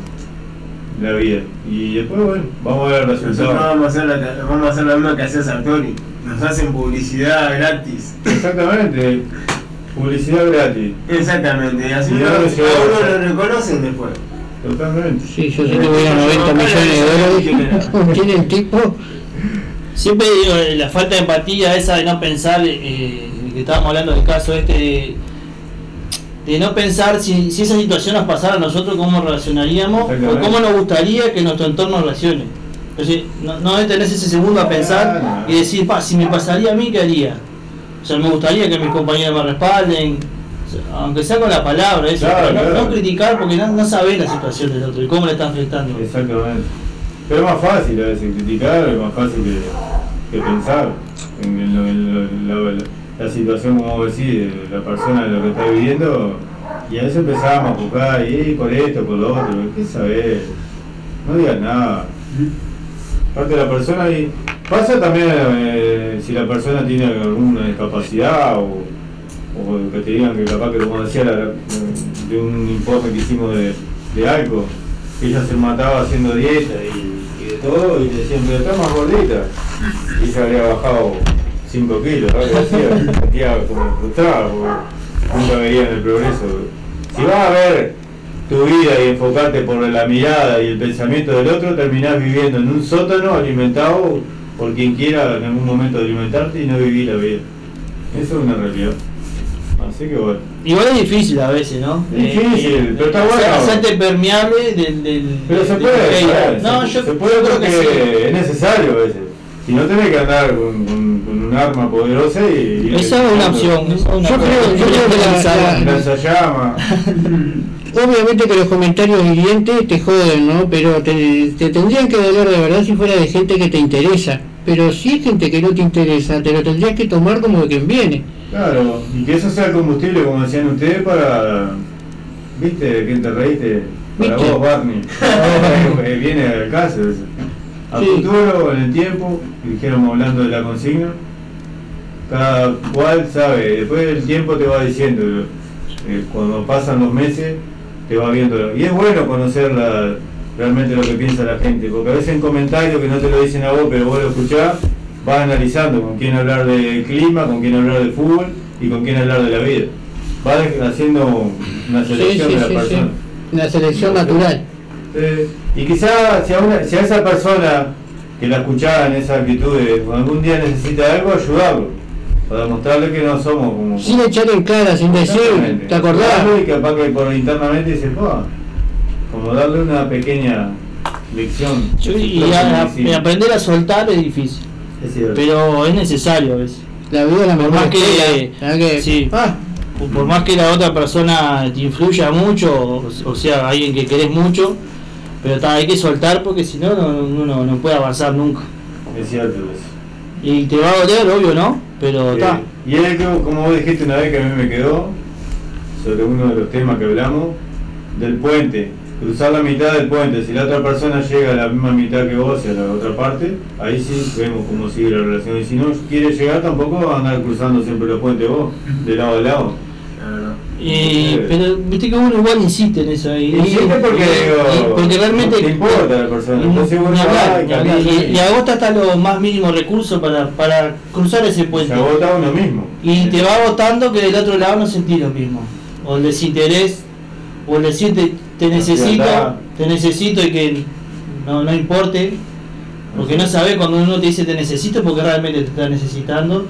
la vida. Y después, bueno, vamos a ver el Nosotros resultado. vamos a hacer la, vamos a hacer lo mismo que hacía Sartori. Nos hacen publicidad gratis. Exactamente, publicidad gratis. Exactamente, y así Y a- lo reconocen después. Totalmente. Sí, yo sé que voy a 90 millones de dólares. tiene el tipo. Siempre digo, eh, la falta de empatía esa de no pensar, eh, que estábamos hablando del caso este, de, de no pensar si, si esa situación nos pasara a nosotros, cómo reaccionaríamos o cómo nos gustaría que nuestro entorno reaccione. Entonces, no, no detenerse ese segundo a pensar y decir, pa, si me pasaría a mí, ¿qué haría? O sea, me gustaría que mis compañeros me respalden, aunque sea con la palabra, eso, Claro, no, claro. no criticar porque no, no sabés la situación del otro y cómo le está afectando. Exactamente. Pero es más fácil a veces criticar, es más fácil que, pensar en, la, la- situación, como decís, de la persona de lo que está viviendo. Y a veces empezamos a juzgar, y por esto, por lo otro, ¿qué sabés? No digas nada. Parte de la persona y pasa también eh, si la persona tiene alguna discapacidad o, que te digan que capaz que como decía la- de un informe que hicimos de, algo, que ella se mataba haciendo dieta y, todo y le decían pero está más gordita y ella había bajado 5 kilos, algo así, se sentía como frustrada porque nunca veían el progreso. Si vas a ver tu vida y enfocarte por la mirada y el pensamiento del otro, terminás viviendo en un sótano alimentado por quien quiera en algún momento alimentarte y no vivir la vida. Eso es una realidad. Así que bueno. Igual es difícil a veces, ¿no? Difícil, Eh, pero está hacer- bueno. Hacerte permeable del. del Pero se del puede. No, se, yo, se puede yo creo que sí. es necesario a veces. Si no tenés que andar con, con- con un arma poderosa y. y Esa es una opción. esa es una Yo creo- yo creo que la- la- lanzallamas. Obviamente que los comentarios hirientes te joden, ¿no? Pero te, te tendrían que doler de verdad si fuera de gente que te interesa. Pero si es gente que no te interesa, te lo tendrías que tomar como de quien viene. Claro, y que eso sea el combustible, como decían ustedes, para. ¿Viste? ¿Quién te reíste? Para ¿Viste? vos, Barney. Eh, Viene al caso. eso. A Sí. futuro, en el tiempo, dijéramos hablando de la consigna, cada cual sabe, después el tiempo te va diciendo, eh, cuando pasan los meses, te va viendo. Y es bueno conocer la- realmente lo que piensa la gente, porque a veces en comentarios que no te lo dicen a vos, pero vos lo escuchás, vas analizando con quién hablar del clima, con quién hablar de fútbol y con quién hablar de la vida. Vas haciendo una selección sí, de la sí, persona. sí. Una selección natural. Y quizá si a, una- si a esa persona que la escuchaba en esa actitud, de, algún día necesita algo, ayudarlo. Para mostrarle que no somos como... Sin echar en cara, sin decir. ¿te acordás? Y capaz que por internamente dice, "Pa", como darle una pequeña lección. Yo- y, que a- y aprender a soltar es difícil. Es. Pero es necesario a veces. La vida es la por mejor más que, escuela. ¿Verdad que- sí, Ah. por- más que la otra persona te influya mucho, o, o sea, alguien que querés mucho, pero ta, hay que soltar porque si no, no- uno no puede avanzar nunca. Es cierto eso. Y te va a doler, obvio, ¿no? Pero Eh, está. y es que, como vos dijiste una vez que a mí me quedó, sobre uno de los temas que hablamos, del puente, cruzar la mitad del puente, si la otra persona llega a la misma mitad que vos y a la otra parte, ahí sí vemos cómo sigue la relación. Y si no quiere llegar, tampoco va a andar cruzando siempre los puentes vos, de lado a lado. Y, pero viste que uno igual insiste en eso. Y, Insiste porque, y- digo, porque realmente. no te importa la persona, y- entonces uno ni hablar, va hablar. Y- y- y agota hasta los más mínimos recursos para, para cruzar ese puente. Se agota uno mismo. Y te va agotando que del otro lado no sentís lo mismo. O el desinterés, o el decir te, necesito, te necesito y que no, no importe. Porque no sabes cuando uno te dice te necesito porque realmente te está necesitando.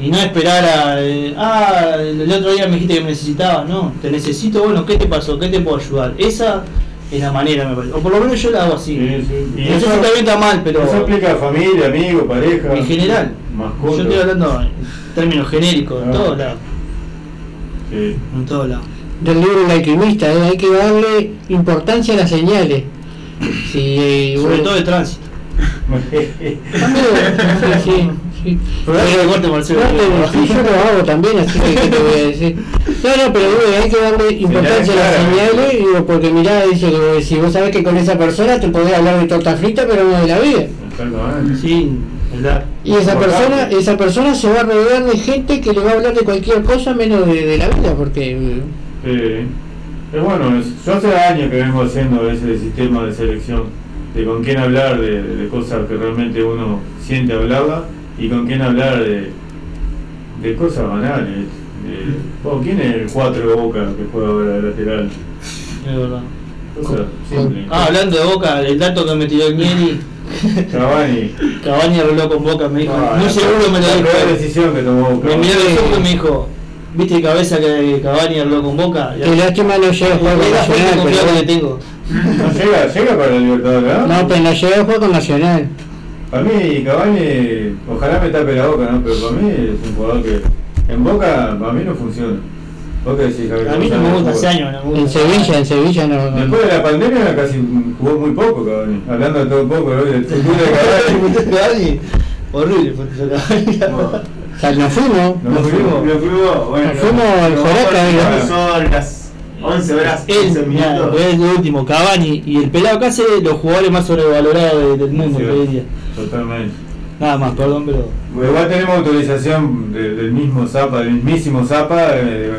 Y no esperar a, eh, ah, el otro día me dijiste que me necesitabas, no, te necesito, bueno, ¿qué te pasó? ¿Qué te puedo ayudar? Esa es la manera, me parece. O por lo menos yo la hago así. Y no sé si también está mal, pero Eso aplica a familia, amigo, pareja. en general. Mascota. Yo estoy hablando en términos genéricos, en Ah. todos lados. Sí. En todos lados. Del libro El alquimista, ¿eh? hay que darle importancia a las señales. Eh, Sobre todo de tránsito. También, sí, sí, sí. Pero hay que corte, Marcelo. Pero, sí, yo lo hago también, así que ¿qué te voy a decir? No, no, pero digo, hay que darle importancia a las señales, digo, porque mirá, dice que si vos sabés que con esa persona te podés hablar de torta frita, pero no de la vida. Sí, verdad. Y esa persona, esa persona se va a rodear de gente que le va a hablar de cualquier cosa menos de, de la vida, porque eh. Es bueno, es- yo hace años que vengo haciendo ese sistema de selección, de con quién hablar de, de cosas que realmente uno siente hablarla y con quién hablar de, de cosas banales. De, oh, ¿Quién es el 4 de boca que juega ahora de lateral? Es verdad. Cosas simples. Ah, hablando de Boca, el dato que me tiró el Nieri. Cavani. Cavani arregló con Boca, me dijo. Ah, muy seguro me lo la dijo. decisión que tomó Boca. Me miró los ojos y me dijo, ¿viste de cabeza que Cavani arregló con Boca? qué lástima no llega a jugar con Nacional, pero confiable que tengo. No llega, llega para la Libertadores, ¿no? No, pero no llega a jugar con Nacional. Para mí, Cavani, ojalá me tape la boca, ¿no? Pero para mí es un jugador que en Boca, para mí no funciona. ¿Vos qué decís, Javier? A mí no me gusta hace años, no En. Sevilla, en Sevilla no. no. Después de la pandemia casi jugó muy poco, Cavani. Hablando de todo un poco, ¿no? del futuro de Cavani. Cavani, horrible fue nos fuimos. Nos fuimos. Lo fuimos, bueno. Nos fuimos al lo- Joraca, lo- las 11 horas, 11 Él, mirá, minutos. es lo último, Cavani y el pelado casi los jugadores más sobrevalorados de- del mundo, Sí. te diría. Totalmente. Nada más, perdón, pero. Igual tenemos autorización de- del mismo Zapa, del mismísimo Zapa. eh,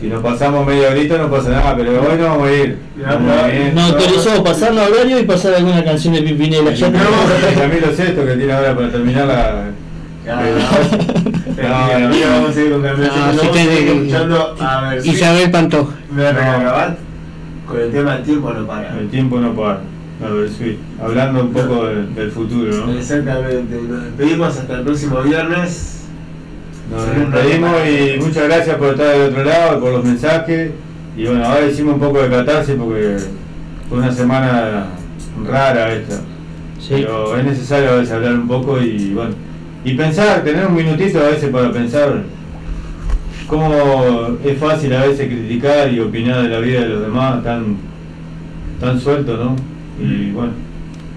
si nos pasamos media horita no pasa nada, pero hoy no vamos a ir. A. Nos autorizó pasar la horario y pasar alguna canción de Pimpinela. Ya No, tenemos- Camilo Sesto que tiene ahora para terminar la. No, mentira, vamos a seguir con Camilo. Ah, escuchando a ver Isabel Pantoja. me voy a recargar con el tema del tiempo no para. El tiempo no para. A ver, sí. Hablando un poco del, del futuro, ¿no? Exactamente, nos despedimos hasta el próximo viernes. Nos despedimos y muchas gracias por estar del otro lado, por los mensajes. Y bueno, ahora hicimos un poco de catarsis porque fue una semana rara esta. Pero es necesario a veces hablar un poco y bueno. Y pensar, tener un minutito a veces para pensar cómo es fácil a veces criticar y opinar de la vida de los demás tan, tan suelto, ¿no? Y bueno,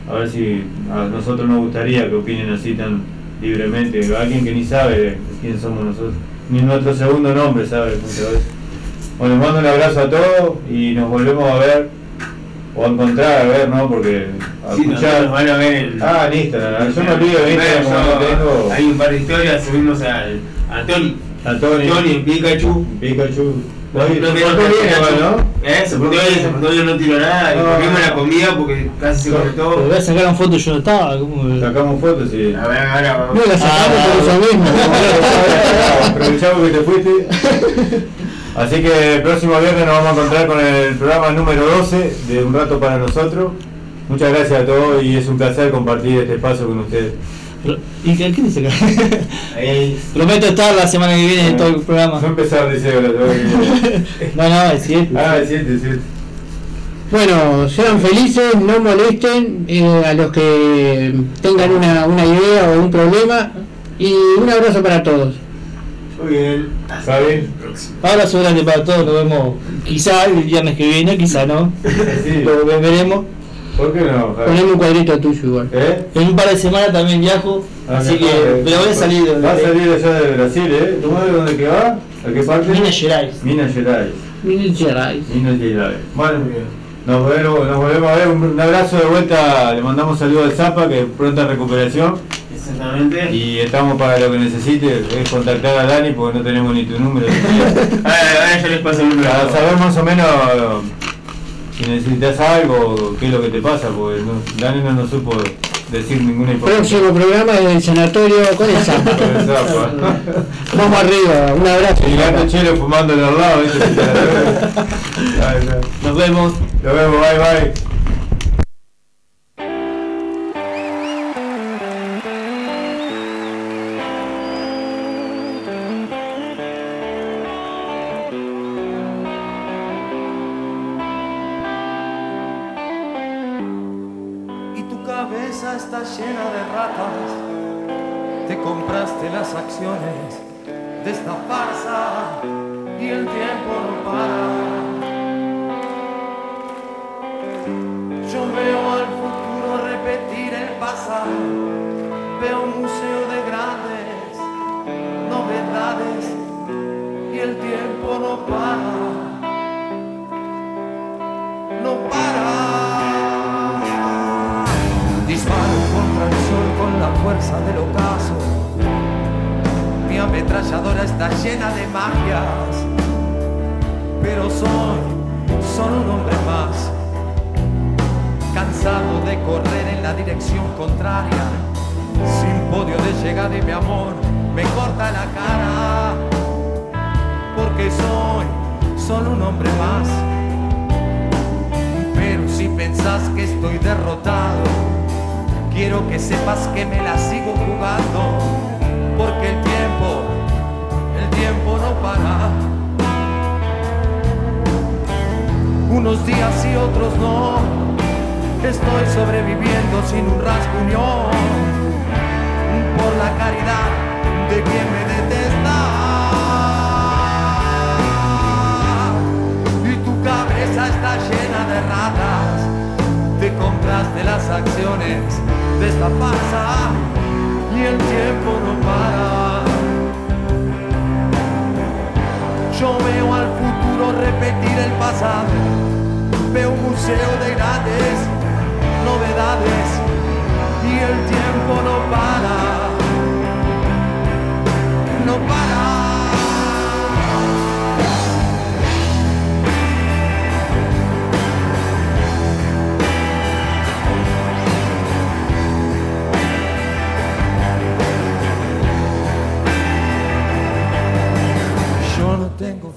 a ver si a nosotros nos gustaría que opinen así tan libremente, alguien que ni sabe quién somos nosotros, ni nuestro segundo nombre sabe muchas veces. Bueno, les mando un abrazo a todos y nos volvemos a ver o encontrar, a ver, ¿no? Porque a Sí, escuchar. nos van a ver en- Ah, en Instagram. Yo me olvido de Instagram como no tengo. Hay un par de historias, subimos al, a Tony. A Tony. Tony en Pikachu. Pikachu. No, no igual, ¿no? Eh, se portó bien, se portó bien, no tiró nada. Y No, comimos no. la comida porque casi se Pero conectó. voy a sacar una foto y yo no estaba. ¿cómo? Sacamos fotos y. A ver, ahora vamos. No la sacamos Ah, por eso mismo. Aprovechamos que te fuiste. Así que el próximo viernes nos vamos a encontrar con el programa número 12 de Un Rato para Nosotros. Muchas gracias a todos y es un placer compartir este espacio con ustedes. ¿Y qué, qué dice acá? Ahí. Prometo estar la semana que viene en todo el programa. No empezar, dice ahora. No, no, es cierto. Ah, es cierto, es cierto. Bueno, sean felices, no molesten eh, a los que tengan una, una idea o un problema y un abrazo para todos. Muy bien. ¿Está bien? Abrazo grande para todos, nos vemos quizá el viernes que viene, quizá no. Sí. Lo veremos. ¿Por qué no? Poneme un cuadrito tuyo igual. ¿Eh? En un par de semanas también viajo, Ah, así que. Pero voy a salir de. Va a salir allá de Brasil, ¿eh? ¿Tú sabes dónde que va? ¿A qué parte? Minas Gerais. Minas Gerais. Minas Gerais. Minas Gerais. Bueno, nos volvemos, nos volvemos a ver. Un, un abrazo de vuelta. Le mandamos saludos al Zapa, que pronta recuperación. Exactamente. Y estamos para lo que necesite. Es contactar a Dani porque no tenemos ni tu número. Ahora, ahora yo les paso el número. Para saber más o menos si necesitas algo o qué es lo que te pasa, porque no- Dani no nos supo decir ninguna información. Próximo programa es el sanatorio con el el Zapa. Vamos arriba, un abrazo. El gato chelo fumando al lado, ¿viste? Ay, no. Nos vemos. Nos vemos, bye bye. Soy solo un hombre más. Cansado de correr en la dirección contraria. Sin podio de llegada y mi amor me corta la cara. Porque soy solo un hombre más. Pero si pensás que estoy derrotado, quiero que sepas que me la sigo jugando, porque el tiempo, el tiempo no para. Unos días y otros no, estoy sobreviviendo sin un rasguño, por la caridad de quien me detesta. Y tu cabeza está llena de ratas te compraste las acciones de esta farsa y el tiempo no para. Yo veo al futuro repetir el pasado, veo un museo de grandes novedades y el tiempo no para. No para.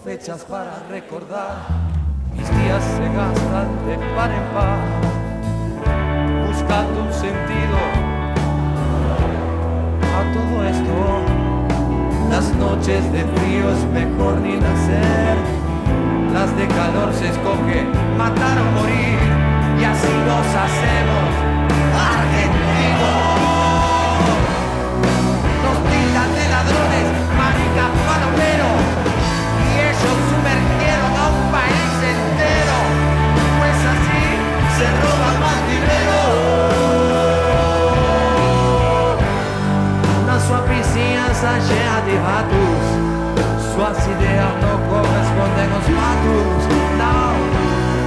Fechas para recordar, mis días se gastan de par en par, buscando un sentido a todo esto. Las noches de frío es mejor ni nacer, las de calor se escoge matar o morir, y así nos hacemos argentino. Nos tildan de ladrones, maricas, palomeros, Na sua vizinhança cheia de ratos, suas ideias não correspondem aos fatos. Não,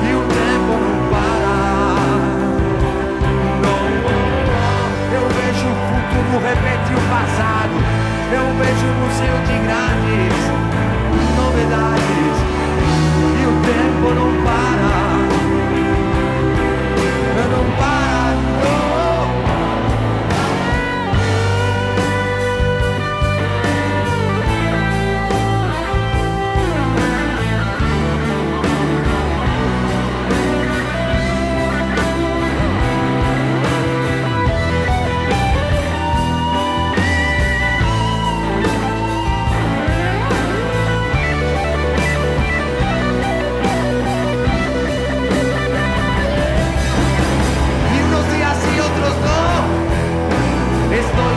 e o tempo não para. Não, eu vejo o futuro repetir o passado. Eu vejo um museu de grandes novidades. E o tempo não para. Não para,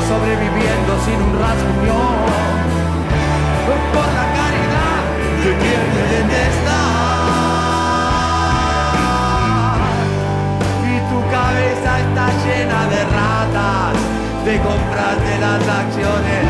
sobreviviendo sin un rasguño. Por la caridad que quieren estar. Y tu cabeza está llena de ratas, de compras de las acciones